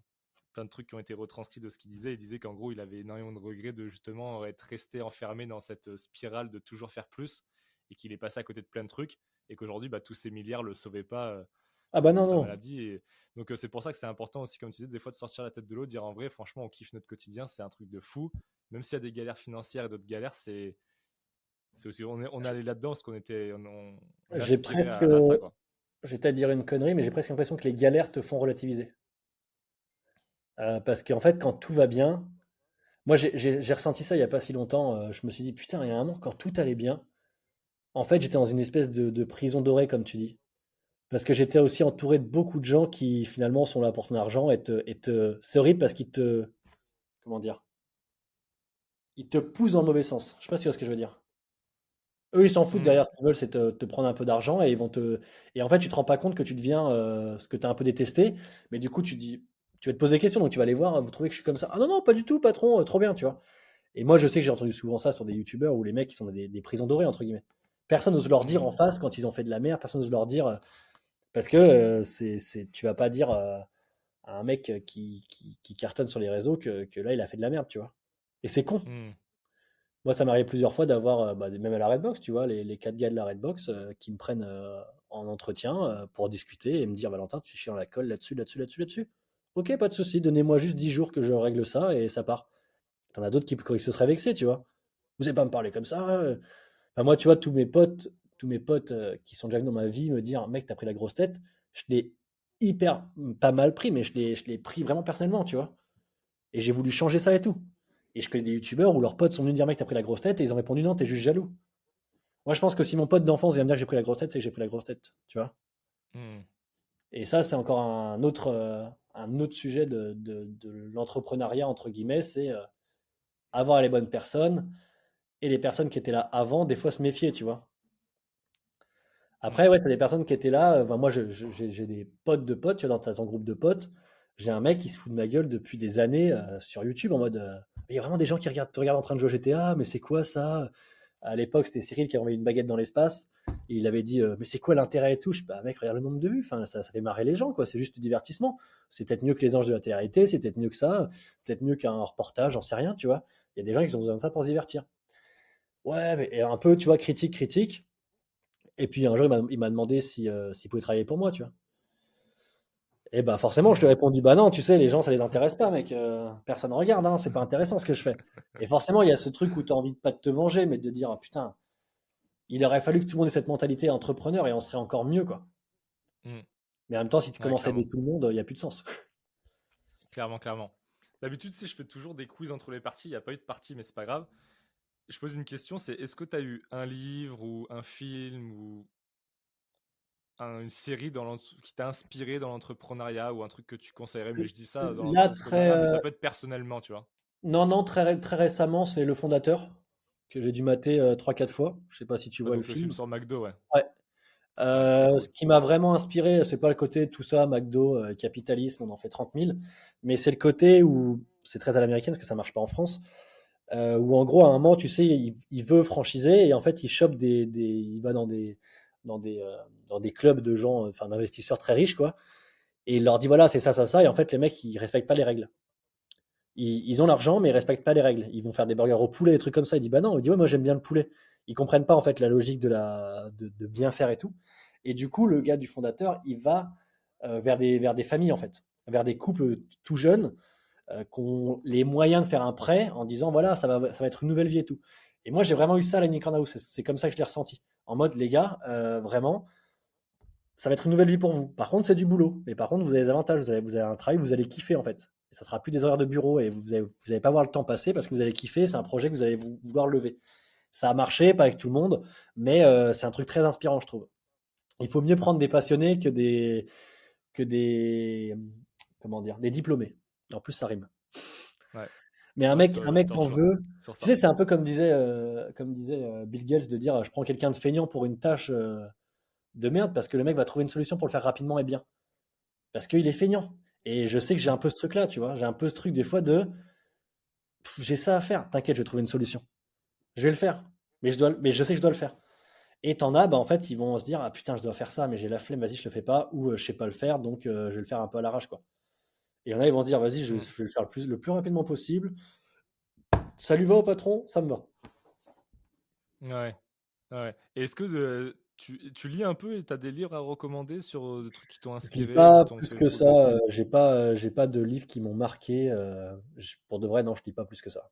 plein de trucs qui ont été retranscrits de ce qu'il disait. Il disait qu'en gros, il avait énormément de regrets de justement être resté enfermé dans cette spirale de toujours faire plus, et qu'il est passé à côté de plein de trucs, et qu'aujourd'hui, bah, tous ces milliards le sauvaient pas. Euh, ah bah non, non. Et donc euh, c'est pour ça que c'est important aussi, comme tu disais, des fois de sortir la tête de l'eau, dire en vrai, franchement, on kiffe notre quotidien, c'est un truc de fou même s'il y a des galères financières et d'autres galères, c'est c'est aussi on est on est allé là-dedans parce qu'on était j'ai presque à dire une connerie mais j'ai presque l'impression que les galères te font relativiser. Euh, parce qu'en fait quand tout va bien moi j'ai ressenti ça il y a pas si longtemps euh, je me suis dit putain il y a un moment quand tout allait bien en fait j'étais dans une espèce de, prison dorée comme tu dis. Parce que j'étais aussi entouré de beaucoup de gens qui finalement sont là pour ton argent et te, et te... c'est horrible parce qu'ils te comment dire ils te poussent dans le mauvais sens. Je sais pas si tu vois ce que je veux dire. Eux, ils s'en foutent. Mm. Derrière, ce qu'ils veulent, c'est te, prendre un peu d'argent et ils vont te. Et en fait, tu te rends pas compte que tu deviens euh, ce que tu as un peu détesté. Mais du coup, tu dis, tu vas te poser des questions. Donc, tu vas aller voir. Vous trouvez que je suis comme ça Ah non, non, pas du tout, patron. Euh, trop bien, tu vois. Et moi, je sais que j'ai entendu souvent ça sur des youtubeurs où les mecs, ils sont des, prisons dorées, entre guillemets. Personne n'ose leur dire en face quand ils ont fait de la merde. Personne n'ose leur dire. Euh, parce que c'est, c'est, tu vas pas dire à un mec qui, qui, cartonne sur les réseaux que, que là, il a fait de la merde, tu vois. Et c'est con. Mmh. Moi, ça m'arrive plusieurs fois d'avoir, euh, bah, même à la Redbox, tu vois, les, les quatre gars de la Redbox euh, qui me prennent euh, en entretien pour discuter et me dire Valentin, tu chies dans la colle là-dessus, là-dessus, là-dessus, là-dessus. Ok, pas de souci, donnez-moi juste 10 jours que je règle ça et ça part. T'en as d'autres qui, qui, se seraient vexés, tu vois. Vous n'allez pas me parler comme ça. moi, tu vois, tous mes potes, tous mes potes qui sont déjà venus dans ma vie me dire Mec, t'as pris la grosse tête, je l'ai hyper, pas mal pris, mais je l'ai pris vraiment personnellement, tu vois. Et j'ai voulu changer ça et tout. Et je connais des youtubeurs où leurs potes sont venus dire mec t'as pris la grosse tête et ils ont répondu non t'es juste jaloux. Moi je pense que si mon pote d'enfance vient me dire que j'ai pris la grosse tête c'est que j'ai pris la grosse tête, tu vois. Hmm. Et ça c'est encore un autre, euh, un autre sujet de, de, l'entrepreneuriat entre guillemets, c'est euh, avoir les bonnes personnes et les personnes qui étaient là avant des fois se méfier, tu vois. Après, hmm. ouais, tu as des personnes qui étaient là. moi, j'ai des potes de potes, tu vois, dans ton groupe de potes. J'ai un mec qui se fout de ma gueule depuis des années euh, sur YouTube en mode. Euh, il y a vraiment des gens qui regardent, en train de jouer GTA, mais c'est quoi ça? À l'époque, c'était Cyril qui a envoyé une baguette dans l'espace. Et il avait dit, euh, mais c'est quoi l'intérêt et tout? Je bah, mec, regarde le nombre de vues. Enfin, ça, ça fait les gens, quoi. C'est juste du divertissement. C'est peut-être mieux que les anges de la télé-réalité, c'est peut-être mieux que ça, peut-être mieux qu'un reportage, j'en sais rien, tu vois. Il y a des gens qui ont besoin de ça pour se divertir. Ouais, mais un peu, tu vois, critique, critique. Et puis un jour, il m'a demandé s'il si, pouvait travailler pour moi, tu vois. Et bah forcément, je te répondu bah non, tu sais, les gens ça les intéresse pas, mec. Euh, personne ne regarde, hein, c'est pas intéressant ce que je fais. Et forcément, il y a ce truc où tu as envie de pas de te venger, mais de dire ah, putain, il aurait fallu que tout le monde ait cette mentalité entrepreneur et on serait encore mieux, quoi. Mmh. Mais en même temps, si tu commences à aider tout le monde, il n'y a plus de sens. Clairement, clairement. D'habitude, si je fais toujours des quiz entre les parties, il n'y a pas eu de partie, mais c'est pas grave. Je pose une question, c'est est-ce que tu as eu un livre ou un film ou une série dans qui t'a inspiré dans l'entrepreneuriat ou un truc que tu conseillerais? Mais je dis ça dans très, ça peut être personnellement, tu vois. Non, non, très, très récemment, c'est Le Fondateur, que j'ai dû mater 3-4 fois. Je sais pas si tu vois le, film. le film. sur McDo, ouais. Ouais. Euh, ce qui m'a vraiment inspiré, c'est pas le côté tout ça, McDo, euh, capitalisme, on en fait 30 000, mais c'est le côté où c'est très à l'américaine parce que ça marche pas en France, euh, où en gros à un moment, tu sais, il, veut franchiser et en fait il chope des, des il va dans des dans des, euh, dans des clubs de gens, enfin d'investisseurs très riches, quoi. Et il leur dit voilà, c'est ça, ça, ça. Et en fait, les mecs, ils respectent pas les règles. Ils, ont l'argent, mais ils respectent pas les règles. Ils vont faire des burgers au poulet, des trucs comme ça. Il dit bah non, il dit ouais, moi j'aime bien le poulet. Ils comprennent pas en fait la logique de, la, de, bien faire et tout. Et du coup, le gars du fondateur, il va euh, vers, des, vers des familles en fait, vers des couples tout jeunes euh, qui ont les moyens de faire un prêt en disant voilà, ça va, ça va être une nouvelle vie et tout. Et moi, j'ai vraiment eu ça à la C'est comme ça que je l'ai ressenti. En mode, les gars, euh, vraiment, ça va être une nouvelle vie pour vous. Par contre, c'est du boulot. Mais par contre, vous avez des avantages. Vous avez, un travail, vous allez kiffer en fait. Et ça sera plus des horaires de bureau et vous n'allez pas voir le temps passer parce que vous allez kiffer. C'est un projet que vous allez vouloir lever. Ça a marché, pas avec tout le monde, mais euh, c'est un truc très inspirant, je trouve. Il faut mieux prendre des passionnés que des que des comment dire des diplômés. En plus, ça rime. Mais un mec, un mec en veut. Tu sais, c'est un peu comme disait, euh, comme disait euh, Bill Gates de dire, je prends quelqu'un de feignant pour une tâche de merde parce que le mec va trouver une solution pour le faire rapidement et bien. Parce qu'il est feignant. Et je sais que j'ai un peu ce truc-là, tu vois. J'ai un peu ce truc des fois de j'ai ça à faire. T'inquiète, je vais trouver une solution. Je vais le faire. Mais je, dois, mais je sais que je dois le faire. Et t'en as, bah, en fait, ils vont se dire Ah putain, je dois faire ça, mais j'ai la flemme, vas-y, je le fais pas. Ou euh, je sais pas le faire, donc euh, je vais le faire un peu à l'arrache. quoi. Et il y en a, ils vont se dire Vas-y, je, mmh. vais le faire le plus, le plus rapidement possible. Ça lui va au patron, ça me va. Ouais. ouais. Est-ce que euh, tu, tu, lis un peu et tu as des livres à recommander sur des trucs qui t'ont inspiré Pas plus que ça. j'ai pas, j'ai pas de livres qui m'ont marqué. pour de vrai, non, je lis pas plus que ça.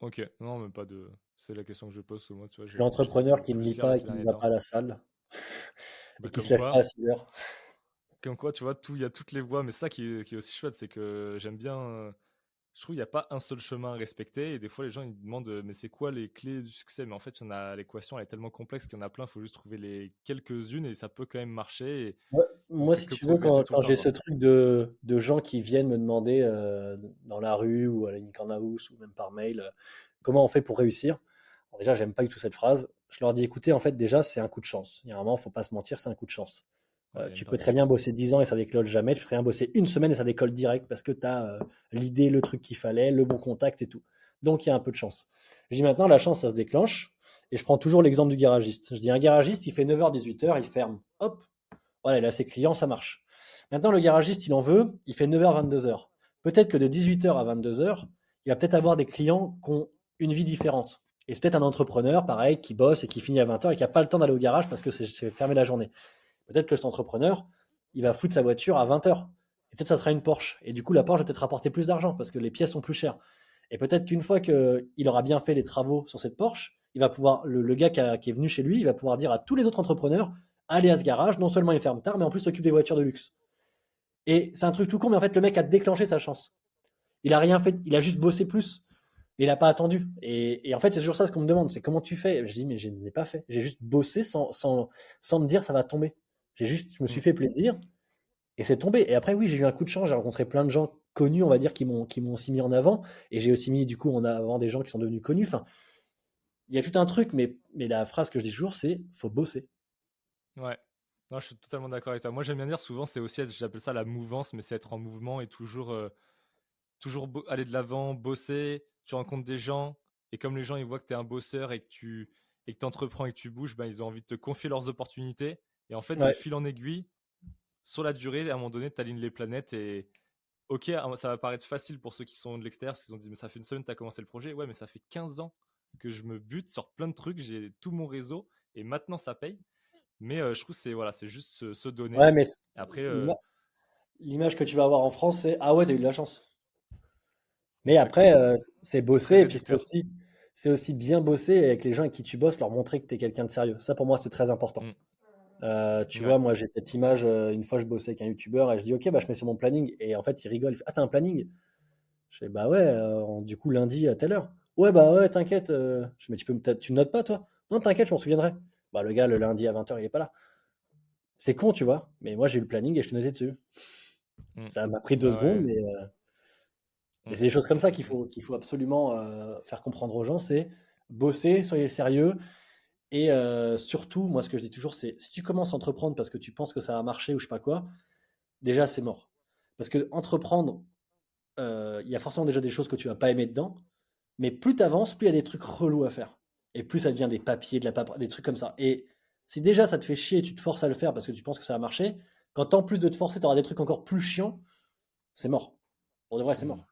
Ok, non, mais pas de. C'est la question que je pose moi. Tu vois, L'entrepreneur qui ne lit pas et qui ne va pas à la salle. et qui se lève pas à 6 heures. Comme quoi, tu vois, il y a toutes les voies. Mais ça qui est, qui est aussi chouette, c'est que j'aime bien je trouve qu'il n'y a pas un seul chemin à respecter. Et des fois, les gens ils demandent mais c'est quoi les clés du succès? Mais en fait, il y en a l'équation elle est tellement complexe qu'il y en a plein. Il faut juste trouver les quelques-unes et ça peut quand même marcher. moi, si tu veux, quand, j'ai ce truc de, de, gens qui viennent me demander euh, dans la rue ou à la House ou même par mail euh, comment on fait pour réussir. déjà, j'aime pas du tout cette phrase. Je leur dis écoutez, en fait, déjà, c'est un coup de chance. Il y a un moment, faut pas se mentir, c'est un coup de chance. Euh, tu peux très bien bosser 10 ans et ça décolle jamais. Tu peux très bien bosser une semaine et ça décolle direct parce que tu as euh, l'idée, le truc qu'il fallait, le bon contact et tout. Donc il y a un peu de chance. Je dis maintenant, la chance, ça se déclenche. Et je prends toujours l'exemple du garagiste. Je dis un garagiste, il fait 9h, 18h, il ferme. Hop, voilà, il a ses clients, ça marche. Maintenant, le garagiste, il en veut, il fait 9h, 22h. Peut-être que de 18h à 22h, il va peut-être avoir des clients qui ont une vie différente. Et c'est peut-être un entrepreneur, pareil, qui bosse et qui finit à 20h et qui n'a pas le temps d'aller au garage parce que c'est fermé la journée. Peut-être que cet entrepreneur, il va foutre sa voiture à 20 heures. Et peut-être ça sera une Porsche. Et du coup, la Porsche va peut-être rapporter plus d'argent parce que les pièces sont plus chères. Et peut-être qu'une fois qu'il aura bien fait les travaux sur cette Porsche, il va pouvoir, le, gars qui, est venu chez lui, il va pouvoir dire à tous les autres entrepreneurs, allez à ce garage, non seulement il ferme tard, mais en plus s'occupe des voitures de luxe. Et c'est un truc tout con, mais en fait, le mec a déclenché sa chance. Il a rien fait, il a juste bossé plus. Il n'a pas attendu. Et, en fait, c'est toujours ça ce qu'on me demande, c'est comment tu fais? Je dis, mais je n'ai pas fait. J'ai juste bossé sans, sans, sans me dire ça va tomber. J'ai juste, je me suis mmh. fait plaisir et c'est tombé. Et après, oui, j'ai eu un coup de chance. J'ai rencontré plein de gens connus, on va dire, qui m'ont, qui m'ont aussi mis en avant. Et j'ai aussi mis, du coup, en avant des gens qui sont devenus connus. Enfin, il y a tout un truc, mais, mais la phrase que je dis toujours, c'est faut bosser. Ouais. Non, je suis totalement d'accord avec toi. Moi, j'aime bien dire souvent, c'est aussi, j'appelle ça la mouvance, mais c'est être en mouvement et toujours, euh, toujours aller de l'avant, bosser. Tu rencontres des gens, et comme les gens, ils voient que tu es un bosseur et que tu et que entreprends et que tu bouges, ben, ils ont envie de te confier leurs opportunités. Et en fait, de fil en aiguille, sur la durée, à un moment donné, tu alignes les planètes et ok, ça va paraître facile pour ceux qui sont de l'extérieur, s'ils ont dit, mais ça fait une semaine que tu as commencé le projet. Ouais, mais ça fait 15 ans que je me bute sur plein de trucs, j'ai tout mon réseau et maintenant ça paye. Mais euh, je trouve c'est voilà, c'est juste se, donner. Ouais, mais après, euh, l'image que tu vas avoir en France, c'est ah ouais, t'as eu de la chance. Mais après, euh, c'est bosser et puis c'est aussi, c'est aussi bien bosser avec les gens avec qui tu bosses, leur montrer que tu es quelqu'un de sérieux. Ça, pour moi, c'est très important. Mm. Euh, tu vois, moi j'ai cette image, euh, une fois je bossais avec un youtubeur et je dis ok, bah je mets sur mon planning. Et en fait il rigole, il fait ah t'as un planning? Je fais bah ouais, euh, du coup lundi à telle heure. Ouais, bah ouais, t'inquiète. je mais tu, peux, tu notes pas toi? Non, t'inquiète, je m'en souviendrai. Bah le gars le lundi à 20h il est pas là. C'est con, tu vois, mais moi j'ai eu le planning et je te notais dessus. Mmh. Ça m'a pris deux secondes, mais. Mmh. c'est des choses comme ça qu'il faut, qu'il faut absolument faire comprendre aux gens c'est bosser, soyez sérieux. Et euh, surtout, moi, ce que je dis toujours, c'est si tu commences à entreprendre parce que tu penses que ça va marcher ou je sais pas quoi, déjà, c'est mort. Parce que entreprendre, euh, il y a forcément déjà des choses que tu vas pas aimer dedans, mais plus tu avances, plus il y a des trucs relous à faire. Et plus ça devient des papiers, de la des trucs comme ça. Et si déjà ça te fait chier, tu te forces à le faire parce que tu penses que ça va marcher, quand en plus de te forcer, tu auras des trucs encore plus chiants, c'est mort. Pour de vrai, c'est mort.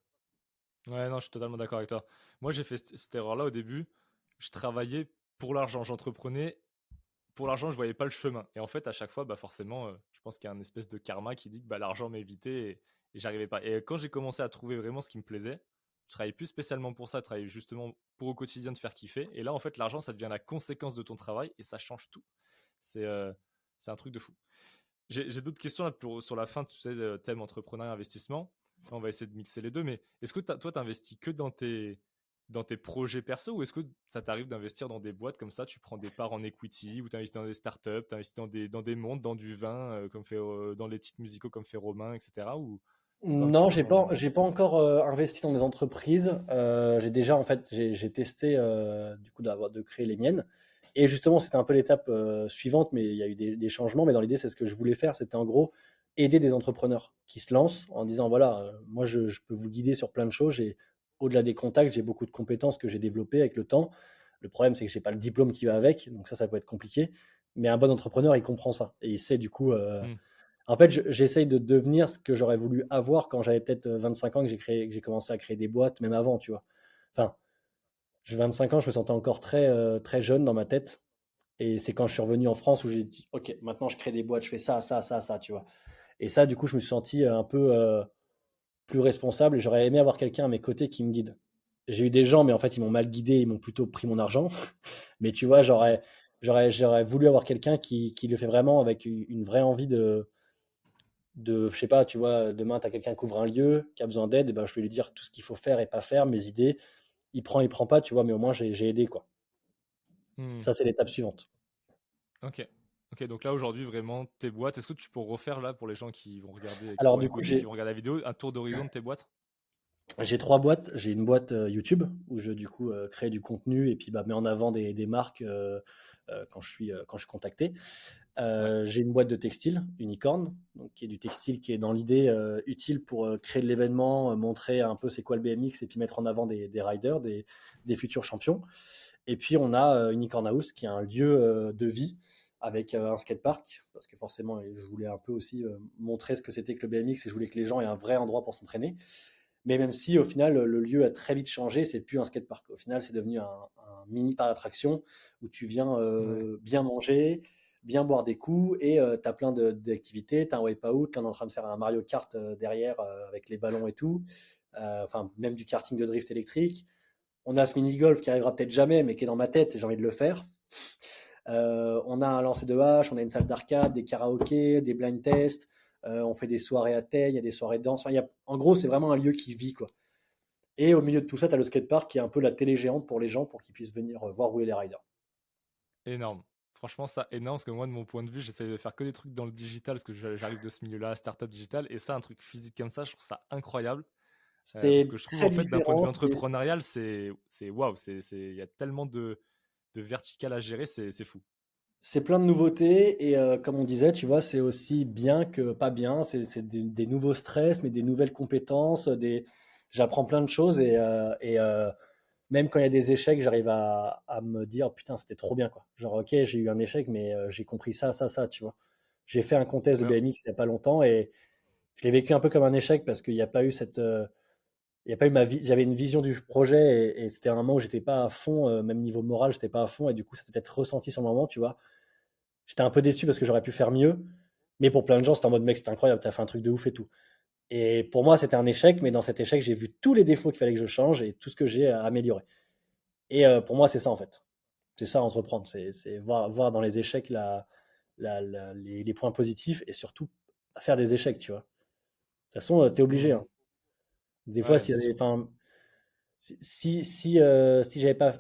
Ouais, non, je suis totalement d'accord avec toi. Moi, j'ai fait cette erreur-là au début. Je travaillais pour l'argent, j'entreprenais. Pour l'argent, je voyais pas le chemin. Et en fait, à chaque fois, bah forcément, euh, je pense qu'il y a un espèce de karma qui dit que bah, l'argent m'évitait et, et j'arrivais pas. Et quand j'ai commencé à trouver vraiment ce qui me plaisait, je travaillais plus spécialement pour ça, je travaillais justement pour au quotidien de faire kiffer. Et là, en fait, l'argent, ça devient la conséquence de ton travail et ça change tout. C'est euh, un truc de fou. J'ai d'autres questions là sur la fin, tu sais, thème entrepreneur et investissement. on va essayer de mixer les deux, mais est-ce que toi, tu investis que dans tes, dans tes projets perso ou est-ce que ça t'arrive d'investir dans des boîtes comme ça? Tu prends des parts en equity ou tu investis dans des startups, tu investis dans des, dans des mondes, dans du vin, euh, comme fait, euh, dans les titres musicaux comme fait Romain, etc. Ou, non, j'ai pas, j'ai pas encore euh, investi dans des entreprises. j'ai déjà en fait, j'ai testé du coup d'avoir de créer les miennes. Et justement, c'était un peu l'étape suivante, mais il y a eu des, des changements. Mais dans l'idée, c'est ce que je voulais faire. C'était en gros aider des entrepreneurs qui se lancent en disant voilà, moi je, je, peux vous guider sur plein de choses. J'ai au-delà des contacts, j'ai beaucoup de compétences que j'ai développées avec le temps. Le problème, c'est que j'ai pas le diplôme qui va avec, donc ça, ça peut être compliqué. Mais un bon entrepreneur, il comprend ça et il sait du coup. Euh, mmh. En fait, j'essaye de devenir ce que j'aurais voulu avoir quand j'avais peut-être 25 euh, ans que j'ai créé, que j'ai commencé à créer des boîtes, même avant, tu vois. Enfin, j'ai 25 ans, je me sentais encore très euh, très jeune dans ma tête. Et c'est quand je suis revenu en France où j'ai dit, ok, maintenant je crée des boîtes, je fais ça, ça, ça, ça, tu vois. Et ça, du coup, je me suis senti un peu plus responsable et j'aurais aimé avoir quelqu'un à mes côtés qui me guide. J'ai eu des gens, mais en fait, ils m'ont mal guidé, ils m'ont plutôt pris mon argent. mais tu vois, j'aurais, j'aurais, j'aurais voulu avoir quelqu'un qui, qui, le fait vraiment avec une vraie envie de, de je sais pas, tu vois, demain, tu as quelqu'un qui ouvre un lieu, qui a besoin d'aide, et ben, je vais lui dire tout ce qu'il faut faire et pas faire, mes idées. Il prend, il prend pas, tu vois, mais au moins, j'ai aidé, quoi. Hmm. Ça, c'est l'étape suivante. Ok. Ok, donc là aujourd'hui vraiment tes boîtes, est-ce que tu peux refaire là pour les gens qui vont regarder, qui Alors vont du coup, qui vont regarder la vidéo, un tour d'horizon de tes boîtes? J'ai trois boîtes. J'ai une boîte euh, YouTube où je du coup euh, crée du contenu et puis bah, mets en avant des, des marques euh, quand je suis quand je suis contacté. J'ai une boîte de textile, Unicorn, donc qui est du textile qui est dans l'idée utile pour créer de l'événement, montrer un peu c'est quoi le BMX et puis mettre en avant des, des riders, des, des, futurs champions. Et puis on a Unicorn House qui est un lieu de vie avec euh, un skatepark, parce que forcément, je voulais un peu aussi euh, montrer ce que c'était que le BMX et je voulais que les gens aient un vrai endroit pour s'entraîner. Mais même si au final, le lieu a très vite changé, c'est plus un skatepark. Au final, c'est devenu un, mini parc d'attraction où tu viens euh, bien manger, bien boire des coups et tu as plein d'activités. Tu as un wipeout, tu es en train de faire un Mario Kart derrière avec les ballons et tout. Enfin, même du karting de drift électrique. On a ce mini-golf qui arrivera peut-être jamais, mais qui est dans ma tête et j'ai envie de le faire. Euh, on a un lancer de hache, on a une salle d'arcade, des karaokés, des blind tests, euh, on fait des soirées à thé, il y a des soirées de danse. en gros, c'est vraiment un lieu qui vit. quoi. Et au milieu de tout ça, tu as le skatepark qui est un peu la télé géante pour les gens pour qu'ils puissent venir euh, voir rouler les riders. Énorme. Franchement, ça énorme parce que moi, de mon point de vue, j'essaie de faire que des trucs dans le digital parce que j'arrive de ce milieu-là, startup digital. Et ça, un truc physique comme ça, je trouve ça incroyable. C'est parce que je trouve, en fait, d'un point de vue entrepreneurial, c'est waouh. Il y a tellement de, de vertical à gérer, c'est fou. C'est plein de nouveautés et euh, comme on disait, tu vois, c'est aussi bien que pas bien. C'est des, nouveaux stress, mais des nouvelles compétences. Des... J'apprends plein de choses et, euh, et euh, même quand il y a des échecs, j'arrive à, me dire putain, c'était trop bien quoi. Genre, ok, j'ai eu un échec, mais j'ai compris ça, ça, ça, tu vois. J'ai fait un contest de BMX il n'y a pas longtemps et je l'ai vécu un peu comme un échec parce qu'il n'y a pas eu cette il y a pas eu ma vie, j'avais une vision du projet et, c'était un moment où j'étais pas à fond, euh, même niveau moral, j'étais pas à fond et du coup ça s'est peut-être ressenti sur le moment, tu vois. J'étais un peu déçu parce que j'aurais pu faire mieux, mais pour plein de gens c'était en mode mec, c'est incroyable, t'as fait un truc de ouf et tout. Et pour moi c'était un échec, mais dans cet échec j'ai vu tous les défauts qu'il fallait que je change et tout ce que j'ai à améliorer. Et euh, pour moi c'est ça en fait, c'est ça entreprendre, c'est voir, voir dans les échecs la, les, les, points positifs et surtout faire des échecs, tu vois. De toute façon, euh, tu es obligé. Hein. Des fois, si, si, si, euh, si j'avais pas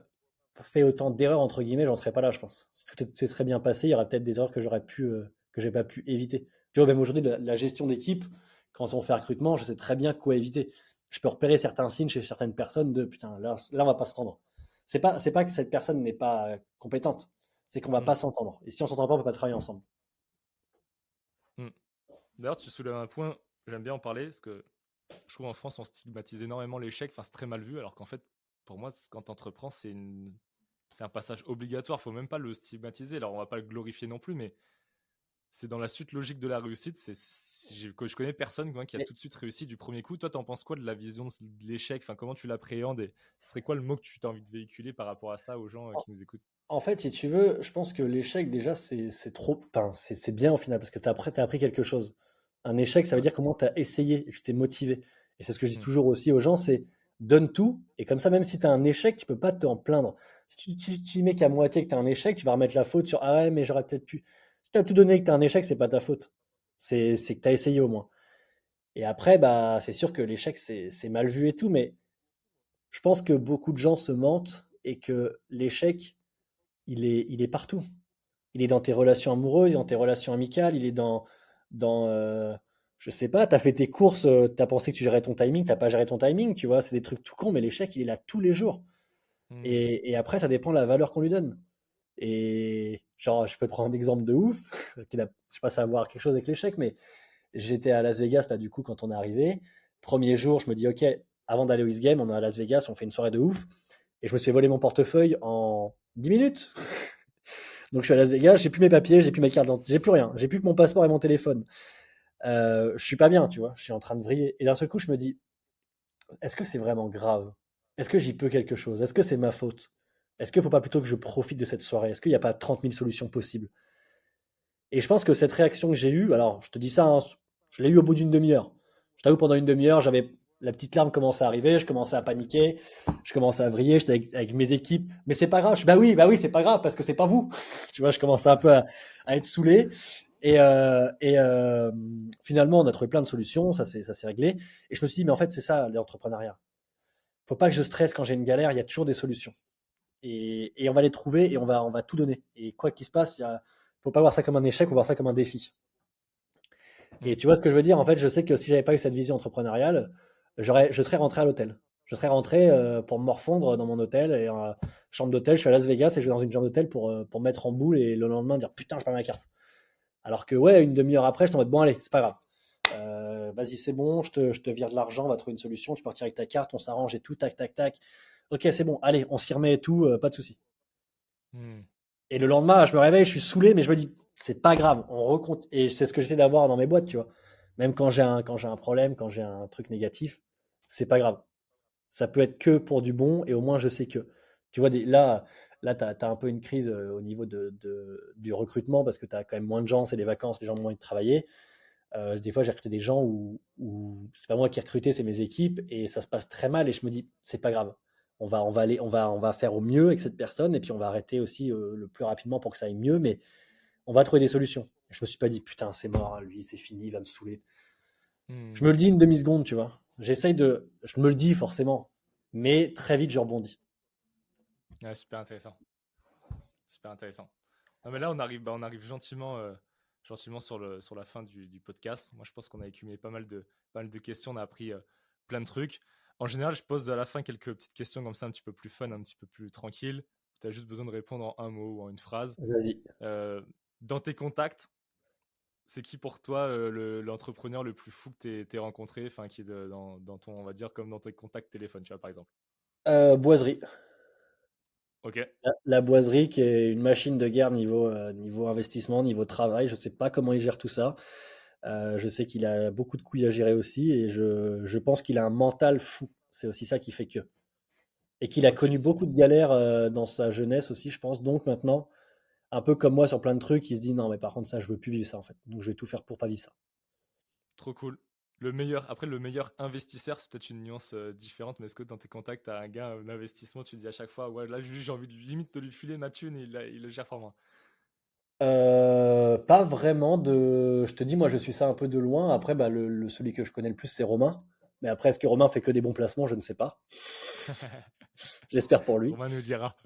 fait autant d'erreurs, entre guillemets, j'en serais pas là, je pense. Si tout serait bien passé, il y aurait peut-être des erreurs que j'aurais pu, euh, que j'ai pas pu éviter. Tu vois, même aujourd'hui, la, gestion d'équipe, quand on fait recrutement, je sais très bien quoi éviter. Je peux repérer certains signes chez certaines personnes de putain, là, là on va pas s'entendre. C'est pas, c'est pas que cette personne n'est pas compétente, c'est qu'on va mmh. pas s'entendre. Et si on s'entend pas, on peut pas travailler ensemble. Mmh. D'ailleurs, tu soulèves un point, j'aime bien en parler, parce que je trouve en France, on stigmatise énormément l'échec. Enfin, c'est très mal vu, alors qu'en fait, pour moi, quand tu entreprends, c'est une... un passage obligatoire. Faut même pas le stigmatiser. Alors, on va pas le glorifier non plus, mais c'est dans la suite logique de la réussite. C'est, je, connais personne qui a tout de suite réussi du premier coup. Toi, tu en penses quoi de la vision de l'échec? Enfin, comment tu l'appréhendes et ce serait quoi le mot que tu as envie de véhiculer par rapport à ça aux gens euh, qui nous écoutent? En fait, si tu veux, je pense que l'échec, déjà, c'est trop. Enfin, c'est bien au final, parce que tu as, as, appris quelque chose. Un échec, ça veut dire comment tu as essayé et que tu t'es motivé. Et c'est ce que je dis mmh. toujours aussi aux gens c'est donne tout. Et comme ça, même si tu as un échec, tu peux pas t'en plaindre. Si tu, tu, tu mets qu'à moitié que tu as un échec, tu vas remettre la faute sur Ah ouais, mais j'aurais peut-être pu. Si tu as tout donné et que tu as un échec, c'est pas ta faute. C'est que tu as essayé au moins. Et après, bah, c'est sûr que l'échec, c'est mal vu et tout, mais je pense que beaucoup de gens se mentent et que l'échec, il est, il est partout. Il est dans tes relations amoureuses, dans tes relations amicales, il est dans, dans euh, je sais pas, tu as fait tes courses, euh, tu as pensé que tu gérais ton timing, tu pas géré ton timing, tu vois, c'est des trucs tout cons, mais l'échec, il est là tous les jours. Mmh. Et, après, ça dépend de la valeur qu'on lui donne. Et genre, je peux prendre un exemple de ouf, qui a, je sais pas savoir quelque chose avec l'échec, mais j'étais à Las Vegas, là, du coup, quand on est arrivé. Premier jour, je me dis, OK, avant d'aller au East Game, on est à Las Vegas, on fait une soirée de ouf. Et je me suis volé mon portefeuille en 10 minutes. Donc je suis à Las Vegas, j'ai plus mes papiers, j'ai plus mes cartes d'identité, j'ai plus rien, j'ai plus que mon passeport et mon téléphone. Euh, je suis pas bien, tu vois, je suis en train de vriller. Et d'un seul coup, je me dis, est-ce que c'est vraiment grave? Est-ce que j'y peux quelque chose? Est-ce que c'est ma faute? Est-ce qu'il ne faut pas plutôt que je profite de cette soirée? Est-ce qu'il n'y a pas 30 000 solutions possibles? Et je pense que cette réaction que j'ai eue, alors je te dis ça, hein, je l'ai eu au bout d'une demi-heure. Je t'avoue, pendant une demi-heure, j'avais la petite larme commençait à arriver, je commençais à paniquer, je commençais à vriller, j'étais avec, mes équipes, mais c'est pas grave. Je, bah oui, bah oui, c'est pas grave parce que c'est pas vous. tu vois, je commençais un peu à, être saoulé. Et, euh, et euh, finalement, on a trouvé plein de solutions, ça s'est réglé. Et je me suis dit, mais en fait, c'est ça l'entrepreneuriat. Faut pas que je stresse quand j'ai une galère, il y a toujours des solutions. Et, on va les trouver et on va, tout donner. Et quoi qu'il se passe, il faut pas voir ça comme un échec, faut voir ça comme un défi. Et tu vois ce que je veux dire? En fait, je sais que si j'avais pas eu cette vision entrepreneuriale, je serais rentré à l'hôtel. Je serais rentré euh, pour me morfondre dans mon hôtel et en chambre d'hôtel. Je suis à Las Vegas et je vais dans une chambre d'hôtel pour, euh, pour mettre en boule et le lendemain dire putain, je perds ma carte. Alors que ouais, une demi-heure après, je t'en mode bon, allez, c'est pas grave. Euh, vas-y, c'est bon, je te, je te vire de l'argent, on va trouver une solution. Tu peux partir avec ta carte, on s'arrange et tout, tac, tac, tac. Ok, c'est bon, allez, on s'y remet et tout, pas de souci. Hmm. Et le lendemain, je me réveille, je suis saoulé, mais je me dis, c'est pas grave, on recompte. Et c'est ce que j'essaie d'avoir dans mes boîtes, tu vois. Même quand j'ai un, quand j'ai un problème, quand j'ai un truc négatif, c'est pas grave. Ça peut être que pour du bon et au moins je sais que. Tu vois, là, là tu as, un peu une crise euh, au niveau de, du recrutement parce que tu as quand même moins de gens, c'est les vacances, les gens ont moins de travailler. Euh, des fois, j'ai recruté des gens où, où c'est pas moi qui ai recruté, c'est mes équipes et ça se passe très mal et je me dis, c'est pas grave. On va, on, va aller, on, va, on va faire au mieux avec cette personne et puis on va arrêter aussi euh, le plus rapidement pour que ça aille mieux, mais on va trouver des solutions. Je me suis pas dit, putain, c'est mort, lui, c'est fini, il va me saouler. Je hmm. me le dis une demi-seconde, tu vois. J'essaye de. Je me le dis forcément, mais très vite, je rebondis. super intéressant. Super intéressant. mais là, on arrive, bah, on arrive gentiment, euh, gentiment sur, le, sur la fin du, du podcast. Moi, je pense qu'on a écumé pas mal de, pas mal de questions. On a appris euh, plein de trucs. En général, je pose à la fin quelques petites questions comme ça, un petit peu plus fun, un petit peu plus tranquille. Tu as juste besoin de répondre en un mot ou en une phrase. Vas-y. Euh, dans tes contacts, c'est qui pour toi euh, l'entrepreneur le, plus fou que tu aies rencontré, enfin qui est dans, ton, on va dire comme dans tes contacts téléphone, tu vois par exemple? Euh, Boiserie. Ok. La, boiserie qui est une machine de guerre niveau, euh, niveau investissement, niveau travail. Je ne sais pas comment il gère tout ça. je sais qu'il a beaucoup de couilles à gérer aussi et je, je pense qu'il a un mental fou. C'est aussi ça qui fait que. Et qu'il a connu beaucoup de galères dans sa jeunesse aussi, je pense. Donc maintenant, un peu comme moi sur plein de trucs, il se dit non, mais par contre, ça, je veux plus vivre ça en fait. Donc je vais tout faire pour pas vivre ça. Trop cool. Le meilleur, après, le meilleur investisseur, c'est peut-être une nuance euh, différente, mais est-ce que dans tes contacts, tu as un gars d'investissement, tu dis à chaque fois, ouais, là, j'ai envie de, limite de lui filer ma thune et il, le gère pour moi? Euh, Pas vraiment de. Je te dis, moi, je suis ça un peu de loin. Après, bah, le, celui que je connais le plus, c'est Romain. Mais après, est-ce que Romain fait que des bons placements? Je ne sais pas. J'espère pour lui. Romain nous dira.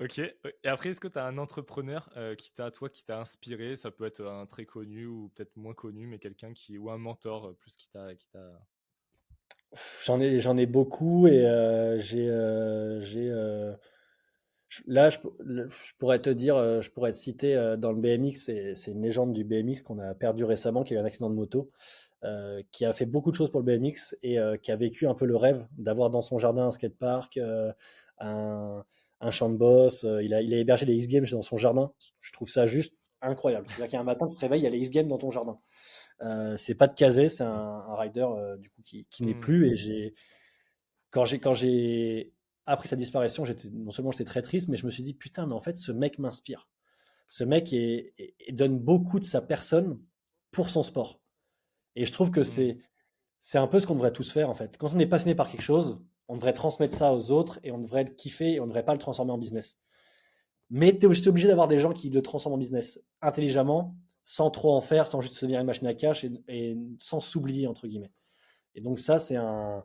Ok. Et après, est-ce que tu as un entrepreneur euh, qui t'a, toi, qui t'a inspiré? Ça peut être un très connu ou peut-être moins connu, mais quelqu'un qui ou un mentor euh, plus qui t'a, qui t'a. J'en ai, j'en ai beaucoup et euh, j'ai, j'ai. Là, je, pourrais te dire, je pourrais te citer dans le BMX, c'est, une légende du BMX qu'on a perdu récemment, qui a eu un accident de moto, qui a fait beaucoup de choses pour le BMX et qui a vécu un peu le rêve d'avoir dans son jardin un skatepark, un, un champ de boss. Euh, il, a, il a hébergé les X-Games dans son jardin. Je trouve ça juste incroyable. C'est-à-dire qu'il y a un matin, tu te réveilles, il y a les X-Games dans ton jardin. Euh, c'est pas de casé, c'est un, rider euh, du coup qui, qui n'est mmh. plus. Et j'ai quand j'ai quand j'ai après sa disparition, non seulement j'étais très triste, mais je me suis dit putain, mais en fait, ce mec m'inspire. Ce mec donne beaucoup de sa personne pour son sport. Et je trouve que mmh. c'est un peu ce qu'on devrait tous faire en fait. Quand on est passionné par quelque chose, on devrait transmettre ça aux autres et on devrait le kiffer et on ne devrait pas le transformer en business. Mais tu es obligé d'avoir des gens qui le transforment en business intelligemment, sans trop en faire, sans juste se devenir une machine à cash et, sans s'oublier, entre guillemets. Et donc ça, c'est un,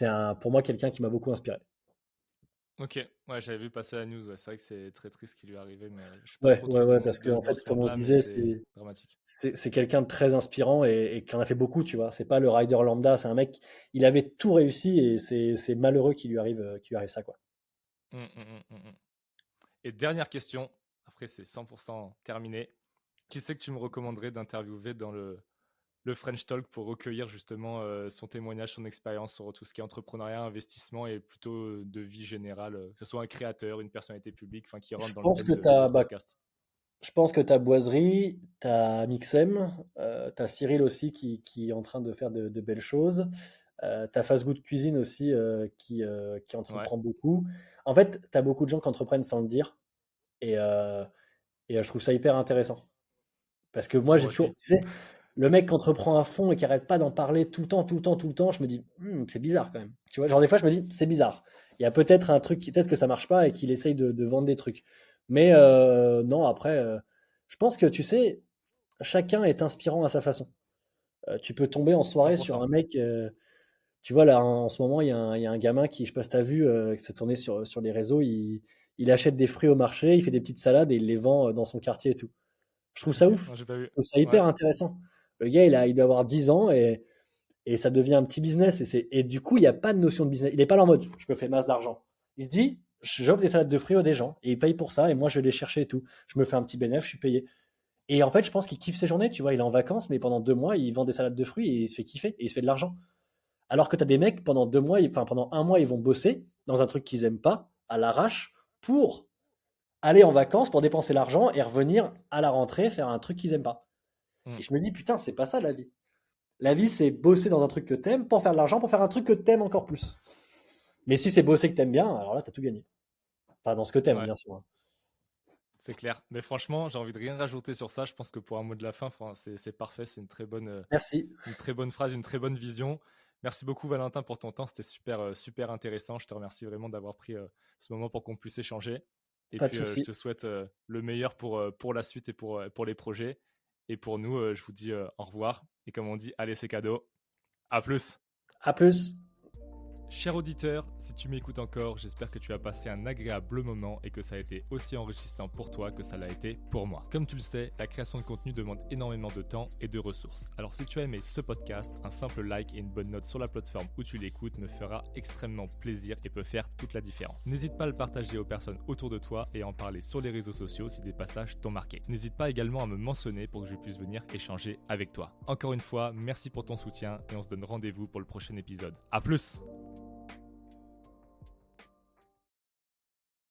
un, pour moi quelqu'un qui m'a beaucoup inspiré. Ok, ouais, j'avais vu passer la news. C'est vrai que c'est très triste ce qui lui est arrivé, mais je ouais, ouais, ouais, parce que en fait, comme on disait, c'est dramatique. C'est quelqu'un de très inspirant et, qui en a fait beaucoup, tu vois. C'est pas le rider lambda, c'est un mec. Il avait tout réussi et c'est malheureux qu'il lui arrive, qu'il lui arrive ça, quoi. Mmh, mmh, mmh, et dernière question. Après, c'est 100% terminé. Qui c'est que tu me recommanderais d'interviewer dans le le French Talk pour recueillir justement euh, son témoignage, son expérience sur tout ce qui est entrepreneuriat, investissement et plutôt euh, de vie générale, euh, que ce soit un créateur, une personnalité publique, enfin qui rentre dans le que de, bah, podcast. Je pense que tu as Boiserie, tu as Mixem, tu as Cyril aussi qui, qui, est en train de faire de, belles choses. Euh, tu as Fast Good Cuisine aussi qui, qui entreprend beaucoup. En fait, tu as beaucoup de gens qui entreprennent sans le dire. Et, et je trouve ça hyper intéressant. Parce que moi, j'ai toujours le mec qui entreprend à fond et qui arrête pas d'en parler tout le temps, tout le temps, tout le temps, je me dis, hmm, c'est bizarre quand même. Tu vois, genre des fois, je me dis, c'est bizarre. Il y a peut-être un truc, peut-être que ça marche pas et qu'il essaye de, vendre des trucs. Mais euh, non, après, euh, je pense que tu sais, chacun est inspirant à sa façon. Euh, tu peux tomber en soirée sur un mec. tu vois, là, en ce moment, il y, a un, gamin qui, je sais pas si tu as vu, qui s'est tourné sur, sur les réseaux. Il, il achète des fruits au marché, il fait des petites salades et il les vend dans son quartier et tout. Je trouve ça ouf. Je trouve ça hyper intéressant. Le gars, il, a, il doit avoir 10 ans et, et ça devient un petit business. Et, et du coup, il n'y a pas de notion de business. Il n'est pas là en mode je me fais masse d'argent. Il se dit j'offre des salades de fruits aux gens et il paye pour ça et moi je vais les chercher et tout. Je me fais un petit bénéfice, je suis payé. Et en fait, je pense qu'il kiffe ses journées. Tu vois, il est en vacances, mais pendant deux mois, il vend des salades de fruits et il se fait kiffer et il se fait de l'argent. Alors que tu as des mecs, pendant deux mois, enfin pendant un mois, ils vont bosser dans un truc qu'ils aiment pas, à l'arrache, pour aller en vacances, pour dépenser l'argent et revenir à la rentrée faire un truc qu'ils aiment pas. Mmh. Et je me dis, putain, c'est pas ça la vie. La vie, c'est bosser dans un truc que t'aimes pour faire de l'argent, pour faire un truc que t'aimes encore plus. Mais si c'est bosser que t'aimes bien, alors là, t'as tout gagné. Pas dans ce que t'aimes, bien sûr. Hein. C'est clair. Mais franchement, j'ai envie de rien rajouter sur ça. Je pense que pour un mot de la fin, c'est parfait. C'est une très bonne. Euh, Merci. Une très bonne phrase, une très bonne vision. Merci beaucoup Valentin pour ton temps. C'était super, euh, super intéressant. Je te remercie vraiment d'avoir pris euh, ce moment pour qu'on puisse échanger. Et puis, je te souhaite le meilleur pour, pour la suite et pour, pour les projets. Et pour nous, euh, je vous dis euh, au revoir. Et comme on dit, allez, c'est cadeau. À plus. À plus. Cher auditeur, si tu m'écoutes encore, j'espère que tu as passé un agréable moment et que ça a été aussi enrichissant pour toi que ça l'a été pour moi. Comme tu le sais, la création de contenu demande énormément de temps et de ressources. Alors si tu as aimé ce podcast, un simple like et une bonne note sur la plateforme où tu l'écoutes me fera extrêmement plaisir et peut faire toute la différence. N'hésite pas à le partager aux personnes autour de toi et à en parler sur les réseaux sociaux si des passages t'ont marqué. N'hésite pas également à me mentionner pour que je puisse venir échanger avec toi. Encore une fois, merci pour ton soutien et on se donne rendez-vous pour le prochain épisode. A plus